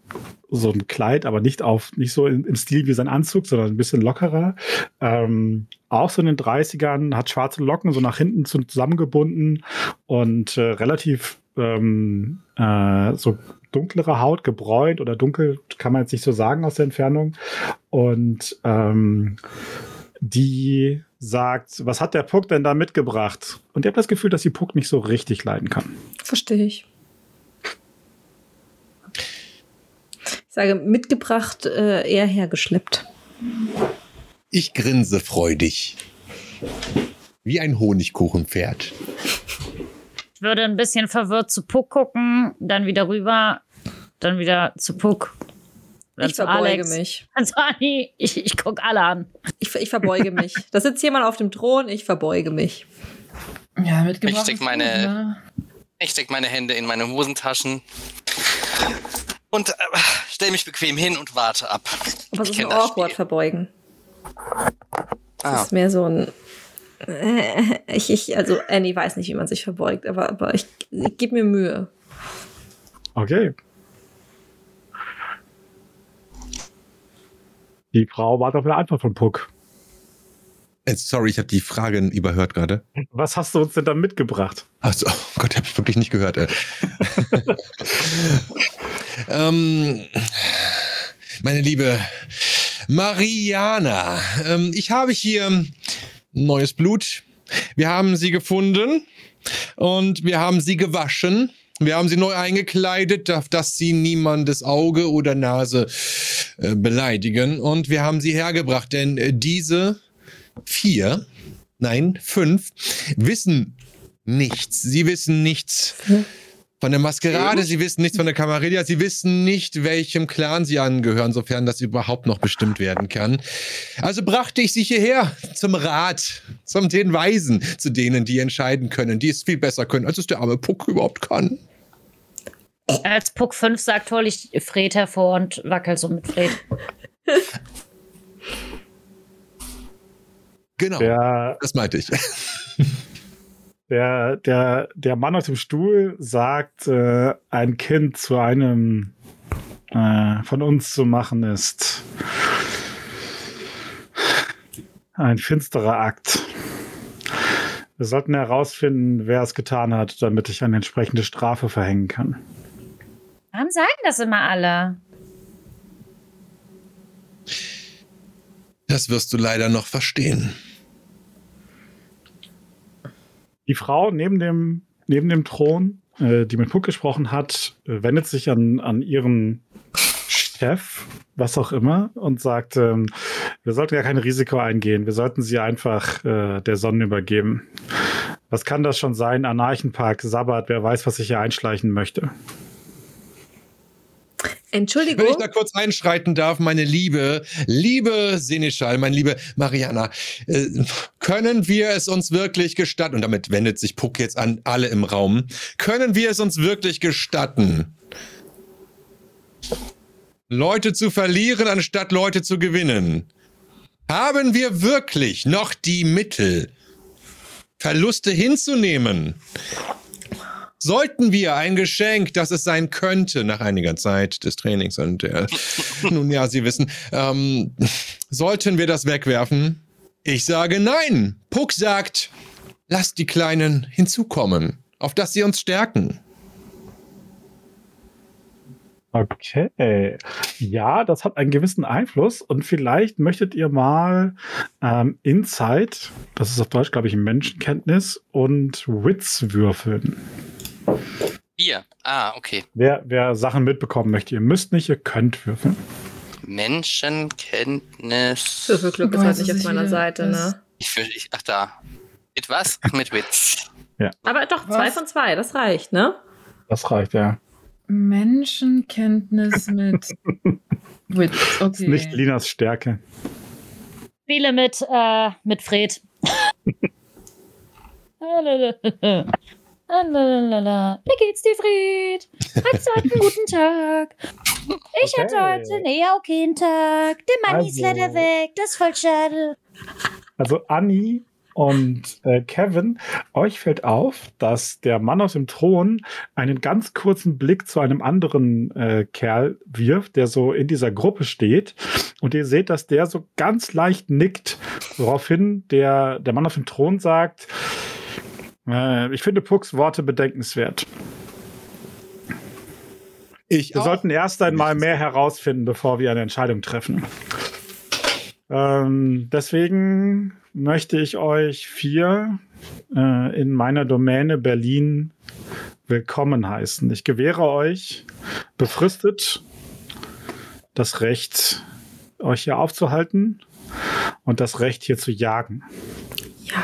S1: so ein Kleid, aber nicht auf nicht so im, Stil wie sein Anzug, sondern ein bisschen lockerer. Ähm, auch so in den 30ern, hat schwarze Locken so nach hinten zu- zusammengebunden und äh, relativ ähm, äh, so dunklere Haut, gebräunt oder dunkel, kann man jetzt nicht so sagen aus der Entfernung. Und ähm, die sagt, was hat der Puck denn da mitgebracht? Und ihr habt das Gefühl, dass die Puck nicht so richtig leiden kann.
S2: Verstehe ich. Ich sage, mitgebracht, äh, eher hergeschleppt.
S4: Ich grinse freudig. Wie ein Honigkuchenpferd.
S3: Ich würde ein bisschen verwirrt zu Puck gucken, dann wieder rüber, dann wieder zu Puck. Dann
S2: Ich verbeuge
S3: Alex.
S2: mich. *laughs*
S3: Zu Anni. Ich, ich gucke alle an.
S2: Ich, ich verbeuge mich. Da sitzt jemand auf dem Thron, ich verbeuge mich.
S5: Ja, mitgebracht.
S6: Ich steck meine-
S5: ne?
S6: ich stecke meine Hände in meine Hosentaschen und äh, stelle mich bequem hin und warte ab.
S2: Aber ist ein awkward verbeugen. Das
S6: Ah,
S2: ist mehr so ein. Äh, ich, ich, also Annie weiß nicht, wie man sich verbeugt, aber, aber ich, ich gebe mir Mühe.
S1: Okay. Die Frau wartet auf eine Antwort von Puck.
S4: Äh, Sorry, ich habe die Frage überhört gerade.
S1: Was hast du uns denn da mitgebracht?
S4: Achso, oh Gott, habe ich wirklich nicht gehört. *laughs* Äh. ähm, meine liebe Mariana, ähm, ich habe hier neues Blut. Wir haben sie gefunden und wir haben sie gewaschen. Wir haben sie neu eingekleidet, dass sie niemandes Auge oder Nase äh, beleidigen. Und wir haben sie hergebracht, denn äh, diese vier, nein, fünf, wissen nichts. Sie wissen nichts von der Maskerade, sie wissen nichts von der Camarilla, sie wissen nicht, welchem Clan sie angehören, sofern das überhaupt noch bestimmt werden kann. Also brachte ich sie hierher zum Rat, zum den Weisen, zu denen, die entscheiden können, die es viel besser können, als es der arme Puck überhaupt kann.
S3: Als Puck 5 sagt, hole ich Fred hervor und wackel so mit Fred.
S4: Genau,
S1: Der,
S4: das meinte ich.
S1: Der, der, der Mann auf dem Stuhl sagt, äh, ein Kind zu einem äh, von uns zu machen ist ein finsterer Akt. Wir sollten herausfinden, wer es getan hat, damit ich eine entsprechende Strafe verhängen kann.
S3: Warum sagen das immer alle?
S4: Das wirst du leider noch verstehen.
S1: Die Frau neben dem neben dem Thron, äh, die mit Puck gesprochen hat, äh, wendet sich an, an ihren Chef, was auch immer, und sagt, ähm, wir sollten ja kein Risiko eingehen. Wir sollten sie einfach äh, der Sonne übergeben. Was kann das schon sein? Anarchenpark, Sabbat, wer weiß, was sich hier einschleichen möchte.
S2: Entschuldigung.
S4: Wenn ich da kurz einschreiten darf, meine liebe, liebe Seneschal, meine liebe Mariana, äh, können wir es uns wirklich gestatten, und damit wendet sich Puck jetzt an alle im Raum, können wir es uns wirklich gestatten, Leute zu verlieren, anstatt Leute zu gewinnen? Haben wir wirklich noch die Mittel, Verluste hinzunehmen? Sollten wir ein Geschenk, das es sein könnte, nach einiger Zeit des Trainings und der, *laughs* nun ja, Sie wissen, ähm, sollten wir das wegwerfen? Ich sage nein. Puck sagt, lasst die Kleinen hinzukommen, auf dass sie uns stärken.
S1: Okay. Ja, das hat einen gewissen Einfluss und vielleicht möchtet ihr mal ähm, Insight, das ist auf Deutsch, glaube ich, Menschenkenntnis und Wits würfeln.
S6: Vier. Ah, okay.
S1: Wer, wer Sachen mitbekommen möchte, ihr müsst nicht, ihr könnt würfeln.
S6: Menschenkenntnis.
S2: Würfelglück ist halt nicht auf meiner. Seite, ne?
S6: Ich, ich, ach da. Mit was? Ach, mit Witz.
S2: Aber doch,
S5: Was?
S2: zwei von zwei, das reicht, ne?
S1: Das reicht, ja.
S5: Menschenkenntnis mit *laughs* Witz.
S1: Das ist nicht
S5: Okay.
S1: Linas Stärke.
S3: Spiele mit, äh, mit Fred. *laughs* *laughs* Lalalala. Wie geht's dir, Fred? Hattest du heute einen guten *laughs* Tag? Ich hatte
S1: Okay.
S3: heute einen eher okayen Tag. Der Mann ist
S1: Also.
S3: leider weg. Das ist voll schade.
S1: Also Anni und äh, Kevin, euch fällt auf, dass der Mann aus dem Thron einen ganz kurzen Blick zu einem anderen äh, Kerl wirft, der so in dieser Gruppe steht. Und ihr seht, dass der so ganz leicht nickt, woraufhin der, der Mann auf dem Thron sagt, äh, ich finde Pucks Worte bedenkenswert.
S4: Ich
S1: Wir sollten erst einmal mehr herausfinden, bevor wir eine Entscheidung treffen. Ähm, deswegen möchte ich euch vier äh, in meiner Domäne Berlin willkommen heißen. Ich gewähre euch befristet das Recht, euch hier aufzuhalten und das Recht, hier zu jagen.
S2: Ja.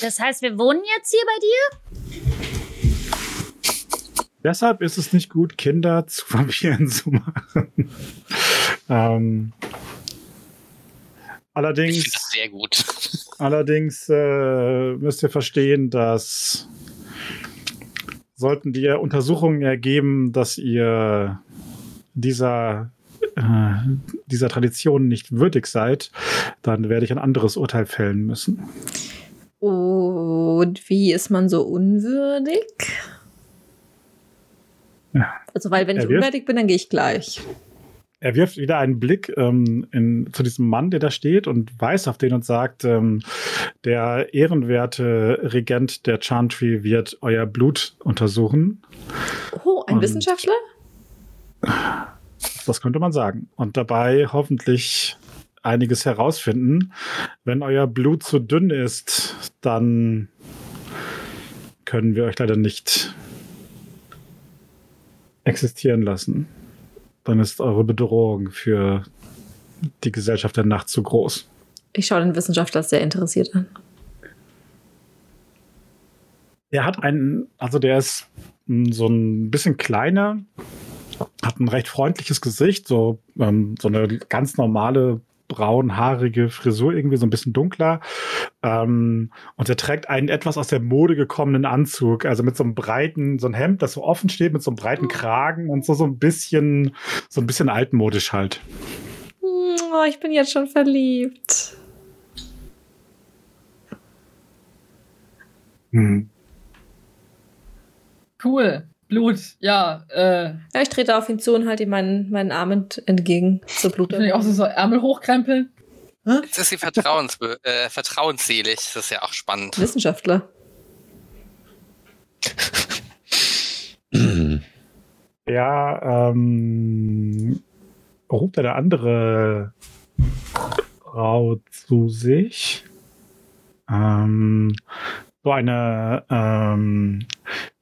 S3: Das heißt, wir wohnen jetzt hier bei dir?
S1: Deshalb ist es nicht gut, Kinder zu *laughs* Vampiren zu machen. ähm, allerdings,
S6: das sehr gut. *laughs*
S1: allerdings äh, müsst ihr verstehen, dass sollten die Untersuchungen ergeben, dass ihr dieser äh, dieser Tradition nicht würdig seid, dann werde ich ein anderes Urteil fällen müssen.
S2: Und wie ist man so unwürdig?
S1: Ja.
S2: Also, weil wenn ich
S1: wirft-
S2: unwürdig bin, dann gehe ich gleich.
S1: Er wirft wieder einen Blick ähm, in, zu diesem Mann, der da steht und weist auf den und sagt, ähm, der ehrenwerte Regent der Chantry wird euer Blut untersuchen.
S2: Oh, ein
S1: Und-
S2: Wissenschaftler?
S1: Das könnte man sagen. Und dabei hoffentlich einiges herausfinden. Wenn euer Blut zu dünn ist, dann können wir euch leider nicht existieren lassen. Dann ist eure Bedrohung für die Gesellschaft der Nacht zu groß.
S2: Ich schaue den Wissenschaftler sehr interessiert an.
S1: Er hat einen, also der ist so ein bisschen kleiner, hat ein recht freundliches Gesicht, so, ähm, so eine ganz normale braunhaarige Frisur, irgendwie so ein bisschen dunkler. Ähm, und er trägt einen etwas aus der Mode gekommenen Anzug, also mit so einem breiten, so ein Hemd, das so offen steht, mit so einem breiten Kragen und so, so ein bisschen, so ein bisschen altmodisch halt.
S2: Oh, ich bin jetzt schon verliebt.
S1: Hm.
S5: Cool. Blut. Ja, äh,
S2: Ja, ich trete auf ihn zu und halte ihm meinen, meinen Arm ent- entgegen zur Blut.
S5: ich will auch so, so Ärmel hochkrempeln.
S6: Jetzt ist sie vertrauens *laughs* äh, vertrauensselig. Das ist ja auch spannend.
S2: Wissenschaftler. *clears throat*
S1: Ja, ähm, ruft eine andere Frau zu sich. Ähm, so eine, ähm,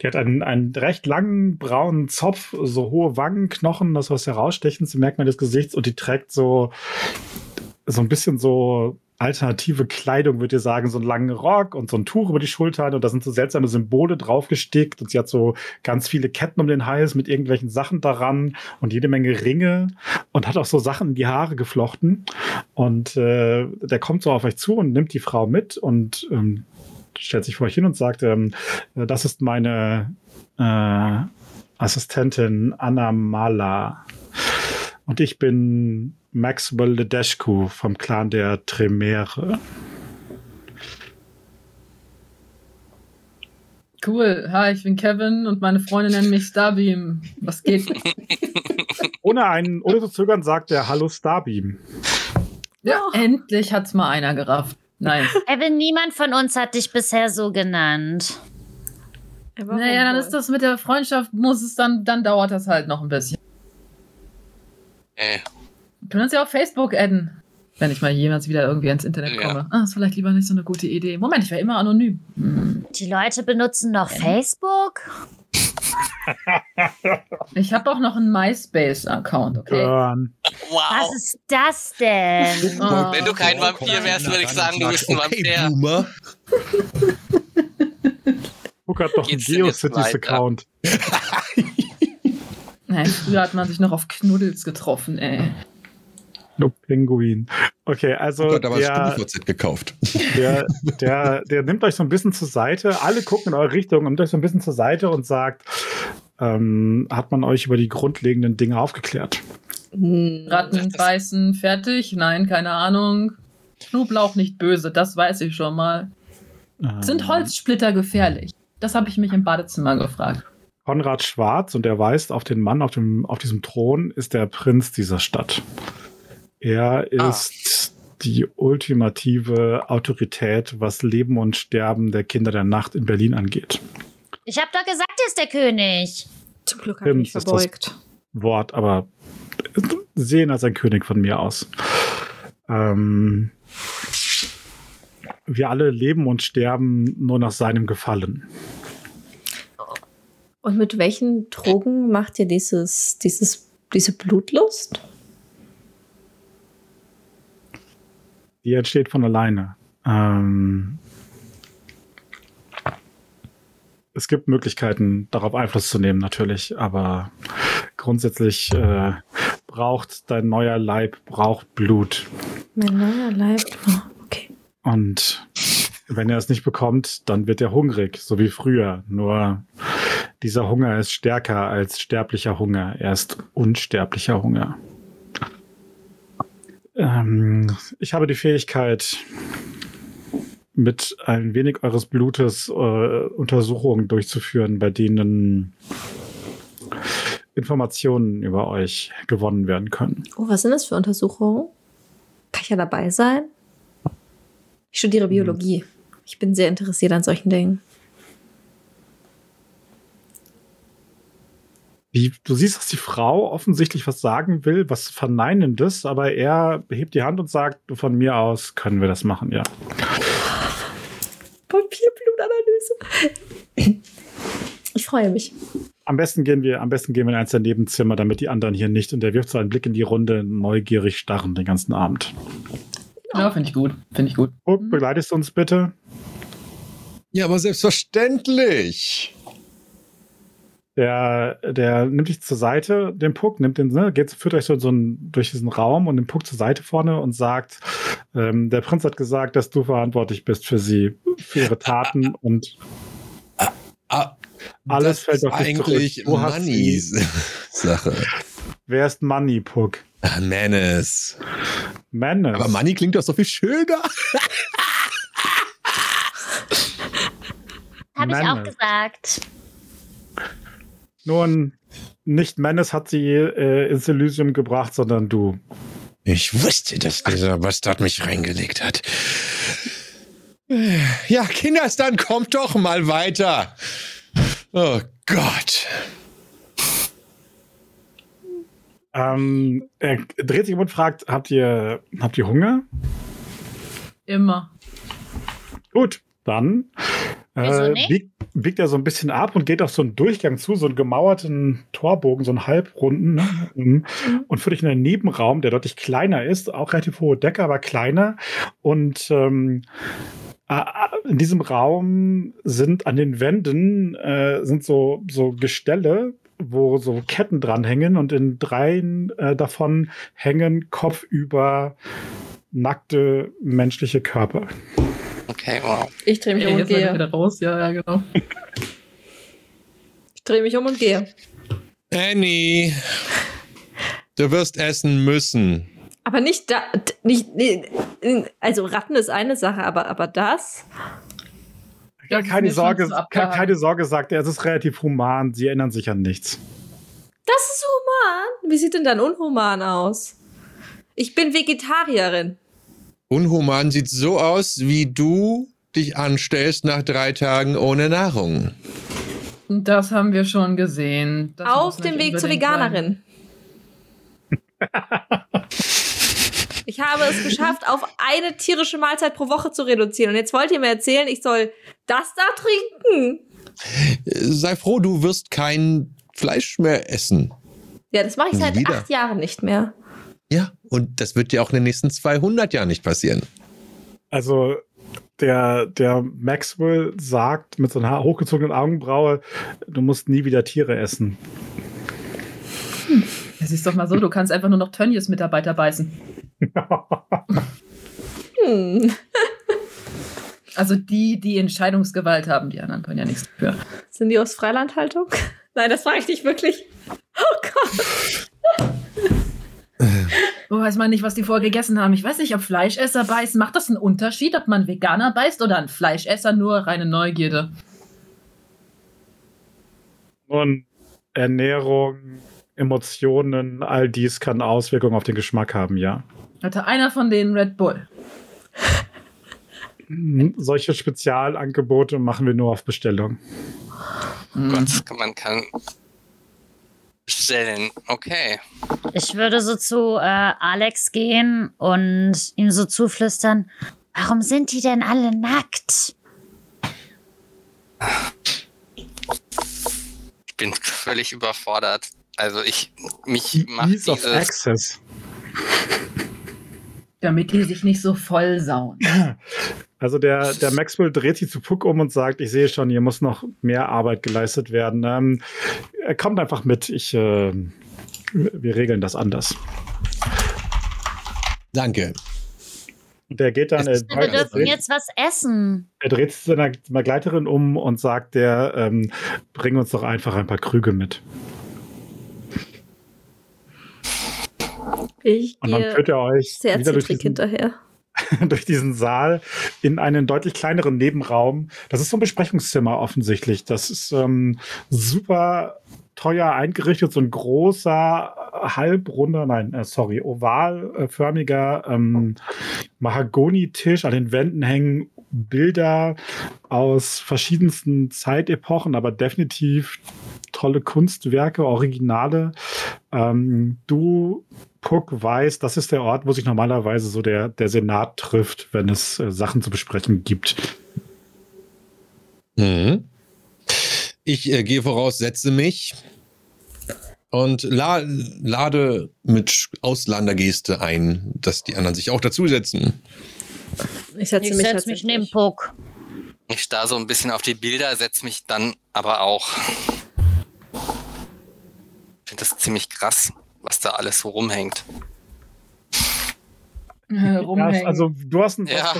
S1: die hat einen, einen recht langen braunen Zopf, so hohe Wangenknochen, das was herausstechendste Merkmal des Gesichts und die trägt so, so ein bisschen so alternative Kleidung, würde ich sagen, so einen langen Rock und so ein Tuch über die Schultern und da sind so seltsame Symbole draufgestickt und sie hat so ganz viele Ketten um den Hals mit irgendwelchen Sachen daran und jede Menge Ringe und hat auch so Sachen in die Haare geflochten und äh, der kommt so auf euch zu und nimmt die Frau mit und ähm, stellt sich vor euch hin und sagt, ähm, äh, das ist meine äh, Assistentin Anna Mala und ich bin Maxwell Ledescu vom Clan der Tremere.
S5: Cool. Hi, ich bin Kevin und meine Freunde nennen mich Starbeam. Was geht? *laughs*
S1: Ohne, einen, ohne zu zögern sagt er Hallo Starbeam.
S5: ja, endlich hat's mal einer gerafft. Nice. *laughs*
S3: Evan, niemand von uns hat dich bisher so genannt.
S5: Naja, dann ist das mit der Freundschaft, muss es dann, dann dauert das halt noch ein bisschen.
S6: Äh,
S5: Wir können uns ja auf Facebook adden. Wenn ich mal jemals wieder irgendwie ins Internet
S6: Ja.
S5: komme. Ah, ist vielleicht lieber nicht so eine gute Idee. Moment, ich wäre immer anonym. Hm.
S3: Die Leute benutzen noch Facebook? *laughs*
S5: Ich habe auch noch einen MySpace-Account, okay?
S1: Burn.
S6: wow.
S3: Was ist das denn?
S5: Ah.
S6: Wenn du kein Vampir wärst, würde ich sagen, du bist ein Vampir.
S4: Boomer.
S1: Guck hat doch einen GeoCities-Account. *laughs*
S5: Nein, früher hat man sich noch auf Knuddels getroffen, ey.
S1: No Pinguin. Okay, also
S4: Oh Gott, aber
S1: der,
S4: StudiVZ gekauft.
S1: der, *laughs* der, der nimmt euch so ein bisschen zur Seite. Alle gucken in eure Richtung und nimmt euch so ein bisschen zur Seite und sagt, ähm, hat man euch über die grundlegenden Dinge aufgeklärt?
S2: Hm.
S5: Ratten beißen, fertig? Nein, keine Ahnung. Knoblauch nicht böse, das weiß ich schon mal.
S1: Ähm,
S5: Sind Holzsplitter gefährlich? Das habe ich mich im Badezimmer gefragt.
S1: Konrad Schwarz und er weist auf den Mann auf, dem, auf diesem Thron, ist der Prinz dieser Stadt. Er
S6: Ah.
S1: ist die ultimative Autorität, was Leben und Sterben der Kinder der Nacht in Berlin angeht.
S3: Ich hab doch gesagt, er ist der König.
S2: Zum Glück habe ich mich
S1: Stimmt, ist das-
S2: verbeugt.
S1: Wort, aber sehen als ein König von mir aus. Ähm, wir alle leben und sterben nur nach seinem Gefallen.
S2: Und mit welchen Drogen macht ihr dieses, dieses, diese Blutlust?
S1: Die entsteht von alleine. Ähm, es gibt Möglichkeiten, darauf Einfluss zu nehmen, natürlich, aber grundsätzlich äh, braucht dein neuer Leib braucht Blut.
S2: Mein neuer Leib. Oh, okay.
S1: Und wenn er es nicht bekommt, dann wird er hungrig, so wie früher. Nur dieser Hunger ist stärker als sterblicher Hunger. Er ist unsterblicher Hunger. Ähm, ich habe die Fähigkeit, mit ein wenig eures Blutes äh, Untersuchungen durchzuführen, bei denen Informationen über euch gewonnen werden können.
S2: Oh, was sind das für Untersuchungen? Kann ich ja dabei sein? Ich studiere Biologie. Ich bin sehr interessiert an solchen Dingen.
S1: Die, du siehst, dass die Frau offensichtlich was sagen will, was Verneinendes, aber er hebt die Hand und sagt, von mir aus können wir das machen, ja.
S2: Papierblutanalyse. Ich freue mich.
S1: Am besten gehen wir, am besten gehen wir in eins der Nebenzimmer, damit die anderen hier nicht. Und er wirft so einen Blick in die Runde, neugierig starren den ganzen Abend.
S5: Ja, finde ich gut. Finde ich gut.
S1: Guck, begleitest du uns bitte?
S4: Ja, aber selbstverständlich.
S1: Der, der nimmt dich zur Seite, den Puck, nimmt den, ne, geht, führt euch so, so einen, durch diesen Raum und den Puck zur Seite vorne und sagt, ähm, der Prinz hat gesagt, dass du verantwortlich bist für sie, für ihre Taten *laughs* und
S4: Ah,
S1: Alles
S4: das
S1: fällt auf dich zurück.
S4: eigentlich
S1: Du hast
S4: Moneys *laughs* Sache.
S1: wer ist Money, Puck?
S4: Ah, Menace. Aber Money klingt doch so viel schöner. *laughs*
S3: Hab ich auch
S1: Männer. Nun, nicht Menace hat sie äh, ins Elysium gebracht, sondern du.
S4: Ich wusste, dass dieser Bastard mich reingelegt hat. Ja, Kinders, dann kommt doch mal weiter. Oh Gott.
S1: Ähm, er dreht sich um und fragt, habt ihr, habt ihr Hunger?
S5: Immer.
S1: Gut, dann
S3: Wieso
S1: äh, biegt, biegt er so ein bisschen ab und geht auf so einen Durchgang zu, so einen gemauerten Torbogen, so einen halbrunden, ne? Mhm. und führt dich in einen Nebenraum, der deutlich kleiner ist, auch relativ hohe Decke, aber kleiner. Und ähm, äh, in diesem Raum sind an den Wänden äh, sind so, so Gestelle, wo so Ketten dranhängen und in dreien äh, davon hängen kopfüber nackte menschliche Körper.
S6: Okay, wow.
S2: Ich drehe mich um und gehe.
S5: wieder raus. Ja, ja, genau. *laughs*
S2: Ich drehe mich um und gehe.
S4: Annie, du wirst essen müssen.
S2: Aber nicht da, nicht, nee, also Ratten ist eine Sache, aber, aber das?
S1: Ja, keine Sorge, keine Sorge, sagt er, es ist relativ human, sie erinnern sich an nichts.
S2: Das ist human. Wie sieht denn dann unhuman aus? Ich bin Vegetarierin.
S4: Unhuman sieht so aus, wie du dich anstellst nach drei Tagen ohne Nahrung.
S5: Das haben wir schon gesehen. Das
S2: Auf dem Weg zur. Veganerin. *laughs* Ich habe es geschafft, auf eine tierische Mahlzeit pro Woche zu reduzieren. Und jetzt wollt ihr mir erzählen, ich soll das da trinken?
S4: Sei froh, du wirst kein Fleisch mehr essen.
S2: Ja, das mache ich seit
S4: wieder.
S2: acht Jahren nicht mehr.
S4: Ja, und das wird dir auch in den nächsten 200 Jahren nicht passieren.
S1: Also der, der Maxwell sagt mit so einer hochgezogenen Augenbraue, du musst nie wieder Tiere essen.
S5: Es ist doch mal so, du kannst einfach nur noch Tönnies Mitarbeiter beißen.
S2: Hm.
S5: Also die, die Entscheidungsgewalt haben, die anderen können ja nichts dafür.
S2: Sind die aus Freilandhaltung? *laughs* Nein, das frage ich dich wirklich. Oh Gott.
S5: Wo weiß man nicht, was die vorher gegessen haben. Ich weiß nicht, ob Fleischesser beißen. Macht das einen Unterschied, ob man Veganer beißt oder ein Fleischesser nur reine Neugierde?
S1: Und Ernährung, Emotionen, all dies kann Auswirkungen auf den Geschmack haben, ja.
S5: Hatte einer von denen Red Bull.
S1: Solche Spezialangebote machen wir nur auf Bestellung.
S6: Gott, man kann bestellen. Okay.
S3: Ich würde so zu äh, Alex gehen und ihm so zuflüstern, warum sind die denn alle nackt?
S6: Ich bin völlig überfordert. Also ich, mich macht
S1: Ease of
S6: dieses,
S1: Access.
S5: Damit die sich nicht so voll sauen. *laughs*
S1: Also der, *laughs* der Maxwell dreht sich zu Puck um und sagt, ich sehe schon, hier muss noch mehr Arbeit geleistet werden. Ähm, er kommt einfach mit. Ich, äh, wir regeln das anders.
S4: Danke.
S1: Und der geht dann, er,
S4: ist-
S3: Wir dürfen jetzt was essen.
S1: er dreht sich zu seiner Begleiterin um und sagt, der, ähm, bring uns doch einfach ein paar Krüge mit.
S2: Ich
S1: Und dann
S2: gehe
S1: führt er euch
S2: sehr zittrig hinterher. *laughs*
S1: durch diesen Saal in einen deutlich kleineren Nebenraum. Das ist so ein Besprechungszimmer offensichtlich. Das ist ähm, super teuer eingerichtet, so ein großer, äh, halbrunder, nein, äh, sorry, ovalförmiger ähm, Mahagoni-Tisch. An den Wänden hängen Bilder aus verschiedensten Zeitepochen, aber definitiv tolle Kunstwerke, Originale. Ähm, du, Puck, weißt, das ist der Ort, wo sich normalerweise so der, der Senat trifft, wenn es äh, Sachen zu besprechen gibt.
S4: Mhm. Ich äh, gehe voraus, setze mich und la lade mit Auslandergeste ein, dass die anderen sich auch dazusetzen.
S2: Ich setze
S3: Ich
S2: mich,
S3: setze mich neben Puck.
S6: ich starr so ein bisschen auf die Bilder, setze mich dann aber auch. Ich finde das ziemlich krass, was da alles so rumhängt.
S5: Äh,
S1: Ja, *laughs* also du hast, ein,
S6: Ja,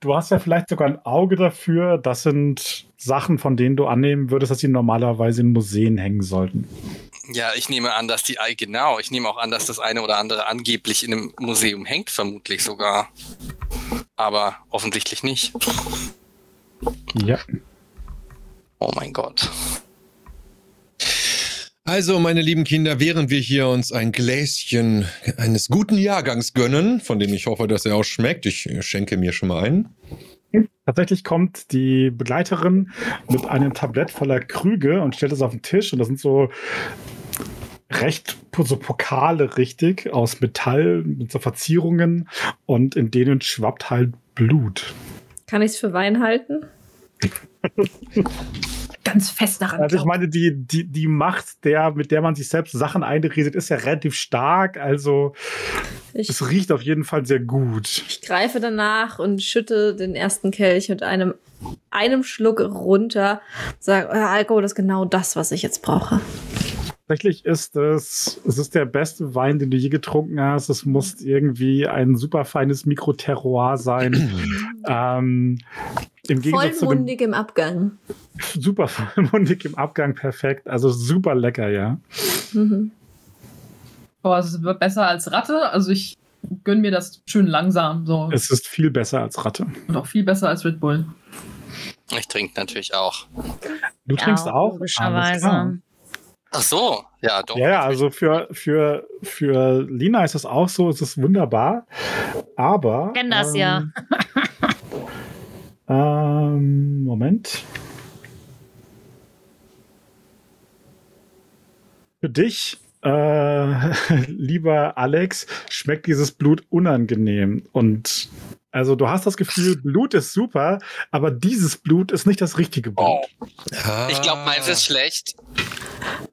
S1: du hast ja vielleicht sogar ein Auge dafür. Das sind Sachen, von denen du annehmen würdest, dass sie normalerweise in Museen hängen sollten.
S6: ja, ich nehme an, dass die, genau, ich nehme auch an, dass das eine oder andere angeblich in einem Museum hängt, vermutlich sogar. Aber offensichtlich nicht.
S1: Ja.
S6: Oh mein Gott.
S4: Also, meine lieben Kinder, während wir hier uns ein Gläschen eines guten Jahrgangs gönnen, von dem ich hoffe, dass er auch schmeckt, ich äh, schenke mir schon mal ein.
S1: Tatsächlich kommt die Begleiterin mit einem Tablett voller Krüge und stellt es auf den Tisch. Und das sind so recht so Pokale, richtig, aus Metall mit so Verzierungen. Und in denen schwappt halt Blut.
S2: Kann ich es für Wein halten? *laughs*
S5: Ganz fest daran
S1: Also ich
S5: glauben.
S1: meine, die, die, die Macht, der, mit der man sich selbst Sachen einredet, ist ja relativ stark. Also
S2: Ich,
S1: es riecht auf jeden Fall sehr gut.
S2: ich greife danach und schütte den ersten Kelch mit einem, einem Schluck runter. Sag, äh, Alkohol ist genau das, was ich jetzt brauche.
S1: Tatsächlich ist es, es ist der beste Wein, den du je getrunken hast. Es muss irgendwie ein super feines Mikroterroir sein. *clears throat* ähm, Im Gegensatz zu dem
S2: Vollmundig im Abgang.
S1: super *laughs* vollmundig im Abgang perfekt. Also super lecker, ja.
S2: Mhm.
S5: Boah, es wird besser als Ratte. Also ich gönn mir das schön langsam. So.
S1: Es ist viel besser als Ratte.
S5: Und auch viel besser als Red Bull.
S6: Ich trinke natürlich auch.
S1: Du trinkst auch? Alles klar.
S3: Logischerweise.
S6: Ach so, ja, doch.
S1: Ja, ja, also für, für, für Lina ist das auch so, es ist wunderbar. Aber.
S3: Kenn das ja.
S1: Ähm, Moment. Für dich, äh, *laughs* lieber Alex, schmeckt dieses Blut unangenehm. Und also du hast das Gefühl, *laughs* Blut ist super, aber dieses Blut ist nicht das richtige Blut.
S6: Oh, ich glaube, meins ist schlecht.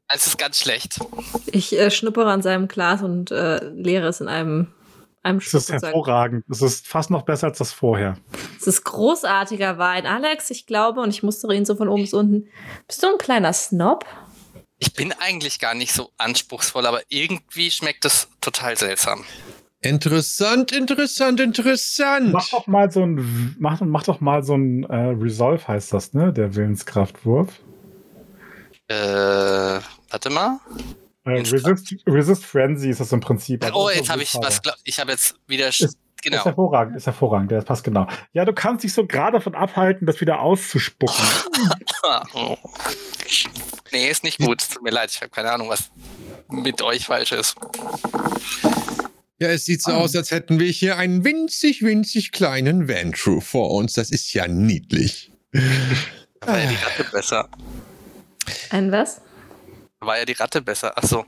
S6: Meins ist ganz schlecht.
S2: Ich äh, schnuppere an seinem Glas und äh, leere es in einem, einem
S1: Das
S2: Schluck.
S1: ist hervorragend. Das ist fast noch besser als das vorher.
S2: Es ist großartiger Wein. Alex, ich glaube, und ich mustere ihn so von oben bis unten. Bist du ein kleiner Snob?
S6: Ich bin eigentlich gar nicht so anspruchsvoll, aber irgendwie schmeckt es total seltsam.
S4: Interessant, interessant, interessant.
S1: Mach doch mal so ein, mach, mach doch mal so ein äh, Resolve heißt das, ne? Der Willenskraftwurf.
S6: Äh, warte mal.
S1: Äh. Resist, Resist Frenzy ist das im Prinzip. Also
S6: Oh,
S1: das ist
S6: jetzt habe ich was. glaub- Ich habe jetzt wieder.
S1: Ist- Ist
S6: genau.
S1: hervorragend, ist hervorragend, der passt genau. Ja, du kannst dich so gerade davon abhalten, das wieder auszuspucken. *laughs*
S6: Nee, ist nicht gut. Tut mir leid. Ich habe keine Ahnung, was mit euch falsch ist.
S4: Ja, es sieht so aus, als hätten wir hier einen winzig, winzig kleinen Ventru vor uns. Das ist ja niedlich.
S6: War ja die Ratte besser.
S2: Ein was?
S6: Da war ja die Ratte besser. Ach so.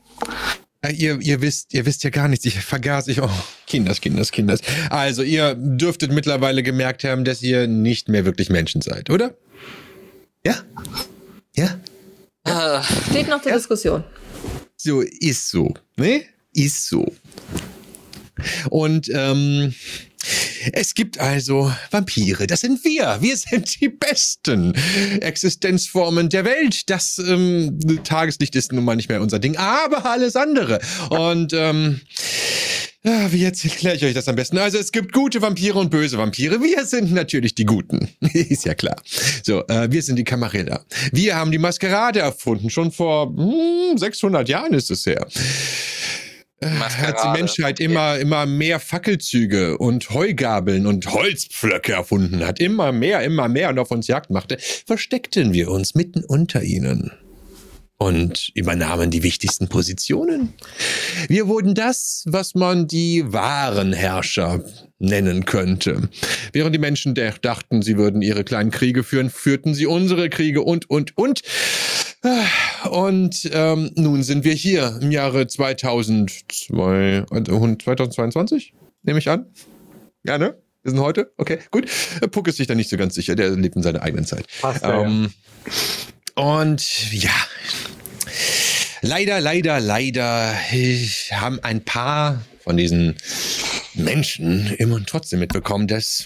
S4: Ja, ihr, ihr wisst, ihr wisst ja gar nichts. Ich vergaß ich. Oh, Kinders, Kinders, Kinders. Also, ihr dürftet mittlerweile gemerkt haben, dass ihr nicht mehr wirklich Menschen seid, oder? Ja? Ja?
S6: Äh,
S2: Steht noch zur Diskussion.
S4: So ist so, ne? Ist so. Und ähm, es gibt also Vampire. Das sind wir. Wir sind die besten Existenzformen der Welt. Das ähm, Tageslicht ist nun mal nicht mehr unser Ding, aber alles andere. Und ähm, ja, wie jetzt erkläre ich euch das am besten? Also es gibt gute Vampire und böse Vampire. Wir sind natürlich die Guten. *laughs* ist ja klar. So, äh, wir sind die Camarilla. Wir haben die Maskerade erfunden. Schon vor hm, 600 Jahren ist es her. Äh, Hat die
S6: Maskerade.
S4: Menschheit immer, immer mehr Fackelzüge und Heugabeln und Holzpflöcke erfunden hat. Immer mehr, immer mehr und auf uns Jagd machte, versteckten wir uns mitten unter ihnen und übernahmen die wichtigsten Positionen. Wir wurden das, was man die wahren Herrscher nennen könnte. Während die Menschen dachten, sie würden ihre kleinen Kriege führen, führten sie unsere Kriege und, und, und. Und ähm, nun sind wir hier im Jahre 2002, äh, 2022, nehme ich an. Ja, ne? Wir sind heute? Okay, gut. Puck ist sich da nicht so ganz sicher, der lebt in seiner eigenen Zeit.
S1: Passt ja.
S4: Ähm, und ja, leider, leider, leider haben ein paar von diesen Menschen immer und trotzdem mitbekommen, dass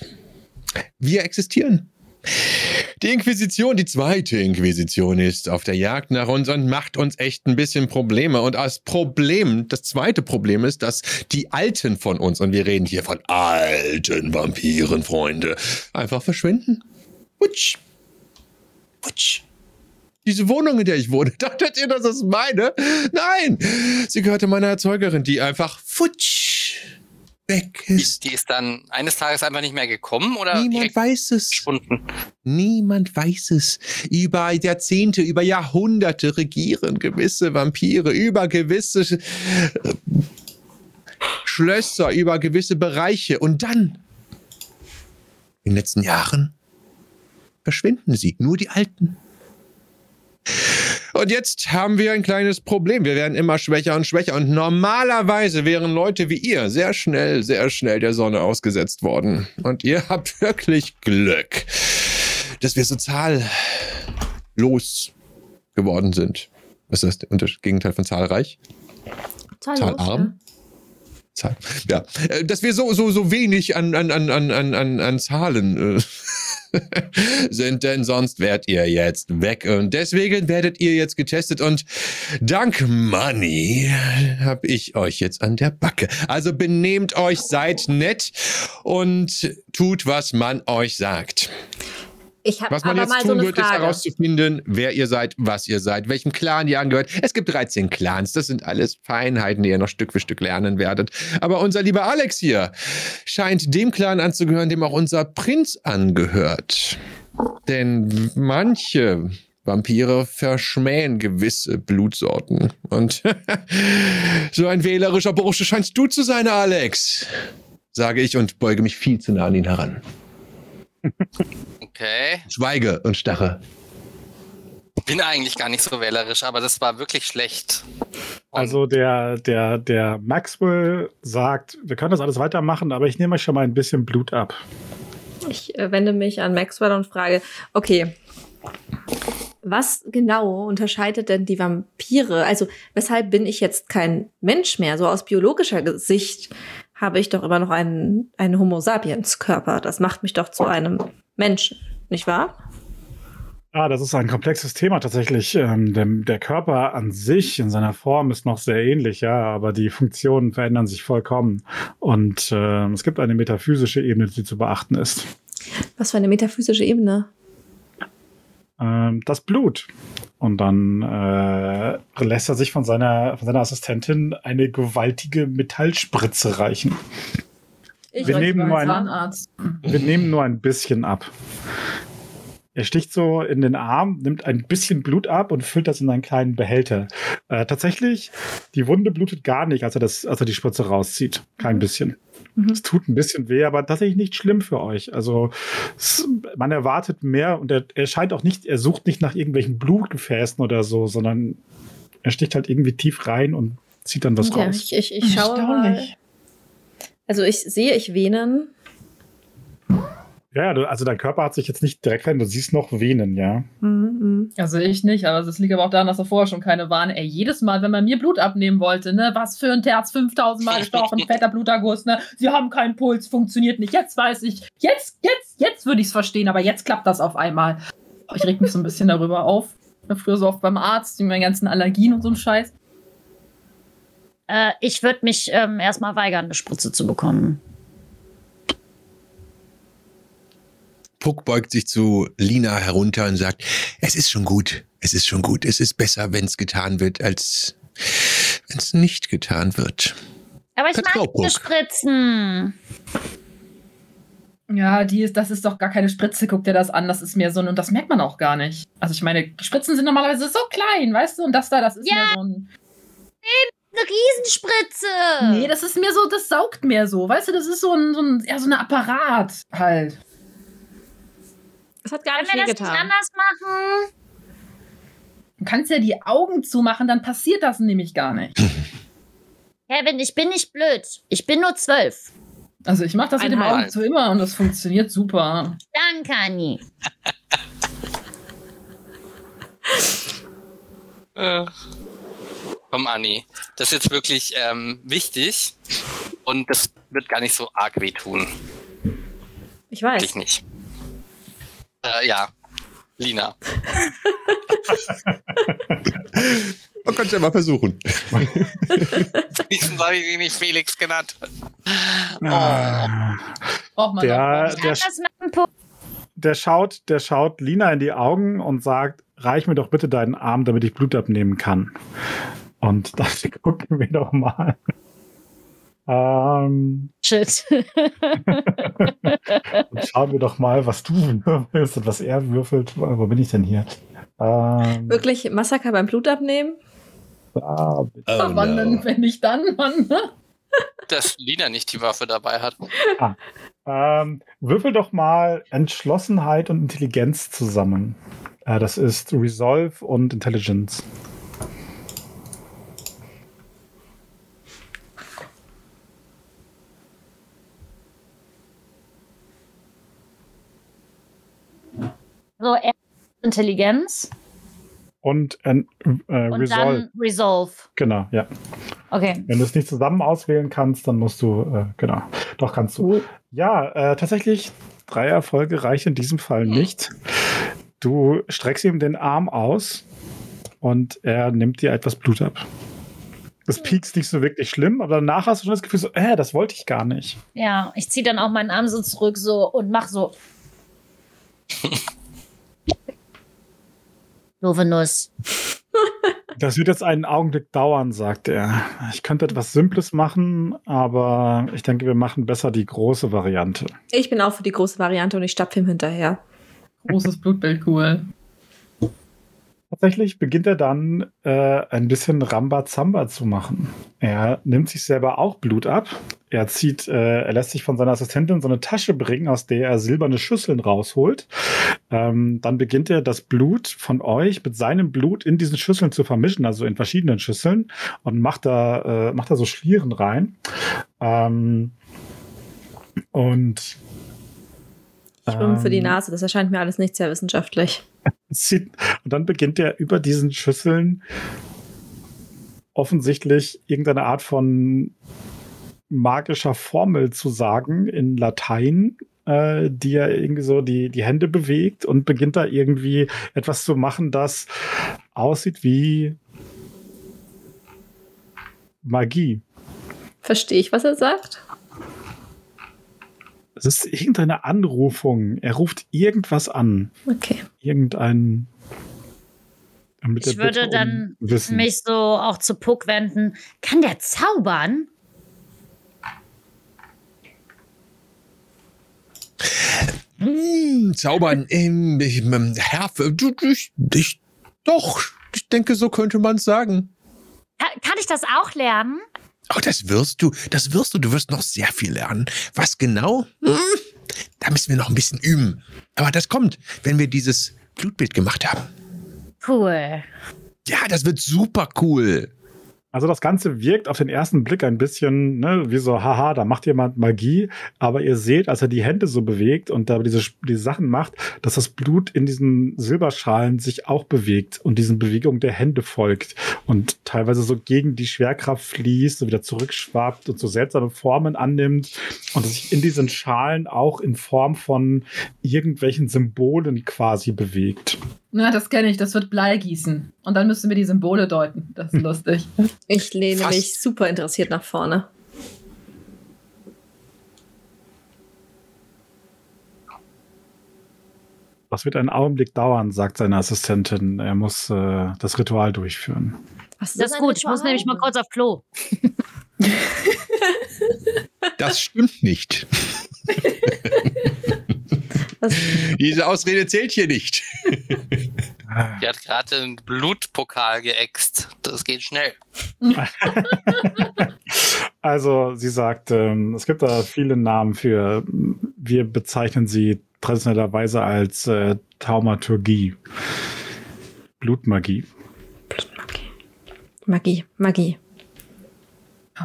S4: wir existieren. Die Inquisition, die zweite Inquisition ist auf der Jagd nach uns und macht uns echt ein bisschen Probleme. Und das Problem, das zweite Problem ist, dass die Alten von uns, und wir reden hier von alten Vampiren, Freunde, einfach verschwinden. Putsch. Putsch. Diese Wohnung, in der ich wohne, *laughs* dachtet ihr, das ist meine? Nein, sie gehörte meiner Erzeugerin, die einfach futsch weg
S6: die,
S4: ist.
S6: die ist dann eines Tages einfach nicht mehr gekommen oder
S4: Niemand weiß es.
S6: verschwunden?
S4: Niemand weiß es. Über Jahrzehnte, über Jahrhunderte regieren gewisse Vampire, über gewisse äh, Schlösser, über gewisse Bereiche. Und dann, in den letzten Jahren, verschwinden sie. Nur die Alten. Und jetzt haben wir ein kleines Problem. Wir werden immer schwächer und schwächer. Und normalerweise wären Leute wie ihr sehr schnell, sehr schnell der Sonne ausgesetzt worden. Und ihr *laughs* habt wirklich Glück. dass wir so zahllos geworden sind. Was ist das, das Gegenteil von zahlreich?
S2: Zahllos,
S4: Zahlarm? Zahl. Ja, äh, dass wir so, so, so wenig an, an, an, an, an, an, an Zahlen äh, *laughs* sind, denn sonst werdet ihr jetzt weg. Und deswegen werdet ihr jetzt getestet und dank Money habe ich euch jetzt an der Backe. Also benehmt euch, seid nett und tut, was man euch sagt.
S2: Ich habe
S4: Was man
S2: aber
S4: jetzt
S2: mal
S4: tun
S2: so
S4: wird, ist herauszufinden, wer ihr seid, was ihr seid, welchem Clan ihr angehört. Es gibt 13 Clans, das sind alles Feinheiten, die ihr noch Stück für Stück lernen werdet. Aber unser lieber Alex hier scheint dem Clan anzugehören, dem auch unser Prinz angehört. Denn manche Vampire verschmähen gewisse Blutsorten. Und *laughs* so ein wählerischer Bursche scheinst du zu sein, Alex. Sage ich und beuge mich viel zu nah an ihn heran. *laughs*
S6: Okay.
S4: Schweige und starre.
S6: Bin eigentlich gar nicht so wählerisch, aber das war wirklich schlecht. Und
S1: Also der, der, der Maxwell sagt, wir können das alles weitermachen, aber ich nehme euch schon mal ein bisschen Blut ab.
S2: Ich äh, wende mich an Maxwell und frage, okay, was genau unterscheidet denn die Vampire? Also, weshalb bin ich jetzt kein Mensch mehr? So aus biologischer Sicht habe ich doch immer noch einen, einen Homo sapiens Körper. Das macht mich doch zu einem Menschen, nicht wahr?
S1: Ah, das ist ein komplexes Thema tatsächlich. Ähm, der, der Körper an sich in seiner Form ist noch sehr ähnlich, ja, aber die Funktionen verändern sich vollkommen. Und ähm, es gibt eine metaphysische Ebene, die zu beachten ist.
S2: Was für eine metaphysische Ebene.
S1: Ähm, das Blut. Und dann äh, lässt er sich von seiner, von seiner Assistentin eine gewaltige Metallspritze reichen.
S2: Ich
S1: Wir nehmen nur einen-
S5: Zahnarzt.
S1: Wir nehmen nur ein bisschen ab. Er sticht so in den Arm, nimmt ein bisschen Blut ab und füllt das in einen kleinen Behälter. Äh, tatsächlich, die Wunde blutet gar nicht, als er, das, als er die Spritze rauszieht. Kein bisschen.
S2: Mhm.
S1: Es tut ein bisschen weh, aber tatsächlich nicht schlimm für euch. Also es, man erwartet mehr und er, er scheint auch nicht, er sucht nicht nach irgendwelchen Blutgefäßen oder so, sondern er sticht halt irgendwie tief rein und zieht dann was
S2: Ja,
S1: raus.
S2: ich, ich, ich schaue mal. Also ich sehe ich Venen.
S1: Ja, also dein Körper hat sich jetzt nicht direkt rein, du siehst noch Venen, ja.
S2: Mhm.
S5: Also ich nicht, aber das liegt aber auch daran, dass er vorher schon keine waren. Ey, jedes Mal, wenn man mir Blut abnehmen wollte, ne, was für ein Terz, 5000 Mal *laughs* gestochen, fetter Bluterguss, ne, sie haben keinen Puls, funktioniert nicht. Jetzt weiß ich, jetzt, jetzt, jetzt würde ich es verstehen, aber jetzt klappt das auf einmal. Oh, Ich reg mich so ein bisschen darüber auf. Früher so oft beim Arzt, mit meinen ganzen Allergien und so ein Scheiß.
S3: Äh, ich würde mich ähm, erstmal weigern, eine Spritze zu bekommen.
S4: Puck beugt sich zu Lina herunter und sagt, es ist schon gut, es ist schon gut, es ist besser, wenn es getan wird, als wenn es nicht getan wird.
S3: Aber ich
S4: Vertrau,
S3: mag diese. Spritzen.
S5: Ja, die ist, das ist doch gar keine Spritze, guck dir das an, das ist mehr so ein, und das merkt man auch gar nicht. Also ich meine, Spritzen sind normalerweise so klein, weißt du, und das da, das ist
S3: Ja.
S5: mehr so ein,
S3: Eine Riesenspritze.
S5: nee, das ist mehr so, das saugt mehr so, weißt du, das ist so ein, so ein, eher so ein Apparat halt.
S2: Es hat gar
S3: Können
S2: nicht
S3: wir
S2: viel
S3: das nicht
S2: getan.
S3: anders machen?
S5: Du kannst ja die Augen zumachen, dann passiert das nämlich gar nicht. *laughs*
S3: Kevin, ich bin nicht blöd. Ich bin nur zwölf.
S5: Also ich mache das mit dem. Augen zu immer und das funktioniert super.
S3: Danke, Anni.
S6: Äh. Komm, Anni. Das ist jetzt wirklich ähm, wichtig und das wird gar nicht so arg wehtun.
S2: Ich weiß.
S6: Dich nicht. Äh, ja. Lina. *laughs*
S4: Man kann es ja mal versuchen.
S6: Wenigstens habe ich sie nicht Felix genannt.
S1: Ah. Der, schaut, der schaut Lina in die Augen und sagt, reich mir doch bitte deinen Arm, damit ich Blut abnehmen kann. Und *laughs* dann gucken wir doch mal. Ähm,
S3: Shit. *laughs*
S1: und schauen wir doch mal, was du würfelst und was er würfelt. Wo bin ich denn hier? Ähm,
S2: Wirklich Massaker beim Blutabnehmen?
S1: da, bitte.
S4: Oh,
S5: Wann
S4: no.
S5: denn, wenn nicht dann, Mann? *laughs*
S6: Dass Lina nicht die Waffe dabei hat.
S1: Ähm, würfel doch mal Entschlossenheit und Intelligenz zusammen. Äh, das ist Resolve und Intelligence.
S3: Intelligenz
S1: Und, äh, äh,
S3: und
S1: Resolve.
S3: dann Resolve.
S1: Genau, ja.
S3: Okay.
S1: Wenn du es nicht zusammen auswählen kannst, dann musst du, äh, genau. Doch kannst du. Ja, äh, tatsächlich, drei Erfolge reichen in diesem Fall nicht. Du streckst ihm den Arm aus und er nimmt dir etwas Blut ab. Das piekst nicht so wirklich schlimm, aber danach hast du schon das Gefühl, so, äh, das wollte ich gar nicht.
S3: Ja, ich ziehe dann auch meinen Arm so zurück so und mach so. *laughs* Doofe Nuss.
S1: Das wird jetzt einen Augenblick dauern, sagt er. Ich könnte etwas Simples machen, aber ich denke, wir machen besser die große Variante.
S2: Ich bin auch für die große Variante und ich stapfe ihm hinterher.
S5: Großes Blutbild, cool.
S1: Tatsächlich beginnt er dann äh, ein bisschen Rambazamba zu machen. Er nimmt sich selber auch Blut ab. Er zieht, äh, er lässt sich von seiner Assistentin so eine Tasche bringen, aus der er silberne Schüsseln rausholt. Ähm, dann beginnt er das Blut von euch mit seinem Blut in diesen Schüsseln zu vermischen, also in verschiedenen Schüsseln und macht da, äh, macht da so Schlieren rein. Ähm, und
S2: Schwimmen für die
S1: ähm,
S2: Nase, das erscheint mir alles nicht sehr wissenschaftlich. *laughs*
S1: und dann beginnt er über diesen Schüsseln offensichtlich irgendeine Art von magischer Formel zu sagen in Latein, äh, die er irgendwie so die, die Hände bewegt und beginnt da irgendwie etwas zu machen, das aussieht wie Magie.
S2: Verstehe ich, was er sagt?
S1: Es ist irgendeine Anrufung. Er ruft irgendwas an.
S2: Okay.
S1: Irgendein. mit
S3: Ich würde
S1: Bitte um
S3: dann
S1: Wissen.
S3: mich so auch zu Puck wenden. Kann der zaubern?
S4: Hm, zaubern. Ähm, ähm, Herr, du, ich, ich, doch, ich denke, so könnte man es sagen.
S3: Kann, kann ich das auch lernen?
S4: Oh, das wirst du, das wirst du, du wirst noch sehr viel lernen. Was genau? Hm, da müssen wir noch ein bisschen üben. Aber das kommt, wenn wir dieses Blutbild gemacht haben.
S3: Cool.
S4: Ja, das wird super cool.
S1: Also das Ganze wirkt auf den ersten Blick ein bisschen ne, wie so, haha, da macht jemand Magie. Aber ihr seht, als er die Hände so bewegt und da diese, diese Sachen macht, dass das Blut in diesen Silberschalen sich auch bewegt und diesen Bewegungen der Hände folgt und teilweise so gegen die Schwerkraft fließt, so wieder zurückschwappt und so seltsame Formen annimmt und sich in diesen Schalen auch in Form von irgendwelchen Symbolen quasi bewegt.
S5: Na, das kenne ich, das wird Bleigießen. Und dann müssen wir die Symbole deuten. Das ist lustig.
S2: Ich lehne
S4: Was?
S2: mich super interessiert nach vorne.
S1: Das wird einen Augenblick dauern, sagt seine Assistentin. Er muss äh, das Ritual durchführen.
S2: Was
S3: Das ist gut. Ich muss nämlich mal kurz auf Klo. *laughs*
S4: Das stimmt nicht. *laughs* Diese Ausrede zählt hier nicht. *laughs*
S6: Die hat gerade einen Blutpokal geäxt. Das geht schnell. *laughs*
S1: Also, sie sagt, ähm, es gibt da viele Namen für. Wir bezeichnen sie traditionellerweise als äh, Taumaturgie. Blutmagie.
S2: Magie, Magie.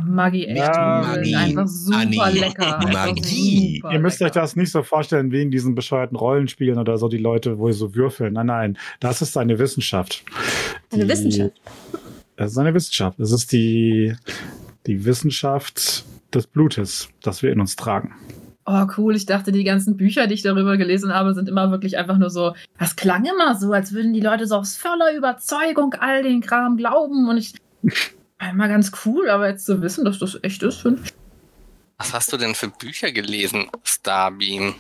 S5: Magie, echt.
S1: Ja.
S4: Magie,
S5: Einfach super
S4: Anni.
S5: lecker. *laughs* Einfach
S4: Magie.
S5: super
S1: Ihr müsst euch
S5: lecker.
S1: das nicht so vorstellen wie in diesen bescheuerten Rollenspielen oder so, die Leute, wo ihr so würfeln. Nein, nein, das ist eine Wissenschaft.
S2: Eine
S1: Die-
S2: Wissenschaft.
S1: Das ist eine Wissenschaft. Das ist die, die Wissenschaft des Blutes, das wir in uns tragen.
S5: Oh, cool. Ich dachte, die ganzen Bücher, die ich darüber gelesen habe, sind immer wirklich einfach nur so. Das klang immer so, als würden die Leute so aus voller Überzeugung all den Kram glauben. Und ich. Immer ganz cool, aber jetzt zu wissen, dass das echt ist, finde ich.
S6: Was hast du denn für Bücher gelesen, Starbeam?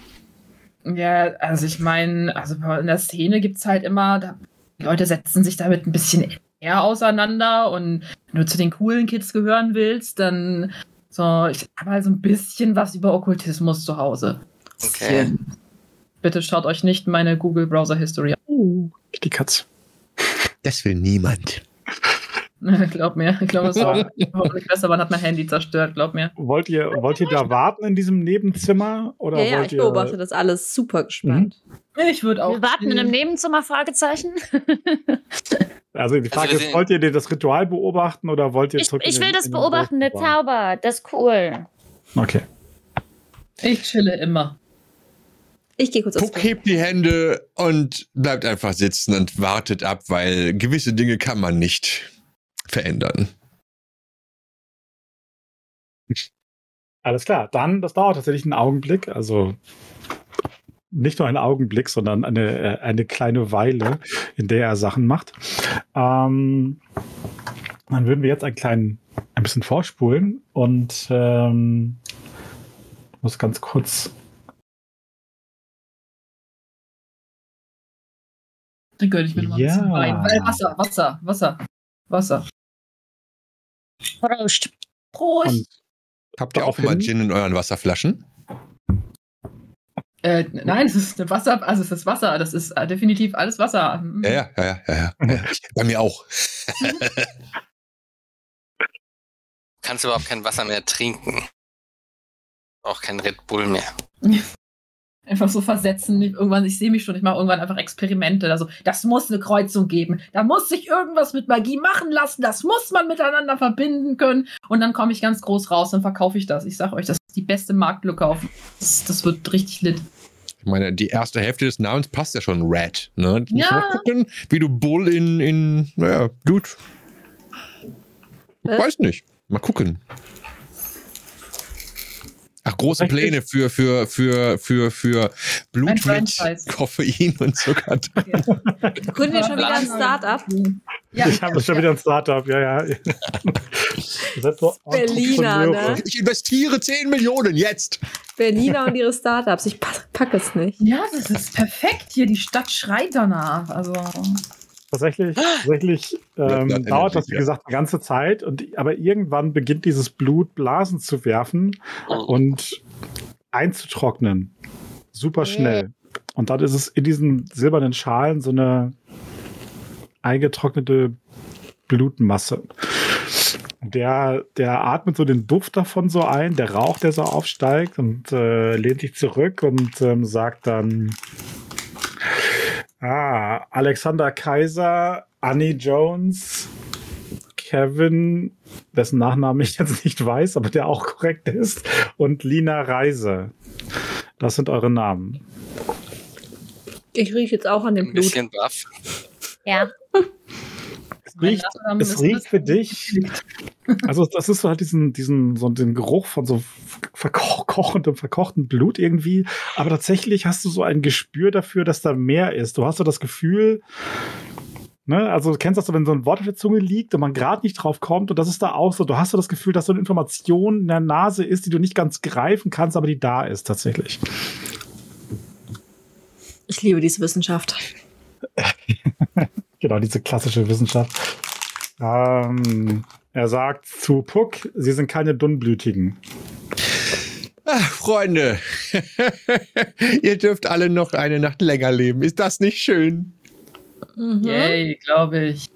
S5: Ja, also ich meine, also in der Szene gibt es halt immer, da, die Leute setzen sich damit ein bisschen eher auseinander und wenn du zu den coolen Kids gehören willst, dann so, ich habe halt so ein bisschen was über Okkultismus zu Hause.
S6: Okay.
S5: Bitte schaut euch nicht meine Google Browser History an.
S1: Uh, die Katz.
S4: Das will niemand. *laughs*
S5: glaub mir, ich glaube, es war hoffentlich besser, man hat mein Handy zerstört, glaub mir.
S1: Wollt ihr, wollt ihr da warten in diesem Nebenzimmer? Oder
S2: Ja, ja,
S1: wollt
S2: ich
S1: ihr,
S2: beobachte das alles super gespannt.
S5: Ich würde auch.
S3: Wir warten in einem Nebenzimmer, Fragezeichen. *laughs*
S1: Also die Frage
S6: wir
S1: ist, wollt ihr das Ritual beobachten oder wollt ihr
S3: Ich,
S1: zurück in
S3: ich
S1: den-
S3: will das
S1: in den
S3: beobachten, der? Zauber. Das ist cool.
S1: Okay.
S5: Ich chille immer.
S2: Ich gehe kurz
S4: Puck hebt die Hände und bleibt einfach sitzen und wartet ab, weil gewisse Dinge kann man nicht verändern.
S1: Alles klar, dann, das dauert tatsächlich einen Augenblick, also nicht nur einen Augenblick, sondern eine, äh, eine kleine Weile, in der er Sachen macht. Ähm, dann würden wir jetzt einen kleinen, ein bisschen vorspulen und ähm, muss ganz kurz.
S5: Dann gönne ich mir noch ein bisschen
S1: Ja.
S5: Wein. Weil Wasser, Wasser, Wasser, Wasser.
S3: Prost.
S5: Prost!
S1: Und
S4: Habt ihr auch mal Gin in euren Wasserflaschen?
S5: Äh, nein, es ist eine Wasser, also es ist Wasser, das ist äh, definitiv alles Wasser. Mhm.
S4: Ja, ja, ja, ja, ja, ja. ja. Bei mir auch.
S6: Kannst überhaupt kein Wasser mehr trinken. Auch kein Red Bull mehr. *laughs*
S5: Einfach so versetzen. Irgendwann, ich sehe mich schon, ich mache irgendwann einfach Experimente. Also, das muss eine Kreuzung geben. Da muss sich irgendwas mit Magie machen lassen. Das muss man miteinander verbinden können. Und dann komme ich ganz groß raus, dann verkaufe ich das. Ich sage euch, das ist die beste Marktlücke auf. Das, das wird richtig lit.
S4: Ich meine, die erste Hälfte des Namens passt ja schon Red. Ne?
S5: Ja.
S4: Mal gucken, wie du Bull in, in naja, gut. Ich
S2: Was?
S4: weiß nicht. Mal gucken. Ach, große. Pläne für, für, für, für, für Blut mit. Koffein und Zucker. *laughs*
S2: Gründen wir schon wieder ein Startup?
S5: Ja,
S1: ich habe schon wieder ein Startup, ja, ja. *laughs* So
S2: Berliner, ne?
S4: Ich investiere 10 Millionen jetzt.
S2: Berliner und ihre Startups. Ich pack, pack es nicht.
S5: ja, das ist perfekt hier. Die Stadt schreit danach. Also,
S1: Tatsächlich, tatsächlich ähm,
S4: Blood
S1: dauert das, wie
S4: ja.
S1: gesagt, eine ganze Zeit. Und, aber irgendwann beginnt dieses Blut Blasen zu werfen und einzutrocknen. Super schnell. Und dann ist es in diesen silbernen Schalen so eine eingetrocknete Blutmasse. Der, der atmet so den Duft davon so ein, der Rauch, der so aufsteigt und äh, lehnt sich zurück und ähm, sagt dann, Ah, Alexander Kaiser, Annie Jones, Kevin, dessen Nachnamen ich jetzt nicht weiß, aber der auch korrekt ist, und Lina Reise. Das sind eure Namen.
S2: Ich rieche jetzt auch an dem
S6: Ein
S2: Blut.
S6: bisschen baff.
S3: Ja.
S1: Es riecht,
S5: Nachname
S1: es riecht für dich. Also, das ist so halt diesen, diesen, so den Geruch von so verkochendem, *laughs* verkochten Blut irgendwie. Aber tatsächlich hast du so ein Gespür dafür, dass da mehr ist. Du hast so das Gefühl, ne, also du kennst das so, wenn so ein Wort auf der Zunge liegt und man gerade nicht drauf kommt. Und das ist da auch so. Du hast so das Gefühl, dass so eine Information in der Nase ist, die du nicht ganz greifen kannst, aber die da ist tatsächlich.
S2: Ich liebe diese Wissenschaft. *laughs*
S1: Genau, diese klassische Wissenschaft. Ähm, er sagt zu Puck, sie sind keine Dünnblütigen.
S4: Ach, Freunde, *laughs* ihr dürft alle noch eine Nacht länger leben. Ist das nicht schön?
S2: Mhm.
S5: Yay, glaube ich.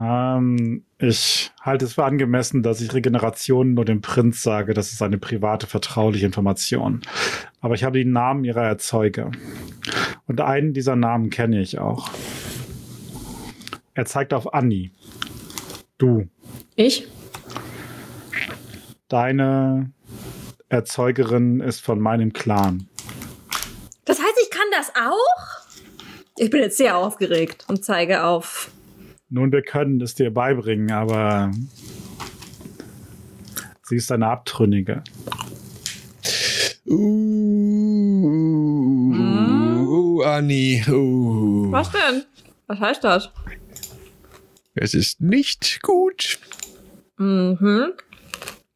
S1: Ähm, ich halte es für angemessen, dass ich Regeneration nur dem Prinz sage. Das ist eine private, vertrauliche Information. Aber ich habe die Namen ihrer Erzeuger. Und einen dieser Namen kenne ich auch. Er zeigt auf Anni. Du,
S2: Ich?
S1: deine Erzeugerin ist von meinem Clan.
S2: Das heißt, ich kann das auch? Ich bin jetzt sehr aufgeregt und zeige auf.
S1: Nun, wir können es dir beibringen, aber sie ist eine Abtrünnige.
S4: Uh, uh, Anni, uh.
S2: Was denn? Was heißt das?
S4: Es ist nicht gut.
S2: Mhm.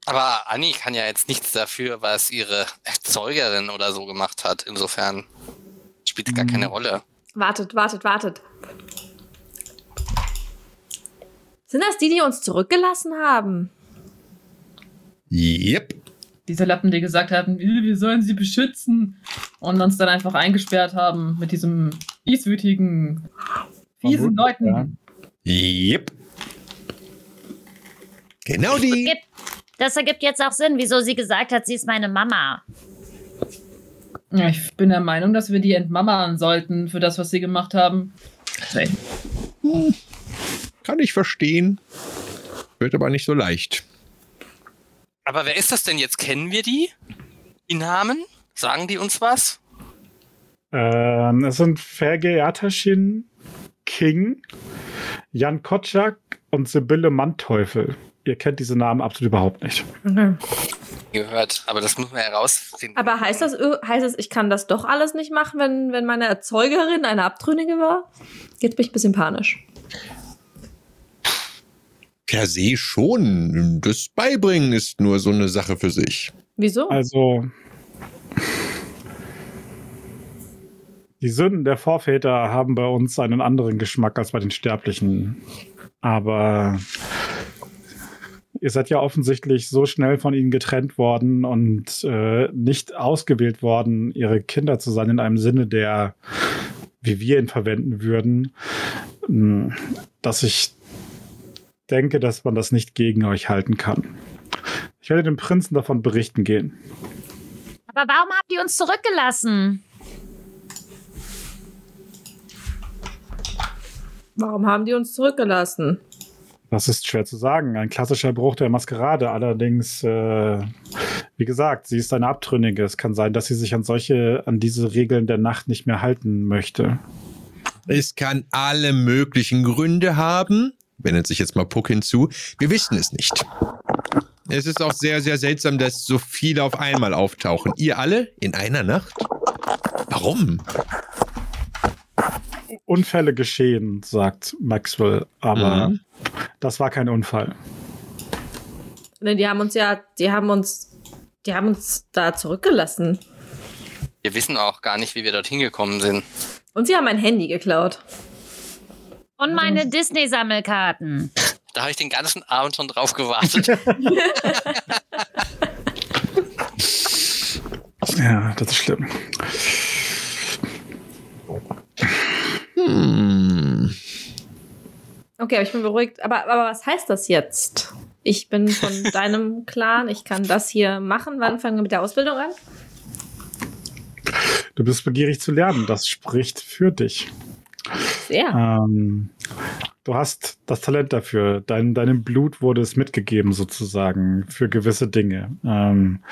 S6: Aber Anni kann ja jetzt nichts dafür, was ihre Erzeugerin oder so gemacht hat. Insofern spielt es gar keine Rolle.
S2: Wartet, wartet, wartet. Sind das die, die uns zurückgelassen haben?
S4: Yep.
S5: Diese Lappen, die gesagt haben, "Äh, wir sollen sie beschützen und uns dann einfach eingesperrt haben mit diesem fieswütigen, fiesen Leuten.
S4: Yep. Genau die.
S3: Gibt- Das ergibt jetzt auch Sinn, wieso sie gesagt hat, sie ist meine Mama.
S5: Ja, ich bin der Meinung, dass wir die entmammern sollten für das, was sie gemacht haben. Nee.
S4: Kann ich verstehen. Wird aber nicht so leicht.
S6: Aber wer ist das denn jetzt? Kennen wir die? Die Namen? Sagen die uns was?
S1: Ähm, es sind Ferge Ataschin, King, Jan Kotschak und Sibylle Manteuffel. Ihr kennt diese Namen absolut überhaupt nicht.
S6: Gehört, aber das muss man herausfinden.
S2: Aber heißt das, ö- heißt es, ich kann das doch alles nicht machen, wenn, wenn meine Erzeugerin eine Abtrünnige war? Jetzt bin ich ein bisschen panisch.
S4: Per se schon. Das Beibringen ist nur so eine Sache für sich.
S2: Wieso?
S1: Also, die Sünden der Vorväter haben bei uns einen anderen Geschmack als bei den Sterblichen. Aber ihr seid ja offensichtlich so schnell von ihnen getrennt worden und äh, nicht ausgewählt worden, ihre Kinder zu sein in einem Sinne, der, wie wir ihn verwenden würden, mh, dass ich denke, dass man das nicht gegen euch halten kann. Ich werde dem Prinzen davon berichten gehen.
S3: Aber warum habt ihr uns zurückgelassen?
S2: Warum haben die uns zurückgelassen?
S1: Das ist schwer zu sagen. Ein klassischer Bruch der Maskerade. Allerdings, äh, wie gesagt, sie ist eine Abtrünnige. Es kann sein, dass sie sich an solche, an diese Regeln der Nacht nicht mehr halten möchte.
S4: Es kann alle möglichen Gründe haben. Wendet sich jetzt mal Puck hinzu. Wir wissen es nicht. Es ist auch sehr, sehr seltsam, dass so viele auf einmal auftauchen. Ihr alle in einer Nacht? Warum?
S1: Unfälle geschehen, sagt Maxwell, aber
S4: Mhm.
S1: das war kein Unfall.
S2: Ne, die haben uns ja, die haben uns, die haben uns da zurückgelassen.
S6: Wir wissen auch gar nicht, wie wir dorthin gekommen sind.
S2: Und sie haben mein Handy geklaut.
S3: Und meine Disney-Sammelkarten.
S6: Da habe ich den ganzen Abend schon drauf gewartet. *laughs*
S1: Ja, das ist schlimm.
S4: Hm.
S2: Okay, aber ich bin beruhigt. Aber, aber was heißt das jetzt? Ich bin von *laughs* deinem Clan, ich kann das hier machen. Wann fangen wir mit der Ausbildung an?
S1: Du bist begierig zu lernen. Das spricht für dich.
S2: Sehr.
S1: Ähm, du hast das Talent dafür. Dein, deinem Blut wurde es mitgegeben, sozusagen, für gewisse Dinge. Ähm,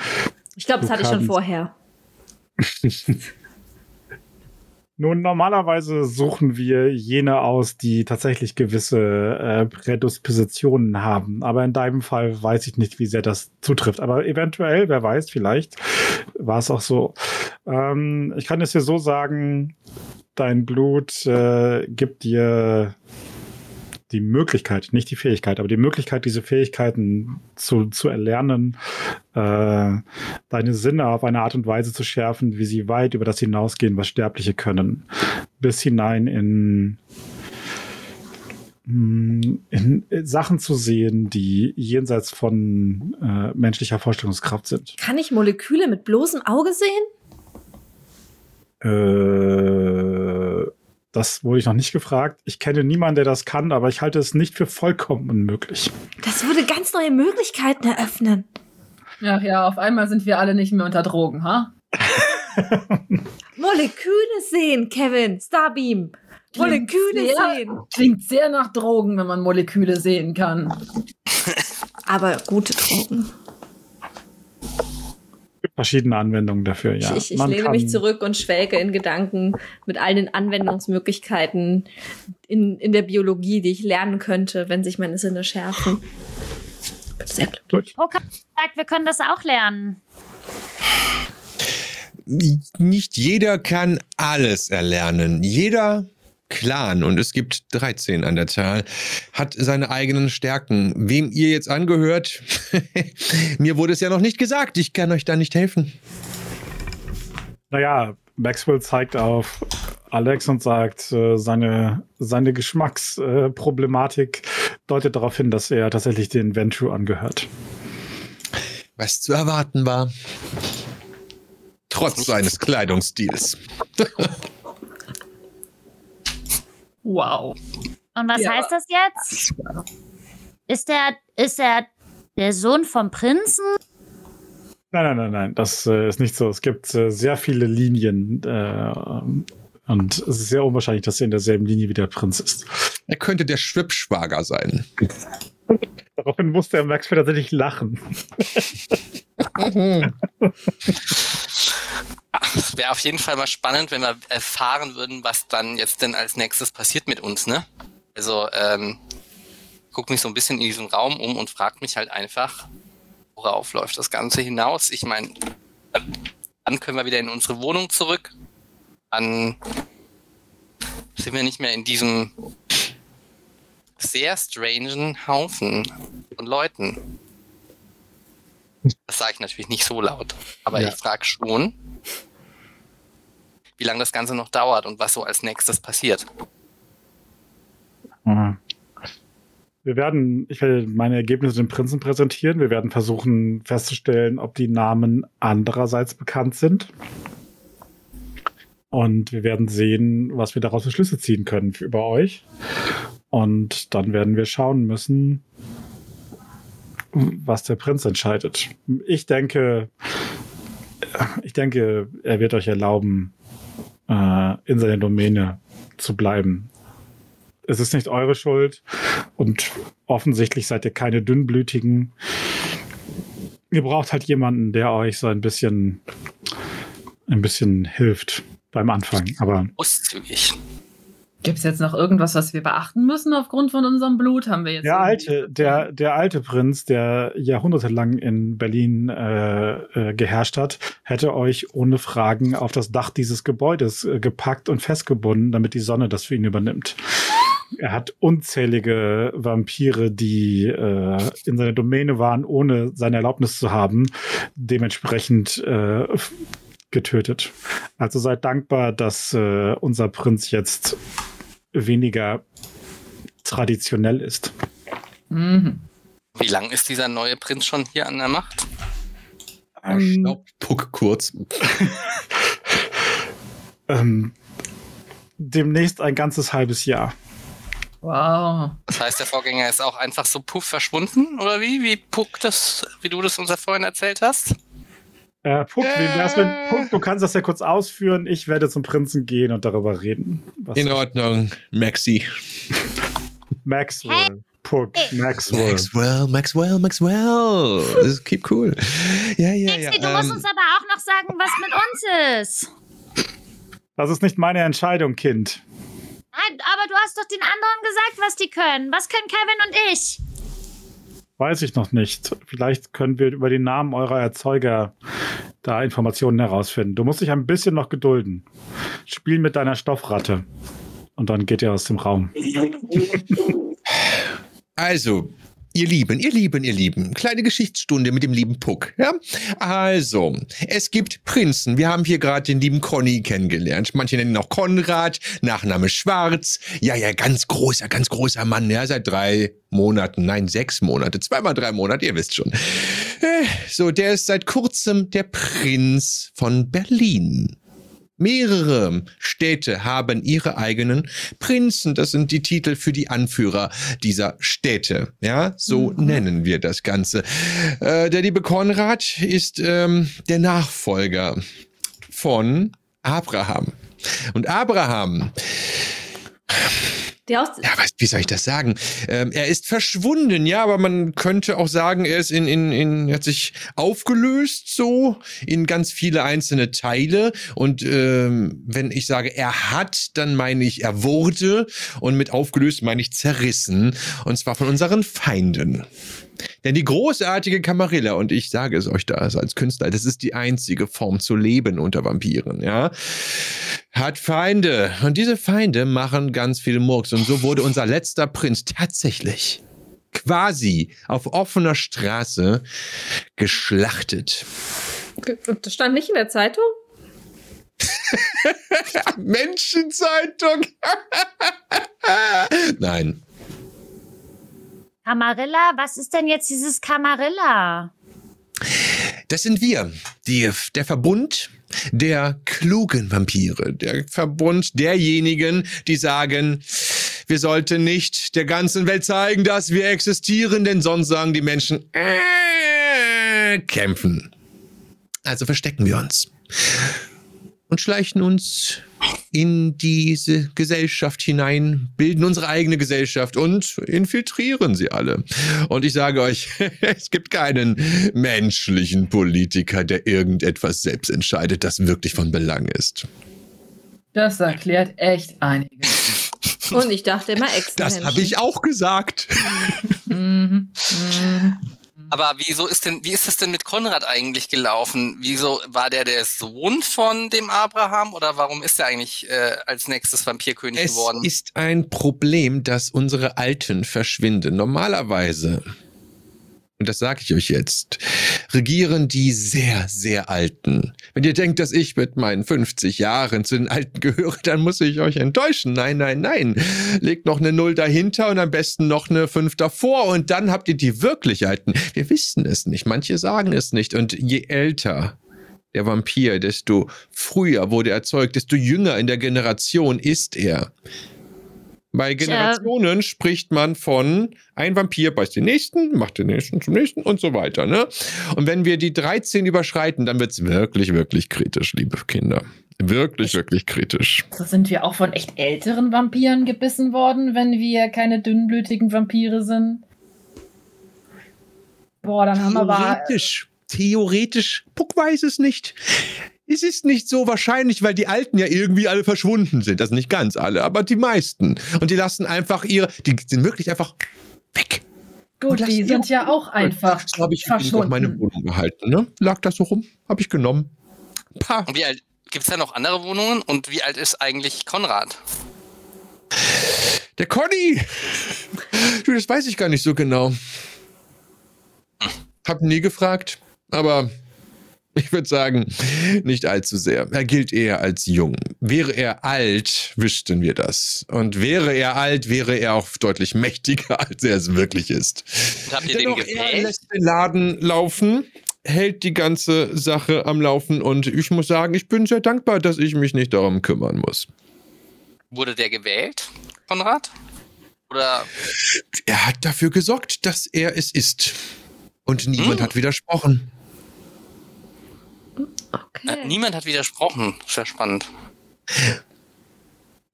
S2: Ich glaube, das hatte ich schon vorher. *laughs*
S1: Nun, normalerweise suchen wir jene aus, die tatsächlich gewisse äh, Prädispositionen haben. Aber in deinem Fall weiß ich nicht, wie sehr das zutrifft. Aber eventuell, wer weiß, vielleicht war es auch so. Ähm, ich kann es dir so sagen, dein Blut äh, gibt dir die Möglichkeit, nicht die Fähigkeit, aber die Möglichkeit, diese Fähigkeiten zu, zu erlernen, äh, deine Sinne auf eine Art und Weise zu schärfen, wie sie weit über das hinausgehen, was Sterbliche können. Bis hinein in, mm, in Sachen zu sehen, die jenseits von äh, menschlicher Vorstellungskraft sind.
S2: Kann ich Moleküle mit bloßem Auge sehen?
S1: Äh, das wurde ich noch nicht gefragt. Ich kenne niemanden, der das kann, aber ich halte es nicht für vollkommen unmöglich.
S2: Das würde ganz neue Möglichkeiten eröffnen.
S5: Ach ja, auf einmal sind wir alle nicht mehr unter Drogen, ha? *laughs*
S2: Moleküle sehen, Kevin. Starbeam. Moleküle
S5: sehr,
S2: sehen.
S5: Klingt sehr nach Drogen, wenn man Moleküle sehen kann.
S2: Aber gute Drogen.
S1: Verschiedene Anwendungen dafür, ja.
S2: ich ich, ich lehne
S1: kann-
S2: mich zurück und schwelge in Gedanken mit all den Anwendungsmöglichkeiten in, in der Biologie, die ich lernen könnte, wenn sich meine Sinne schärfen. Bin sehr glücklich.
S1: Gut.
S3: Poker sagt, wir können das auch lernen.
S4: Nicht jeder kann alles erlernen. Jeder Clan, und es gibt 13 an der Zahl, hat seine eigenen Stärken. Wem ihr jetzt angehört, *laughs* mir wurde es ja noch nicht gesagt. Ich kann euch da nicht helfen.
S1: Naja, Maxwell zeigt auf Alex und sagt, äh, seine, seine Geschmacksproblematik deutet darauf hin, dass er tatsächlich den Venture angehört.
S4: Was zu erwarten war. Trotz seines Kleidungsstils. *laughs*
S5: Wow.
S3: Und was
S5: Ja.
S3: heißt das jetzt? Ist er, ist er der Sohn vom Prinzen?
S1: Nein, nein, nein, nein, das äh, ist nicht so. Es gibt äh, sehr viele Linien äh, und es ist sehr unwahrscheinlich, dass er in derselben Linie wie der Prinz ist.
S4: Er könnte der Schwippschwager sein. *laughs*
S1: Daraufhin musste er Maxwell tatsächlich lachen.
S6: Es wäre auf jeden Fall mal spannend, wenn wir erfahren würden, was dann jetzt denn als nächstes passiert mit uns, ne? Also, ähm, guck mich so ein bisschen in diesem Raum um und frag mich halt einfach, worauf läuft das Ganze hinaus? Ich meine, dann können wir wieder in unsere Wohnung zurück. Dann sind wir nicht mehr in diesem sehr strangen Haufen von Leuten. Das sage ich natürlich nicht so laut, aber
S1: Ja.
S6: ich frage schon, wie lange das Ganze noch dauert und was so als nächstes passiert.
S1: Mhm. Wir werden, ich werde meine Ergebnisse dem Prinzen präsentieren. Wir werden versuchen festzustellen, ob die Namen andererseits bekannt sind. Und wir werden sehen, was wir daraus für Schlüsse ziehen können für, über euch. Und dann werden wir schauen müssen, was der Prinz entscheidet. Ich denke, ich denke, er wird euch erlauben, äh, in seiner Domäne zu bleiben. Es ist nicht eure Schuld und offensichtlich seid ihr keine dünnblütigen. Ihr braucht halt jemanden, der euch so ein bisschen, ein bisschen hilft beim Anfang. Aber
S6: Großzügig.
S5: Gibt es jetzt noch irgendwas, was wir beachten müssen aufgrund von unserem Blut? Haben wir jetzt
S1: der alte, der, der alte Prinz, der jahrhundertelang in Berlin äh, äh, geherrscht hat, hätte euch ohne Fragen auf das Dach dieses Gebäudes äh, gepackt und festgebunden, damit die Sonne das für ihn übernimmt. Er hat unzählige Vampire, die äh, in seiner Domäne waren, ohne seine Erlaubnis zu haben, dementsprechend äh, getötet. Also seid dankbar, dass äh, unser Prinz jetzt weniger traditionell ist.
S5: Mhm.
S6: Wie lang ist dieser neue Prinz schon hier an der Macht?
S4: Stopp, Puck kurz. *laughs*
S1: Ähm, demnächst ein ganzes halbes Jahr.
S5: Wow.
S6: Das heißt, der Vorgänger ist auch einfach so puff verschwunden, oder wie? Wie Puck das, wie du das uns ja vorhin erzählt hast?
S1: Äh, Puck, wie wär's mit Puck? Du kannst das ja kurz ausführen. Ich werde zum Prinzen gehen und darüber reden. Was
S4: In Ordnung, Maxi.
S1: Maxwell. Puck, Maxwell.
S4: Maxwell, Maxwell, Maxwell. Das ist- Keep cool. Ja, ja, ja.
S3: Maxi, du musst
S4: ähm,
S3: uns aber auch noch sagen, was mit uns ist.
S1: Das ist nicht meine Entscheidung, Kind.
S3: Nein, aber du hast doch den anderen gesagt, was die können. Was können Kevin und ich?
S1: Weiß ich noch nicht. Vielleicht können wir über den Namen eurer Erzeuger da Informationen herausfinden. Du musst dich ein bisschen noch gedulden. Spiel mit deiner Stoffratte. Und dann geht ihr aus dem Raum.
S4: Also, ihr Lieben, ihr Lieben, ihr Lieben, kleine Geschichtsstunde mit dem lieben Puck. Ja? Also, es gibt Prinzen. Wir haben hier gerade den lieben Conny kennengelernt. Manche nennen ihn auch Konrad, Nachname Schwarz. Ja, ja, ganz großer, ganz großer Mann. Ja, seit drei Monaten, nein, sechs Monate, zweimal drei Monate, ihr wisst schon. Äh, So, der ist seit kurzem der Prinz von Berlin. Mehrere Städte haben ihre eigenen Prinzen. Das sind die Titel für die Anführer dieser Städte. Ja, so nennen wir das Ganze. Äh, der liebe Konrad ist ähm, der Nachfolger von Abraham. Und Abraham ja, wie soll ich das sagen? Ähm, er ist verschwunden, ja, aber man könnte auch sagen, er ist in, in, in, er hat sich aufgelöst so in ganz viele einzelne Teile. Und ähm, wenn ich sage, er hat, dann meine ich, er wurde. Und mit aufgelöst meine ich zerrissen. Und zwar von unseren Feinden. Denn die großartige Camarilla, und ich sage es euch da als Künstler, das ist die einzige Form zu leben unter Vampiren, ja, hat Feinde. Und diese Feinde machen ganz viel Murks. Und so wurde unser letzter Prinz tatsächlich quasi auf offener Straße geschlachtet.
S2: Das stand nicht in der Zeitung? *laughs*
S4: Menschenzeitung! *laughs* Nein.
S3: Camarilla? Was ist denn jetzt dieses Camarilla?
S4: Das sind wir, die, der Verbund der klugen Vampire, der Verbund derjenigen, die sagen, wir sollten nicht der ganzen Welt zeigen, dass wir existieren, denn sonst sagen die Menschen, äh, kämpfen. Also verstecken wir uns. Und schleichen uns in diese Gesellschaft hinein, bilden unsere eigene Gesellschaft und infiltrieren sie alle. Und ich sage euch, *laughs* es gibt keinen menschlichen Politiker, der irgendetwas selbst entscheidet, das wirklich von Belang ist.
S5: Das erklärt echt einiges.
S2: Und ich dachte immer extra.
S4: Das habe ich auch gesagt.
S5: Mhm. Mhm.
S6: Aber wieso ist denn, wie ist das denn mit Konrad eigentlich gelaufen? Wieso war der der Sohn von dem Abraham oder warum ist er eigentlich äh, als nächstes Vampirkönig
S4: Es
S6: geworden?
S4: ist ein Problem, dass unsere Alten verschwinden. Normalerweise, und das sage ich euch jetzt, regieren die sehr, sehr Alten. Wenn ihr denkt, dass ich mit meinen 50 Jahren zu den Alten gehöre, dann muss ich euch enttäuschen. Nein, nein, nein. Legt noch eine Null dahinter und am besten noch eine 5 davor und dann habt ihr die wirklich Alten. Wir wissen es nicht. Manche sagen es nicht. Und je älter der Vampir, desto früher wurde er erzeugt, desto jünger in der Generation ist er. Bei Generationen spricht man von ein Vampir beißt den nächsten, macht den nächsten zum nächsten und so weiter. Ne? Und wenn wir die 13 überschreiten, dann wird es wirklich, wirklich kritisch, liebe Kinder. Wirklich, wirklich kritisch.
S5: So sind wir auch von echt älteren Vampiren gebissen worden, wenn wir keine dünnblütigen Vampire sind. Boah, dann haben wir aber.
S4: Theoretisch, theoretisch, Puck weiß es nicht. Es ist nicht so wahrscheinlich, weil die Alten ja irgendwie alle verschwunden sind. Also nicht ganz alle, aber die meisten. Und die lassen einfach ihre, die sind wirklich einfach weg.
S5: Gut, die sind ja auch einfach
S4: So habe ich auch meine
S5: verschwunden.
S4: Wohnung behalten. Ne? Lag das so rum? Habe ich genommen. Pah.
S6: Und wie alt, gibt es da noch andere Wohnungen? Und wie alt ist eigentlich Konrad?
S4: Der Conny! Du, das weiß ich gar nicht so genau. Hab nie gefragt, aber ich würde sagen, nicht allzu sehr. Er gilt eher als jung. Wäre er alt, wüssten wir das. Und wäre er alt, wäre er auch deutlich mächtiger, *laughs* als er es wirklich ist.
S6: Und habt ihr den
S4: Dennoch, er lässt den Laden laufen, hält die ganze Sache am Laufen und ich muss sagen, ich bin sehr dankbar, dass ich mich nicht darum kümmern muss.
S6: Wurde der gewählt, Konrad? Oder
S4: Er hat dafür gesorgt, dass er es ist. Und niemand
S6: Hm.
S4: hat widersprochen.
S2: Okay.
S6: niemand hat widersprochen? Sehr spannend.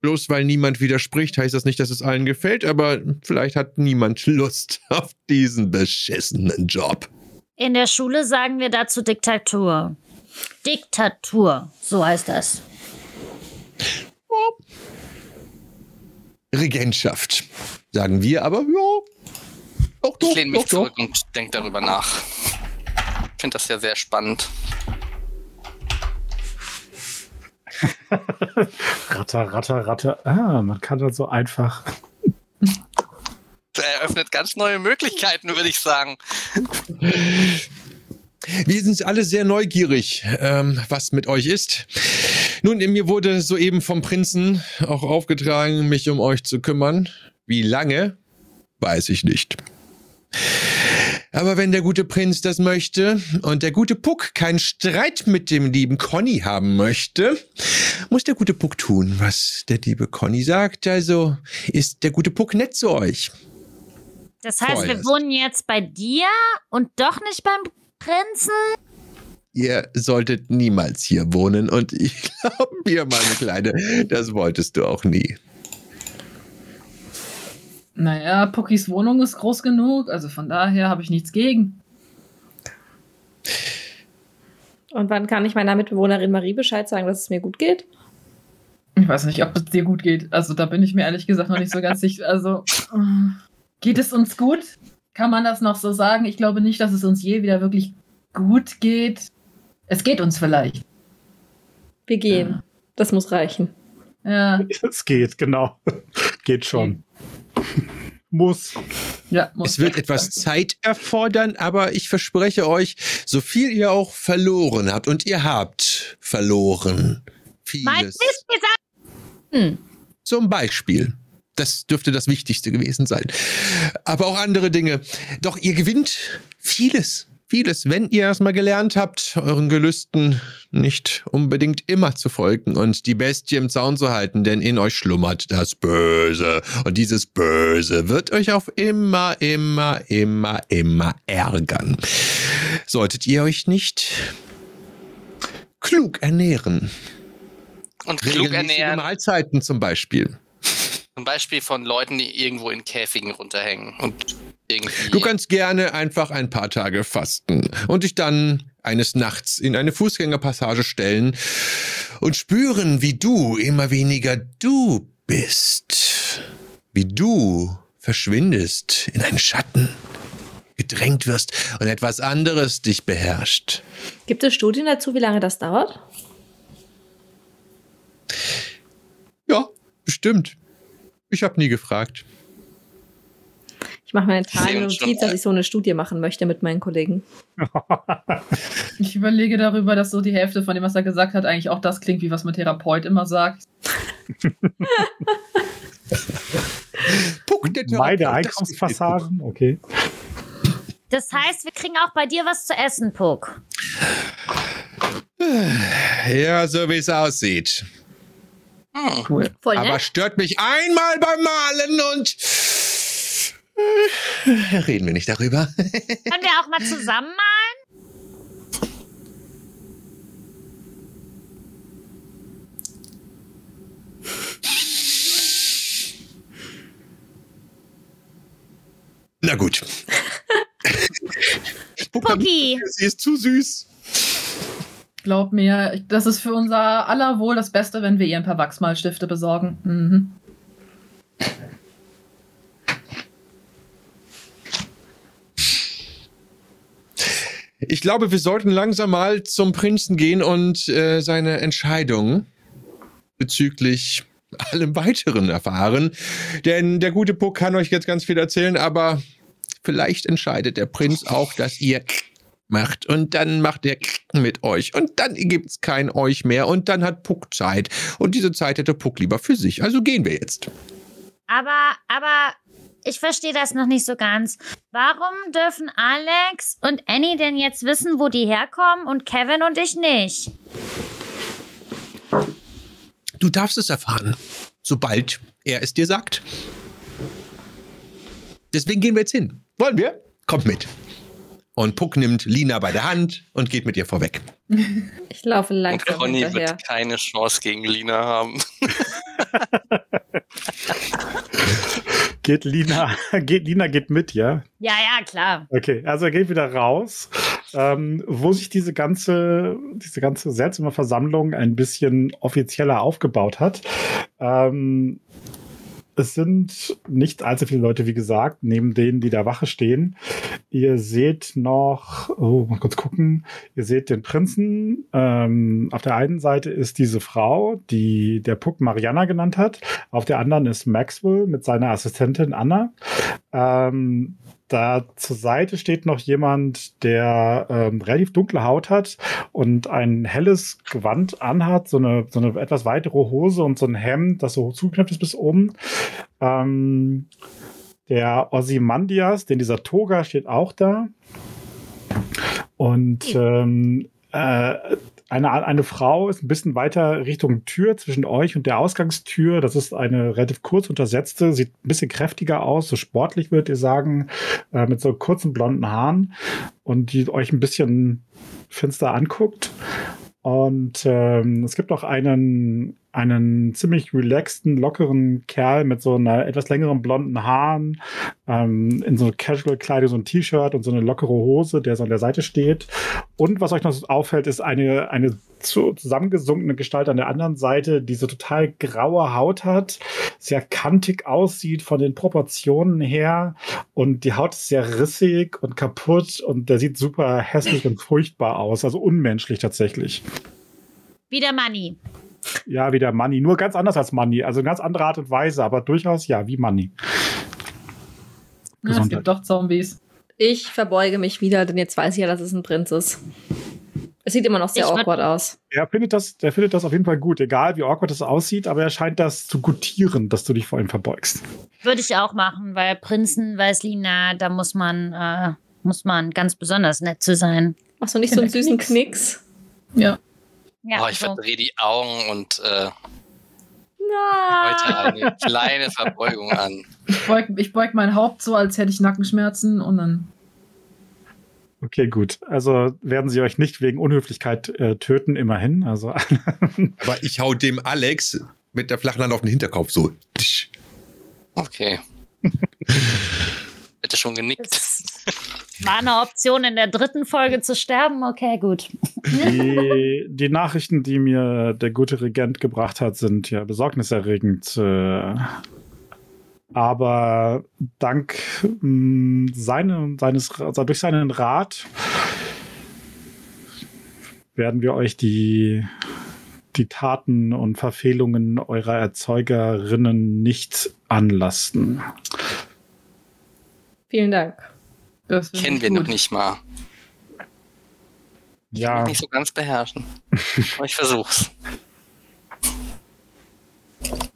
S4: Bloß weil niemand widerspricht, heißt das nicht, dass es allen gefällt, aber vielleicht hat niemand Lust *laughs* auf diesen beschissenen Job.
S3: In der Schule sagen wir dazu Diktatur. Diktatur, so heißt das.
S4: Regentschaft, sagen wir, aber ja. Doch,
S6: Ich
S4: doch,
S6: lehne mich
S4: doch,
S6: zurück und denke darüber nach. Ich finde das ja sehr spannend. *laughs*
S1: Ratter, Ratter, Ratter. Ah, man kann dann so einfach.
S6: Das *laughs* eröffnet ganz neue Möglichkeiten, würde ich sagen.
S4: Wir sind alle sehr neugierig, ähm, was mit euch ist. Nun, mir wurde soeben vom Prinzen auch aufgetragen, mich um euch zu kümmern. Wie lange, weiß ich nicht. Aber wenn der gute Prinz das möchte und der gute Puck keinen Streit mit dem lieben Conny haben möchte, muss der gute Puck tun, was der liebe Conny sagt. Also ist der gute Puck nett zu euch.
S3: Das heißt, wir
S4: Vorerst.
S3: wohnen jetzt bei dir und doch nicht beim Prinzen?
S4: Ihr solltet niemals hier wohnen und ich *laughs* glaube mir, meine Kleine, das wolltest du auch nie.
S5: Naja, Puckys Wohnung ist groß genug, also von daher habe ich nichts gegen.
S2: Und wann kann ich meiner Mitbewohnerin Marie Bescheid sagen, dass es mir gut geht?
S5: Ich weiß nicht, ob es dir gut geht. Also da bin ich mir ehrlich gesagt noch nicht so ganz sicher. Also äh, geht es uns gut? Kann man das noch so sagen? Ich glaube nicht, dass es uns je wieder wirklich gut geht. Es geht uns vielleicht.
S2: Wir gehen.
S5: Ja.
S2: Das muss reichen.
S5: Ja,
S1: Es geht, genau. *laughs* Geht schon. Muss.
S5: ja. muss
S4: Es wird etwas. Zeit erfordern, aber ich verspreche euch, so viel ihr auch verloren habt, und ihr habt verloren
S3: Mein
S4: vieles.
S3: Hm.
S4: Zum Beispiel. Das dürfte das Wichtigste gewesen sein. Aber auch andere Dinge. Doch ihr gewinnt vieles. Vieles, wenn ihr erstmal gelernt habt, euren Gelüsten nicht unbedingt immer zu folgen und die Bestie im Zaun zu halten, denn in euch schlummert das Böse. Und dieses Böse wird euch auf immer, immer, immer, immer ärgern. Solltet ihr euch nicht klug ernähren,
S6: Und klug ernähren,
S4: Mahlzeiten zum Beispiel.
S6: zum Beispiel von Leuten, die irgendwo in Käfigen runterhängen und irgendwie.
S4: Du kannst gerne einfach ein paar Tage fasten und dich dann eines Nachts in eine Fußgängerpassage stellen und spüren, wie du immer weniger du bist. Wie du verschwindest in einen Schatten, gedrängt wirst und etwas anderes dich beherrscht.
S2: Gibt es Studien dazu, wie lange das dauert?
S4: Ja, bestimmt. Ich habe nie gefragt.
S2: Ich mache mir eine Notiz, dass ich so eine Studie machen möchte mit meinen Kollegen. *laughs*
S5: Ich überlege darüber, dass so die Hälfte von dem, was er gesagt hat, eigentlich auch das klingt, wie was mein Therapeut immer sagt.
S4: Puck, der
S1: Meine Einkommensfassaden, okay.
S3: Das heißt, wir kriegen auch bei dir was zu essen, Puck.
S4: Ja, so wie es aussieht.
S6: Hm.
S5: Cool.
S2: Voll
S4: Aber
S2: nett.
S4: stört mich einmal beim Malen und reden wir nicht darüber. *laughs*
S3: Können wir auch mal zusammen malen?
S4: Na gut. *laughs*
S3: Pucki.
S4: Sie ist zu süß.
S5: Glaub mir, das ist für unser aller Wohl das Beste, wenn wir ihr ein paar Wachsmalstifte besorgen. Mhm.
S4: Ich glaube, wir sollten langsam mal zum Prinzen gehen und äh, seine Entscheidung bezüglich allem Weiteren erfahren. Denn der gute Puck kann euch jetzt ganz viel erzählen, aber vielleicht entscheidet der Prinz auch, dass ihr macht und dann macht er mit euch und dann gibt's kein euch mehr und dann hat Puck Zeit und diese Zeit hätte Puck lieber für sich. Also gehen wir jetzt.
S3: Aber, aber ich verstehe das noch nicht so ganz. Warum dürfen Alex und Annie denn jetzt wissen, wo die herkommen und Kevin und ich nicht?
S4: Du darfst es erfahren, sobald er es dir sagt. Deswegen gehen wir jetzt hin. Wollen wir? Kommt mit. Und Puck nimmt Lina bei der Hand und geht mit ihr vorweg. *laughs*
S2: Ich laufe
S6: Und
S2: langsam
S6: Conny
S2: hinterher.
S6: wird keine Chance gegen Lina haben. *laughs* *laughs*
S1: Geht Lina, *laughs* geht Lina geht mit, ja?
S3: Ja, ja, klar.
S1: Okay, also er geht wieder raus, ähm, wo sich diese ganze, diese ganze seltsame Versammlung ein bisschen offizieller aufgebaut hat. Ähm, es sind nicht allzu viele Leute, wie gesagt, neben denen, die da Wache stehen. Ihr seht noch, oh, mal kurz gucken. Ihr seht den Prinzen. Ähm, auf der einen Seite ist diese Frau, die der Puck Mariana genannt hat. Auf der anderen ist Maxwell mit seiner Assistentin Anna. Ähm, da zur Seite steht noch jemand, der ähm, relativ dunkle Haut hat und ein helles Gewand anhat, so eine, so eine etwas weitere Hose und so ein Hemd, das so zugeknöpft ist bis oben. Ähm, der Ozymandias, den dieser Toga steht auch da. Und ähm, äh, eine, eine Frau ist ein bisschen weiter Richtung Tür zwischen euch und der Ausgangstür. Das ist eine relativ kurz untersetzte, sieht ein bisschen kräftiger aus, so sportlich würdet ihr sagen, äh, mit so kurzen blonden Haaren und die euch ein bisschen finster anguckt. Und ähm, es gibt noch einen, einen ziemlich relaxten, lockeren Kerl mit so einer etwas längeren blonden Haaren, ähm, in so Casual-Kleidung, so ein T-Shirt und so eine lockere Hose, der so an der Seite steht. Und was euch noch so auffällt, ist eine, eine zu, zusammengesunkene Gestalt an der anderen Seite, die so total graue Haut hat, sehr kantig aussieht von den Proportionen her und die Haut ist sehr rissig und kaputt und der sieht super hässlich und furchtbar aus, also unmenschlich tatsächlich.
S3: Wieder Money.
S1: Ja, wie der Money, nur ganz anders als Money, also eine ganz andere Art und Weise, aber durchaus ja, wie Money.
S5: Ja, es gibt doch Zombies.
S2: Ich verbeuge mich wieder, denn jetzt weiß ich ja, dass es ein Prinz ist. Es sieht immer noch sehr
S3: Ich
S2: awkward aus.
S1: Er findet das, der findet das auf jeden Fall gut, egal wie awkward es aussieht, aber er scheint das zu gutieren, dass du dich vor ihm verbeugst.
S3: Würde ich auch machen, weil Prinzen, Weißlina, da muss man, äh, muss man ganz besonders nett zu sein.
S2: Machst du nicht so einen süßen
S5: Knicks.
S2: Knicks?
S5: Ja.
S3: Ja,
S6: oh, ich
S3: so.
S6: verdrehe die Augen und äh, heute eine kleine Verbeugung an.
S5: Ich beug, ich beug mein Haupt so, als hätte ich Nackenschmerzen und dann.
S1: Okay, gut. Also werden sie euch nicht wegen Unhöflichkeit äh, töten, immerhin. Also *laughs*
S4: Aber ich hau dem Alex mit der flachen Hand auf den Hinterkopf so.
S6: Okay. *laughs* Hätte schon genickt.
S3: War eine Option, in der dritten Folge zu sterben. Okay, gut.
S1: die, die Nachrichten, die mir der gute Regent gebracht hat, sind ja besorgniserregend. Äh, aber dank mh, seine, seines, also durch seinen Rat werden wir euch die, die Taten und Verfehlungen eurer Erzeugerinnen nicht anlasten.
S2: Vielen Dank.
S5: Das
S6: Kennen
S5: ich
S6: wir
S5: gut.
S6: noch nicht mal.
S1: Ja,
S6: Nicht so ganz beherrschen. Aber ich versuch's.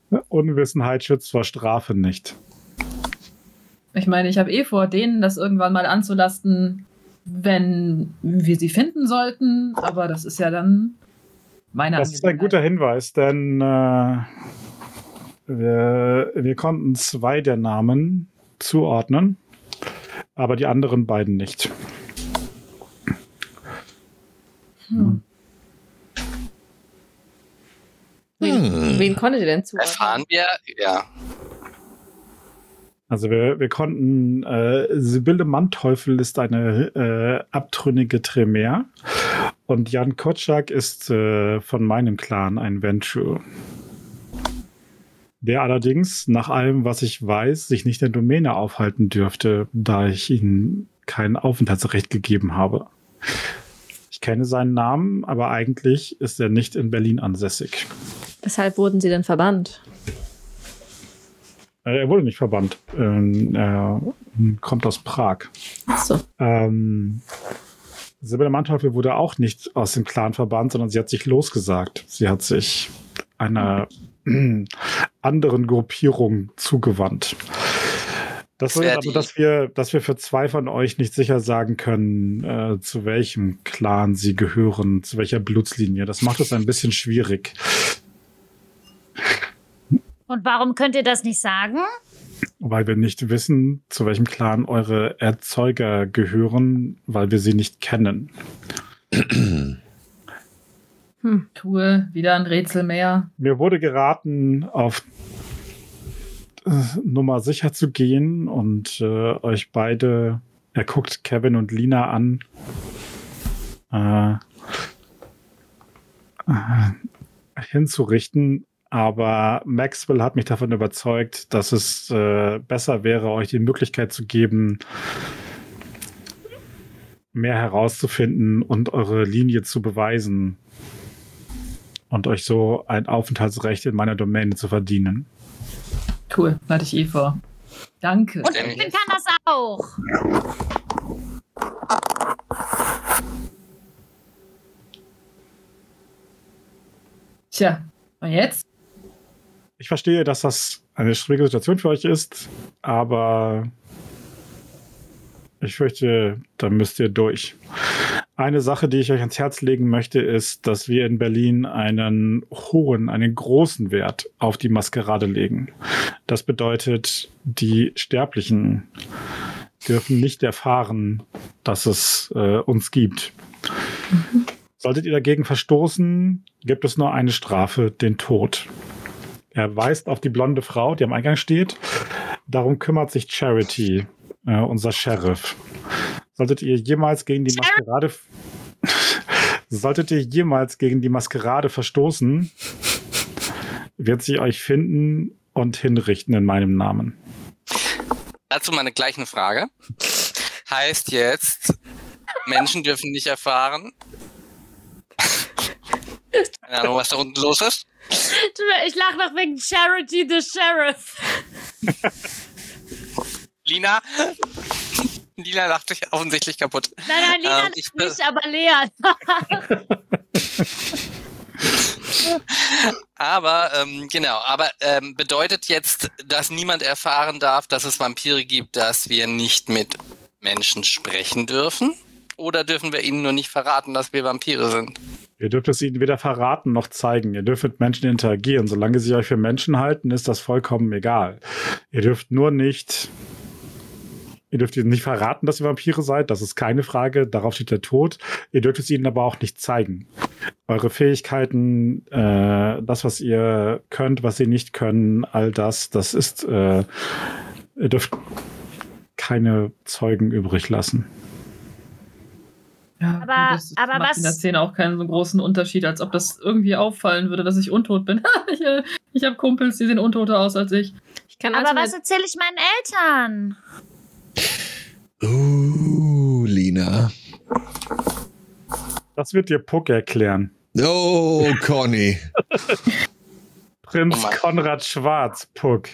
S6: *laughs*
S1: Unwissenheit schützt vor Strafe nicht.
S5: Ich meine, ich habe eh vor, denen das irgendwann mal anzulasten, wenn wir sie finden sollten. Aber das ist ja dann meine
S1: Das ist ein guter Hinweis, denn äh, wir, wir konnten zwei der Namen zuordnen, aber die anderen beiden nicht.
S5: Hm.
S2: Wen,
S4: Hm.
S2: wen konntet ihr denn zuordnen?
S6: Erfahren wir, ja.
S1: Also wir, wir konnten, äh, Sibylle Manteuffel ist eine äh, abtrünnige Tremere und Jan Kotschak ist äh, von meinem Clan ein Venture. Der allerdings, nach allem, was ich weiß, sich nicht in der Domäne aufhalten dürfte, da ich ihm kein Aufenthaltsrecht gegeben habe. Ich kenne seinen Namen, aber eigentlich ist er nicht in Berlin ansässig.
S2: Weshalb wurden sie denn verbannt?
S1: Äh, Er wurde nicht verbannt. Ähm, er kommt aus Prag.
S2: Achso.
S1: Ähm, Sibylle Manteuffel wurde auch nicht aus dem Clan verbannt, sondern sie hat sich losgesagt. Sie hat sich einer *clears throat* anderen Gruppierung zugewandt. Das bedeutet
S6: die-
S1: dass wir, dass wir für zwei von euch nicht sicher sagen können, äh, zu welchem Clan sie gehören, zu welcher Blutslinie. Das macht es ein bisschen schwierig.
S3: Und warum könnt ihr das nicht sagen?
S1: Weil wir nicht wissen, zu welchem Clan eure Erzeuger gehören, weil wir sie nicht kennen. *clears throat*
S5: Tue wieder ein Rätsel mehr.
S1: Mir wurde geraten, auf äh, Nummer sicher zu gehen und äh, euch beide, er guckt Kevin und Lina an, äh, äh, hinzurichten. Aber Maxwell hat mich davon überzeugt, dass es äh, besser wäre, euch die Möglichkeit zu geben, mehr herauszufinden und eure Linie zu beweisen und euch so ein Aufenthaltsrecht in meiner Domäne zu verdienen.
S5: Cool, hatte ich eh vor. Danke.
S3: Und ich kann das auch.
S5: Tja, und jetzt?
S1: Ich verstehe, dass das eine schwierige Situation für euch ist, aber ich fürchte, da müsst ihr durch. Eine Sache, die ich euch ans Herz legen möchte, ist, dass wir in Berlin einen hohen, einen großen Wert auf die Maskerade legen. Das bedeutet, die Sterblichen dürfen nicht erfahren, dass es äh, uns gibt. Solltet ihr dagegen verstoßen, gibt es nur eine Strafe, den Tod. Er weist auf die blonde Frau, die am Eingang steht. Darum kümmert sich Charity, äh, unser Sheriff. Solltet ihr jemals gegen die Maskerade *laughs* solltet ihr jemals gegen die Maskerade verstoßen, wird sie euch finden und hinrichten in meinem Namen.
S6: Dazu meine gleich eine Frage. Heißt jetzt, Menschen dürfen nicht erfahren. Keine Ahnung, was da unten los ist.
S3: Ich lache noch wegen Charity the Sheriff.
S6: Lina? Lina lacht sich offensichtlich kaputt.
S3: Nein, nein, Lina
S6: Ähm, ich
S3: nicht, aber Lea. *laughs*
S6: Aber, ähm, genau, aber ähm, bedeutet jetzt, dass niemand erfahren darf, dass es Vampire gibt, dass wir nicht mit Menschen sprechen dürfen? Oder dürfen wir ihnen nur nicht verraten, dass wir Vampire sind?
S1: Ihr dürft es ihnen weder verraten noch zeigen. Ihr dürft mit Menschen interagieren. Solange sie euch für Menschen halten, ist das vollkommen egal. Ihr dürft nur nicht Ihr dürft ihnen nicht verraten, dass ihr Vampire seid, das ist keine Frage, darauf steht der Tod. Ihr dürft es ihnen aber auch nicht zeigen. Eure Fähigkeiten, äh, das, was ihr könnt, was sie nicht können, all das, das ist, äh, ihr dürft keine Zeugen übrig lassen.
S5: Ja,
S3: Aber-
S5: das
S3: aber
S5: macht
S3: was-
S5: in der Szene auch keinen so großen Unterschied, als ob das irgendwie auffallen würde, dass ich untot bin. *laughs* ich äh, ich habe Kumpels, die sehen untoter aus als ich.
S2: Ich kann
S3: Aber
S2: also
S3: was erzähle ich meinen Eltern?
S4: Uh, Lina.
S1: Das wird dir Puck erklären.
S4: Oh, Conny. *laughs*
S1: Prinz
S6: Oh.
S1: Konrad Schwarz, Puck.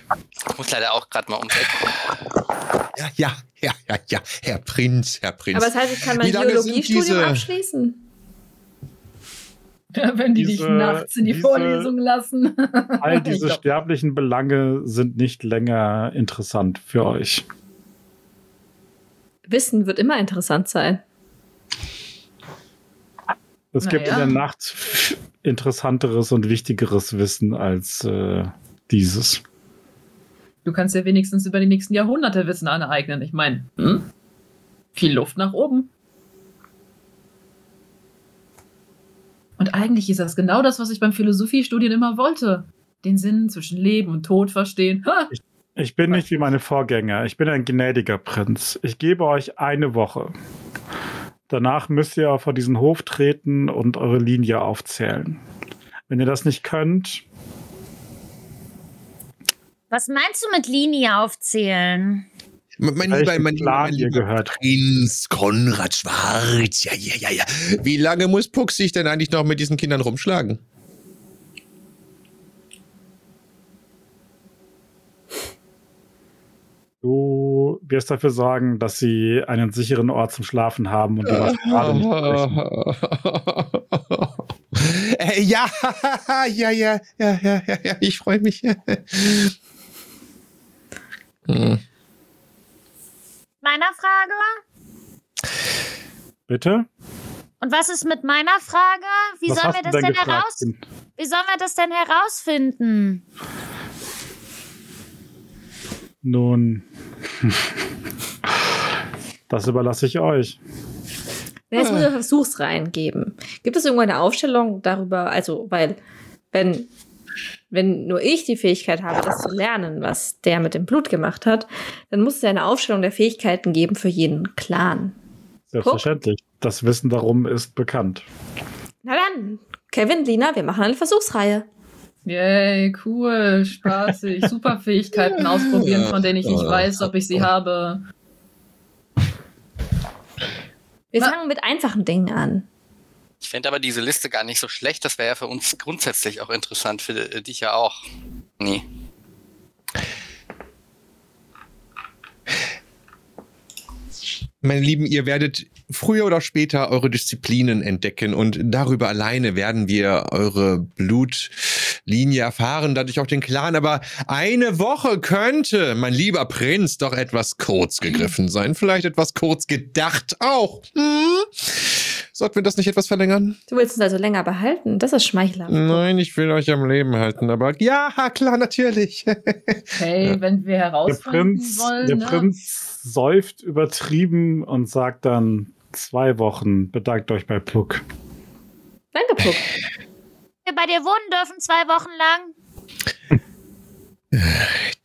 S6: Ich muss leider auch gerade mal ums.
S4: Ja, ja, ja, ja, ja. Herr Prinz, Herr Prinz.
S2: Aber das heißt, ich kann mein Biologiestudium
S4: diese-
S2: abschließen.
S5: Wenn die dich
S1: Diese-
S5: nachts in die
S1: diese-
S5: Vorlesung lassen.
S1: All *laughs* diese sterblichen Belange sind nicht länger interessant für euch.
S2: Wissen wird immer interessant sein.
S1: Es gibt in
S5: Naja.
S1: der Nacht interessanteres und wichtigeres Wissen als äh, dieses.
S5: Du kannst ja wenigstens über die nächsten Jahrhunderte Wissen aneignen. Ich meine, hm? viel Luft nach oben. Und eigentlich ist das genau das, was ich beim Philosophiestudien immer wollte. Den Sinn zwischen Leben und Tod verstehen. Ha!
S1: Ich bin nicht wie meine Vorgänger. Ich bin ein gnädiger Prinz. Ich gebe euch eine Woche. Danach müsst ihr vor diesen Hof treten und eure Linie aufzählen. Wenn ihr das nicht könnt,
S3: Was meinst du mit Linie aufzählen?
S4: mein lieber, mein lieber, mein lieber
S1: gehört.
S4: Prinz Konrad Schwarz. Ja, ja, ja, ja. Wie lange muss Puck sich denn eigentlich noch mit diesen Kindern rumschlagen?
S1: Du wirst dafür sorgen, dass sie einen sicheren Ort zum Schlafen haben und du was gerade nicht sprechen. *laughs*
S4: Äh, ja, *laughs* ja, ja, ja, ja, ja, ja, ich freue mich. *laughs* Hm.
S3: Meiner Frage?
S1: Bitte?
S3: Und was ist mit meiner Frage? Wie
S1: Was
S3: sollen
S1: hast
S3: wir
S1: du
S3: das denn
S1: gefragt,
S3: heraus? Wie sollen wir das denn herausfinden?
S1: Nun, das überlasse ich euch.
S2: Ja, Jetzt muss ich Versuchsreihen geben. Gibt es irgendwo eine Aufstellung darüber, also, weil, wenn, wenn nur ich die Fähigkeit habe, das zu lernen, was der mit dem Blut gemacht hat, dann muss es ja eine Aufstellung der Fähigkeiten geben für jeden Clan.
S1: Selbstverständlich. Das Wissen darum ist bekannt.
S2: Na dann, Kevin, Lina, wir machen eine Versuchsreihe.
S5: Yay, cool, spaßig, *laughs* super Fähigkeiten ausprobieren, von denen ich nicht weiß, ob ich sie habe.
S2: Wir fangen mit einfachen Dingen an.
S6: Ich fände aber diese Liste gar nicht so schlecht. Das wäre ja für uns grundsätzlich auch interessant. Für äh, dich ja auch. Nee.
S4: Meine Lieben, ihr werdet früher oder später eure Disziplinen entdecken und darüber alleine werden wir eure Blutlinie erfahren, dadurch auch den Clan. Aber eine Woche könnte, mein lieber Prinz, doch etwas kurz gegriffen sein. Vielleicht etwas kurz gedacht auch. Hm? Sollten wir das nicht etwas verlängern?
S2: Du willst uns also länger behalten? Das ist schmeichelhaft.
S4: Nein, ich will euch am Leben halten, aber ja, klar, natürlich. *laughs*
S5: Hey, wenn wir
S1: Der
S5: herausfinden
S1: Prinz,
S5: wollen,
S1: der
S5: ne?
S1: Prinz säuft übertrieben und sagt dann zwei Wochen. Bedankt euch bei Puck.
S2: Danke, Puck.
S3: Wir *laughs* bei dir wohnen dürfen zwei Wochen lang.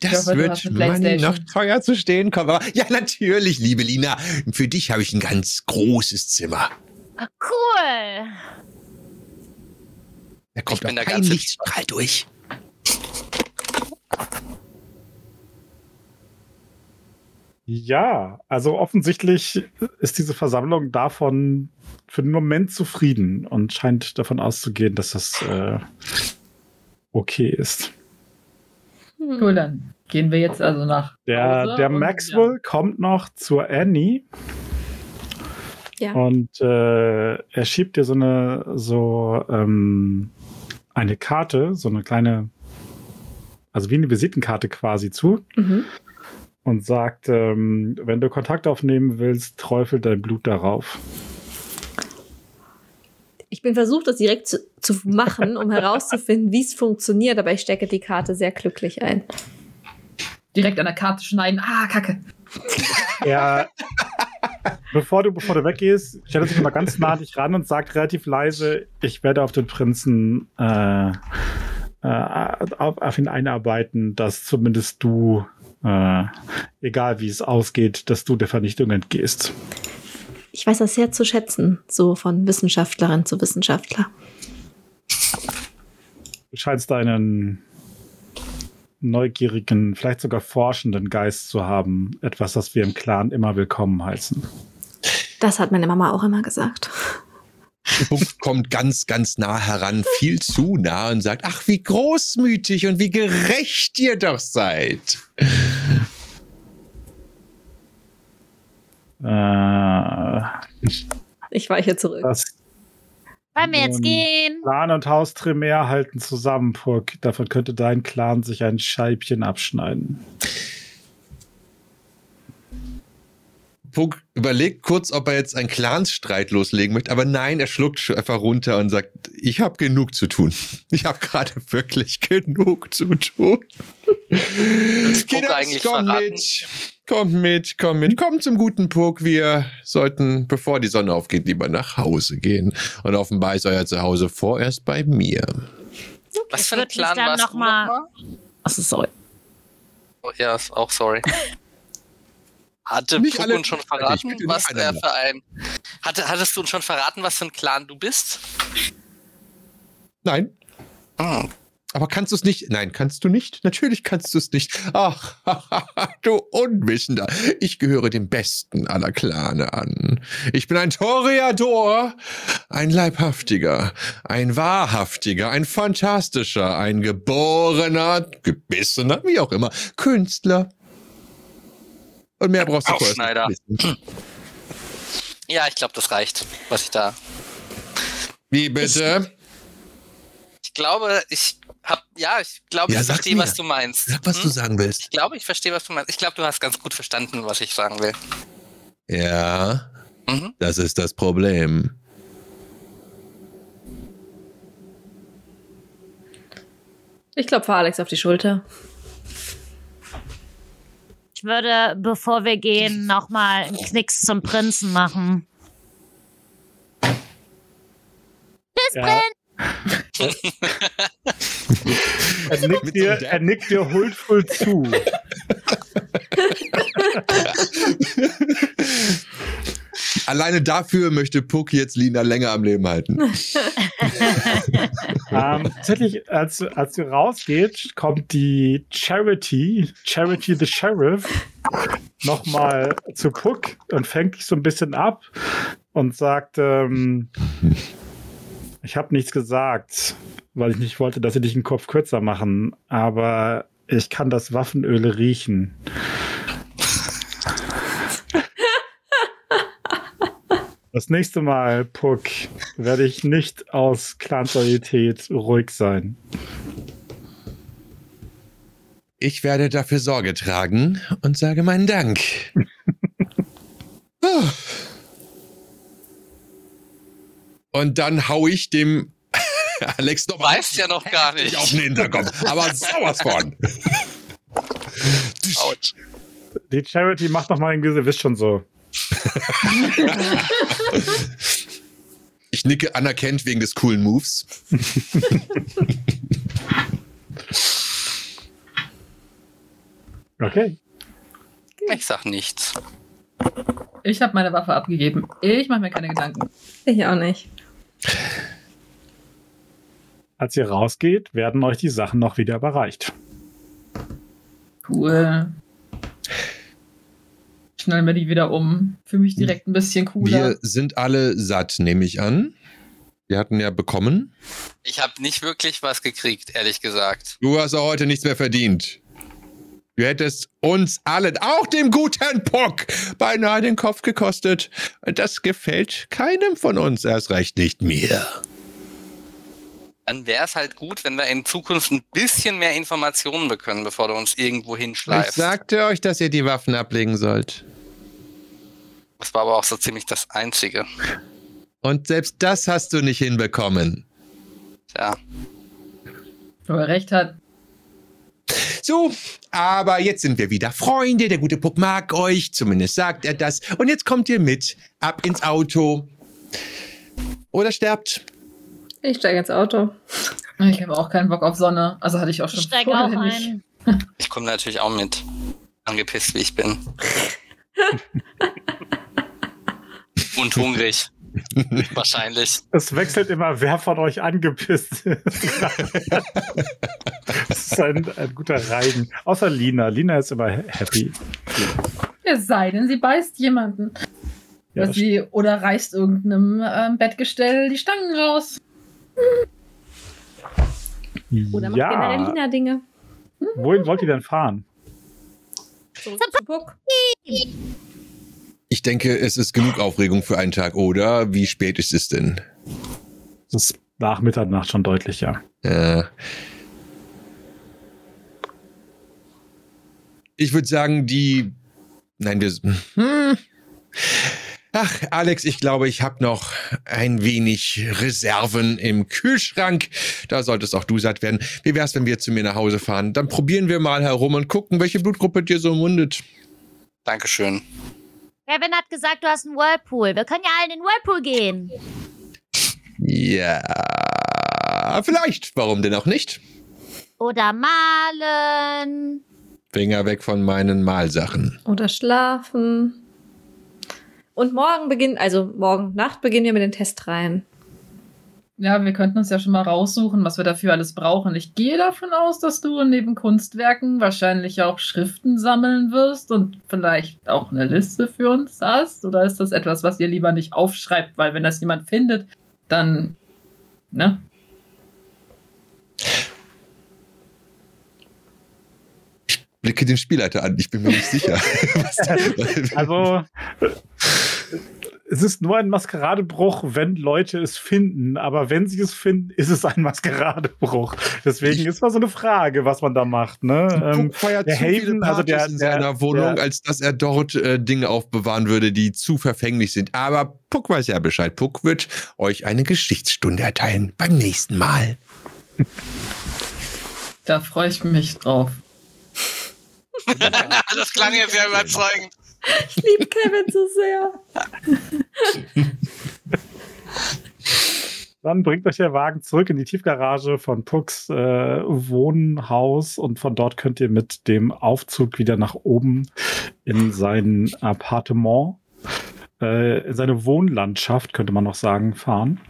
S4: Das
S5: hoffe,
S4: wird
S5: Playstation.
S4: noch teuer zu stehen kommen. Aber ja, natürlich, liebe Lina. Für dich habe ich ein ganz großes Zimmer.
S3: Ah, Cool.
S4: Da kommt
S6: Ich bin
S4: kein
S6: ganze-
S4: Lichtstrahl durch.
S1: Ja, also offensichtlich ist diese Versammlung davon für den Moment zufrieden und scheint davon auszugehen, dass das äh, okay ist.
S5: Cool, dann gehen wir jetzt also nach
S1: Der,
S5: Hause
S1: der
S5: und-
S1: Maxwell kommt noch zur Annie
S2: Ja.
S1: und äh, er schiebt dir so eine so ähm, eine Karte, so eine kleine, also wie eine Visitenkarte quasi zu
S2: Mhm.
S1: Und sagt, ähm, wenn du Kontakt aufnehmen willst, träufel dein Blut darauf.
S2: Ich bin versucht, das direkt zu, zu machen, um herauszufinden, wie es funktioniert, aber ich stecke die Karte sehr glücklich ein.
S5: Direkt an der Karte schneiden. Ah, kacke.
S1: er, bevor du, bevor du weggehst, stellt er sich mal ganz nah an dich ran und sagt relativ leise, ich werde auf den Prinzen äh, äh, auf, auf ihn einarbeiten, dass zumindest du, äh, egal wie es ausgeht, dass du der Vernichtung entgehst.
S2: Ich weiß das sehr zu schätzen, so von Wissenschaftlerin zu Wissenschaftler.
S1: Du scheinst einen neugierigen, vielleicht sogar forschenden Geist zu haben. Etwas, das wir im Clan immer willkommen heißen.
S2: Das hat meine Mama auch immer gesagt.
S4: Punkt kommt ganz, ganz nah heran, viel zu nah und sagt, ach, wie großmütig und wie gerecht ihr doch seid.
S1: Äh,
S2: Ich weiche zurück.
S1: das
S3: Wollen wir jetzt gehen?
S1: Clan und Haus Tremere halten zusammen, Puck. Davon könnte dein Clan sich ein Scheibchen abschneiden.
S4: Puck überlegt kurz, ob er jetzt einen Clansstreit loslegen möchte, aber nein, er schluckt schon einfach runter und sagt, ich habe genug zu tun. *laughs* Ich habe gerade wirklich genug zu tun.
S6: Eigentlich
S4: komm
S6: verraten?
S4: mit. Kommt mit, komm mit. Komm zum guten Puck. Wir sollten, bevor die Sonne aufgeht, lieber nach Hause gehen. Und offenbar ist euer Zuhause vorerst bei mir.
S6: Was
S3: Ich
S6: für ein
S3: dann
S6: warst
S3: noch
S6: du
S3: mal-
S6: nochmal?
S2: Achso, sorry.
S6: Oh, ja, auch sorry. *laughs* Hatte
S4: Nicht
S6: Puck
S4: alle
S6: uns schon verraten, was er für ein. Hatte, hattest du uns schon verraten, was für ein Clan du bist?
S4: Nein.
S6: Hm.
S4: Aber kannst du es nicht? Nein, kannst du nicht? Natürlich kannst du es nicht. Ach, *laughs* du Unwissender. Ich gehöre dem besten aller Clane an. Ich bin ein Toreador, ein Leibhaftiger, ein Wahrhaftiger, ein Fantastischer, ein geborener, gebissener, wie auch immer, Künstler. Und mehr brauchst du
S6: Aufschneider.
S4: nicht wissen.
S6: Ja, ich glaube, das reicht, was ich da.
S4: Wie bitte?
S6: Ich glaube, ich hab. Ja, ich glaube,
S4: Ja,
S6: ich verstehe, was du meinst.
S4: Sag, was
S6: Hm?
S4: du sagen willst.
S6: Ich glaube, ich verstehe, was du meinst. Ich glaube, du hast ganz gut verstanden, was ich sagen will.
S4: Ja,
S6: Mhm.
S4: das ist das Problem.
S2: Ich klopfe Alex auf die Schulter.
S3: Ich würde, bevor wir gehen, nochmal einen Knicks zum Prinzen machen.
S1: Ja. *laughs* er, nickt dir, er nickt dir huldvoll zu. *laughs*
S4: Alleine dafür möchte Puck jetzt Lina länger am Leben halten. *laughs*
S1: ähm, tatsächlich, als, du- als du rausgeht, kommt die Charity, Charity the Sheriff, nochmal zu Puck und fängt dich so ein bisschen ab und sagt, ähm, ich habe nichts gesagt, weil ich nicht wollte, dass sie dich den Kopf kürzer machen, aber ich kann das Waffenöl riechen. Das nächste Mal, Puck, werde ich nicht aus Clanloyalität ruhig sein.
S4: Ich werde dafür Sorge tragen und sage meinen Dank. *laughs* Und dann hau ich dem *laughs* Alex noch
S6: Du weißt ja noch gar nicht.
S4: auf den Hinterkopf. Aber *laughs* sowas von.
S1: Die Charity macht noch mal ein Gesicht, wisst schon so. *laughs*
S4: Ich nicke anerkennt wegen des coolen Moves. *laughs*
S1: Okay.
S6: Ich sag nichts.
S5: Ich habe meine Waffe abgegeben. Ich mache mir keine Gedanken.
S2: Ich auch nicht.
S1: Als ihr rausgeht, werden euch die Sachen noch wieder überreicht.
S5: Cool. Schnell mir die wieder um. Fühle mich direkt ein bisschen cooler.
S4: Wir sind alle satt, nehme ich an. Wir hatten ja bekommen.
S6: Ich habe nicht wirklich was gekriegt, ehrlich gesagt.
S4: Du hast auch heute nichts mehr verdient. Du hättest uns allen, auch dem guten Puck, beinahe den Kopf gekostet. Das gefällt keinem von uns, erst recht nicht mir.
S6: Dann wäre es halt gut, wenn wir in Zukunft ein bisschen mehr Informationen bekommen, bevor du uns irgendwo
S4: Ich
S6: hinschleifst.
S4: sagte euch, dass ihr die Waffen ablegen sollt.
S6: Das war aber auch so ziemlich das Einzige.
S4: Und selbst das hast du nicht hinbekommen.
S6: Ja.
S5: Wo er recht hat.
S4: So, aber jetzt sind wir wieder Freunde. Der gute Puck mag euch, zumindest sagt er das. Und jetzt kommt ihr mit, ab ins Auto. Oder sterbt.
S2: Ich steige ins Auto.
S5: Ich habe auch keinen Bock auf Sonne. Also hatte ich auch schon
S3: Ich steige auch ein.
S6: Ich komme natürlich auch mit. Angepisst, wie ich bin. *laughs* Und hungrig. *laughs* Wahrscheinlich.
S1: Es wechselt immer, wer von euch angepisst ist. das ist ein, ein guter Reigen. Außer Lina. Lina ist immer happy.
S5: Es sei denn, sie beißt jemanden.
S1: Ja,
S5: oder, sie, oder reißt irgendeinem ähm, Bettgestell die Stangen raus.
S2: Oder macht generell
S1: ja.
S2: Lina Dinge.
S1: Wohin wollt ihr denn fahren?
S2: Zurück zu Puck.
S4: Ich denke, es ist genug Aufregung für einen Tag, oder? Wie spät ist es denn?
S1: Das ist nach Mitternacht schon deutlich, ja.
S4: Äh, ich würde sagen, die. Nein, wir. Hm. Ach, Alex, ich glaube, ich habe noch ein wenig Reserven im Kühlschrank. Da solltest auch du satt werden. Wie wär's, wenn wir zu mir nach Hause fahren? Dann probieren wir mal herum und gucken, welche Blutgruppe dir so mundet.
S6: Dankeschön.
S3: Kevin hat gesagt, du hast einen Whirlpool. Wir können ja alle in den Whirlpool gehen.
S4: Ja, vielleicht. Warum denn auch nicht?
S3: Oder malen.
S4: Finger weg von meinen Malsachen.
S2: Oder schlafen. Und morgen beginnt, also morgen Nacht beginnen wir mit den Testreihen.
S5: Ja, wir könnten uns ja schon mal raussuchen, was wir dafür alles brauchen. Ich gehe davon aus, dass du neben Kunstwerken wahrscheinlich auch Schriften sammeln wirst und vielleicht auch eine Liste für uns hast. Oder ist das etwas, was ihr lieber nicht aufschreibt, weil wenn das jemand findet, dann, ne?
S4: Blicke den Spielleiter an, ich bin mir nicht sicher. *laughs* Was-
S1: Also, es ist nur ein Maskeradebruch, wenn Leute es finden. Aber wenn sie es finden, ist es ein Maskeradebruch. Deswegen ist mal so eine Frage, was man da macht. Ne? Ähm, der
S4: zu viele
S1: Haven, also der-
S4: Partys in
S1: der-
S4: seiner Wohnung,
S1: der-
S4: als dass er dort äh, Dinge aufbewahren würde, die zu verfänglich sind. Aber Puck weiß ja Bescheid. Puck wird euch eine Geschichtsstunde erteilen beim nächsten Mal.
S5: Da freue ich mich drauf. *laughs*
S6: Das klang jetzt sehr überzeugend.
S2: Ich liebe Kevin so sehr.
S1: Dann bringt euch der Wagen zurück in die Tiefgarage von Pucks äh, Wohnhaus und von dort könnt ihr mit dem Aufzug wieder nach oben in sein Appartement, äh, in seine Wohnlandschaft, könnte man noch sagen, fahren.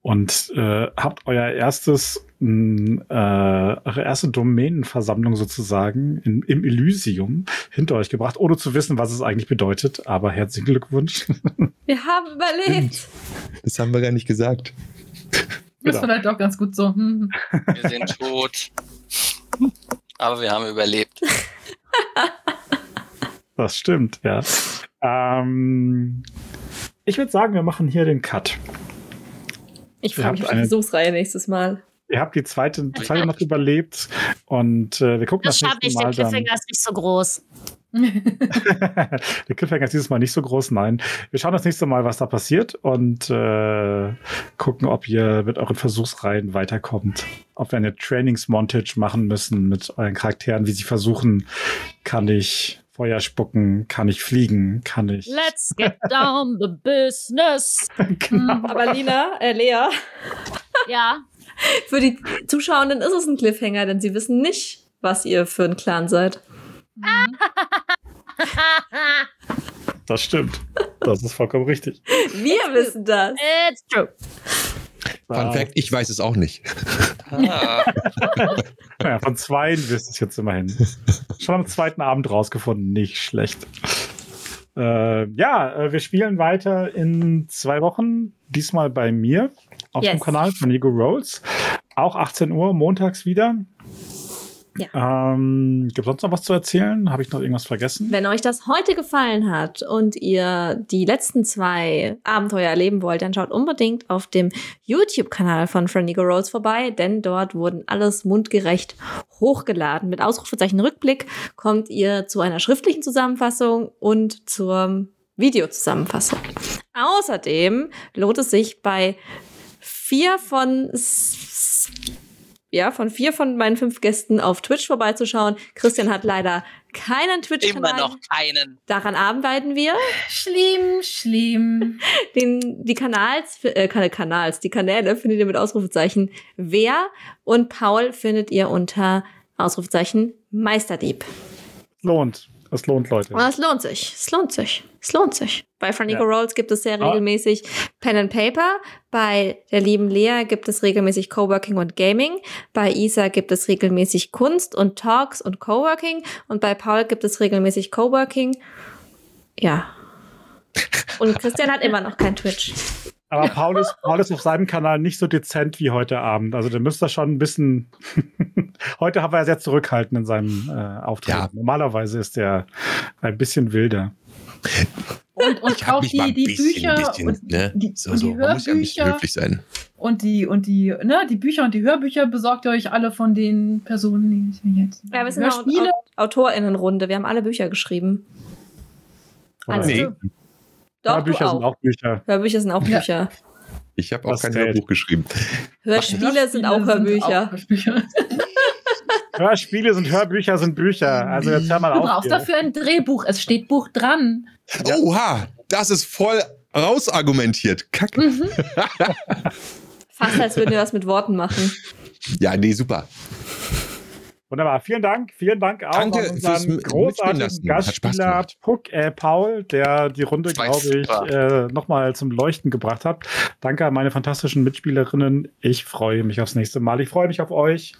S1: Und äh, habt euer erstes, mh, äh, eure erste Domänenversammlung sozusagen in, im Elysium hinter euch gebracht, ohne zu wissen, was es eigentlich bedeutet. Aber herzlichen Glückwunsch. *laughs*
S2: Wir haben überlebt.
S4: Das haben wir gar nicht gesagt.
S5: Ist
S1: Genau.
S5: vielleicht auch ganz gut so. Hm.
S6: Wir sind tot. Aber wir haben überlebt. *laughs*
S1: Das stimmt, ja. Ähm, ich würde sagen, wir machen hier den Cut.
S2: Ich freue mich auf die
S1: eine-
S2: Versuchsreihe nächstes Mal.
S1: Ihr habt die zweite, zweite noch überlebt und äh, wir gucken
S3: Das
S1: das,
S3: schaffe ich. Der
S1: Mal dann.
S3: Cliffhanger ist nicht so groß. *laughs*
S1: Der Cliffhanger ist dieses Mal nicht so groß, nein. Wir schauen das nächste Mal, was da passiert und äh, gucken, ob ihr mit euren Versuchsreihen weiterkommt. Ob wir eine Trainingsmontage machen müssen mit euren Charakteren, wie sie versuchen, kann ich Feuer spucken, kann ich fliegen, kann ich.
S3: Let's get down the business. *laughs*
S1: genau.
S2: Aber Lina, äh, Lea,
S3: Ja. *laughs*
S2: für die Zuschauenden ist es ein Cliffhanger, denn sie wissen nicht, was ihr für ein Clan seid.
S1: Das stimmt. Das ist vollkommen richtig. *laughs*
S2: Wir wissen das.
S3: It's true.
S4: Fun Fact, ich weiß es auch nicht.
S6: Ah,
S1: Ja, von zwei wisst es jetzt immerhin. Schon am zweiten Abend rausgefunden, nicht schlecht. Äh, ja, äh, wir spielen weiter in zwei Wochen, diesmal bei mir auf
S2: Yes.
S1: dem Kanal von Ego Rolls. Auch 18 Uhr, montags wieder. Ähm, Gibt es sonst noch was zu erzählen? Habe ich noch irgendwas vergessen?
S2: Wenn euch das heute gefallen hat und ihr die letzten zwei Abenteuer erleben wollt, dann schaut unbedingt auf dem YouTube-Kanal von Friendigo Rolls vorbei, denn dort wurden alles mundgerecht hochgeladen. Mit Ausrufezeichen Rückblick kommt ihr zu einer schriftlichen Zusammenfassung und zur Videozusammenfassung. Außerdem lohnt es sich bei vier von ja, von vier von meinen fünf Gästen auf Twitch vorbeizuschauen. Christian hat leider keinen
S6: Immer
S2: Twitch-Kanal.
S6: noch keinen.
S2: Daran arbeiten wir.
S5: Schlimm, schlimm.
S2: Den, die Kanals, äh, keine Kanals, die Kanäle findet ihr mit Ausrufezeichen wer und Paul findet ihr unter Ausrufezeichen Meisterdieb.
S1: Lohnt. Es lohnt, Leute.
S2: Es lohnt sich. Es lohnt sich. Es lohnt sich. Bei Frannico
S1: Ja.
S2: Rolls gibt es sehr
S1: Ah.
S2: regelmäßig Pen and Paper. Bei der lieben Lea gibt es regelmäßig Coworking und Gaming. Bei Isa gibt es regelmäßig Kunst und Talks und Coworking. Und bei Paul gibt es regelmäßig Coworking. Ja. Und Christian hat immer noch kein Twitch.
S1: Aber Paul ist, Paul ist auf seinem Kanal nicht so dezent wie heute Abend. Also der müsste schon ein bisschen. *laughs* heute haben wir sehr zurückhaltend in seinem äh, Auftreten.
S4: Ja.
S1: Normalerweise ist er ein bisschen wilder.
S5: Und, und
S4: Ich
S5: auch die, die
S4: bisschen,
S5: Bücher
S4: bisschen,
S5: und,
S4: ne?
S5: die,
S4: So,
S5: und
S4: so.
S5: die
S4: Man muss ja ein bisschen höflich sein.
S5: und die und die ne die Bücher und die Hörbücher besorgt ihr euch alle von den Personen, die wir jetzt
S2: Ja, wir sind eine AutorInnenrunde. Wir haben alle Bücher geschrieben. Alles.
S4: Nee,
S2: Doch,
S1: Hörbücher
S2: du
S1: sind
S2: auch.
S1: Bücher.
S2: Hörbücher sind auch
S5: Ja.
S2: Bücher.
S4: ich habe auch
S1: Das
S4: kein
S1: zählt.
S4: Hörbuch geschrieben.
S2: Hörspiele sind auch Hörbücher.
S5: auch Hörbücher. *laughs*
S1: Hörspiele sind Hörbücher, sind Bücher. Also jetzt hör mal
S5: Du
S1: auf.
S5: brauchst
S1: hier.
S5: dafür ein Drehbuch. Es steht Buch dran.
S4: Oha, das ist voll rausargumentiert. Kacke.
S5: Mhm. *laughs*
S2: Fast als würden wir was mit Worten machen.
S4: Ja, nee, super.
S1: Wunderbar, vielen Dank. Vielen Dank auch
S4: Danke
S1: an unseren großartigen Gastspieler. Puck, äh, Paul, der die Runde,
S6: Das
S1: glaube ich, äh, nochmal zum Leuchten gebracht hat. Danke an meine fantastischen Mitspielerinnen. Ich freue mich aufs nächste Mal. Ich freue mich auf euch.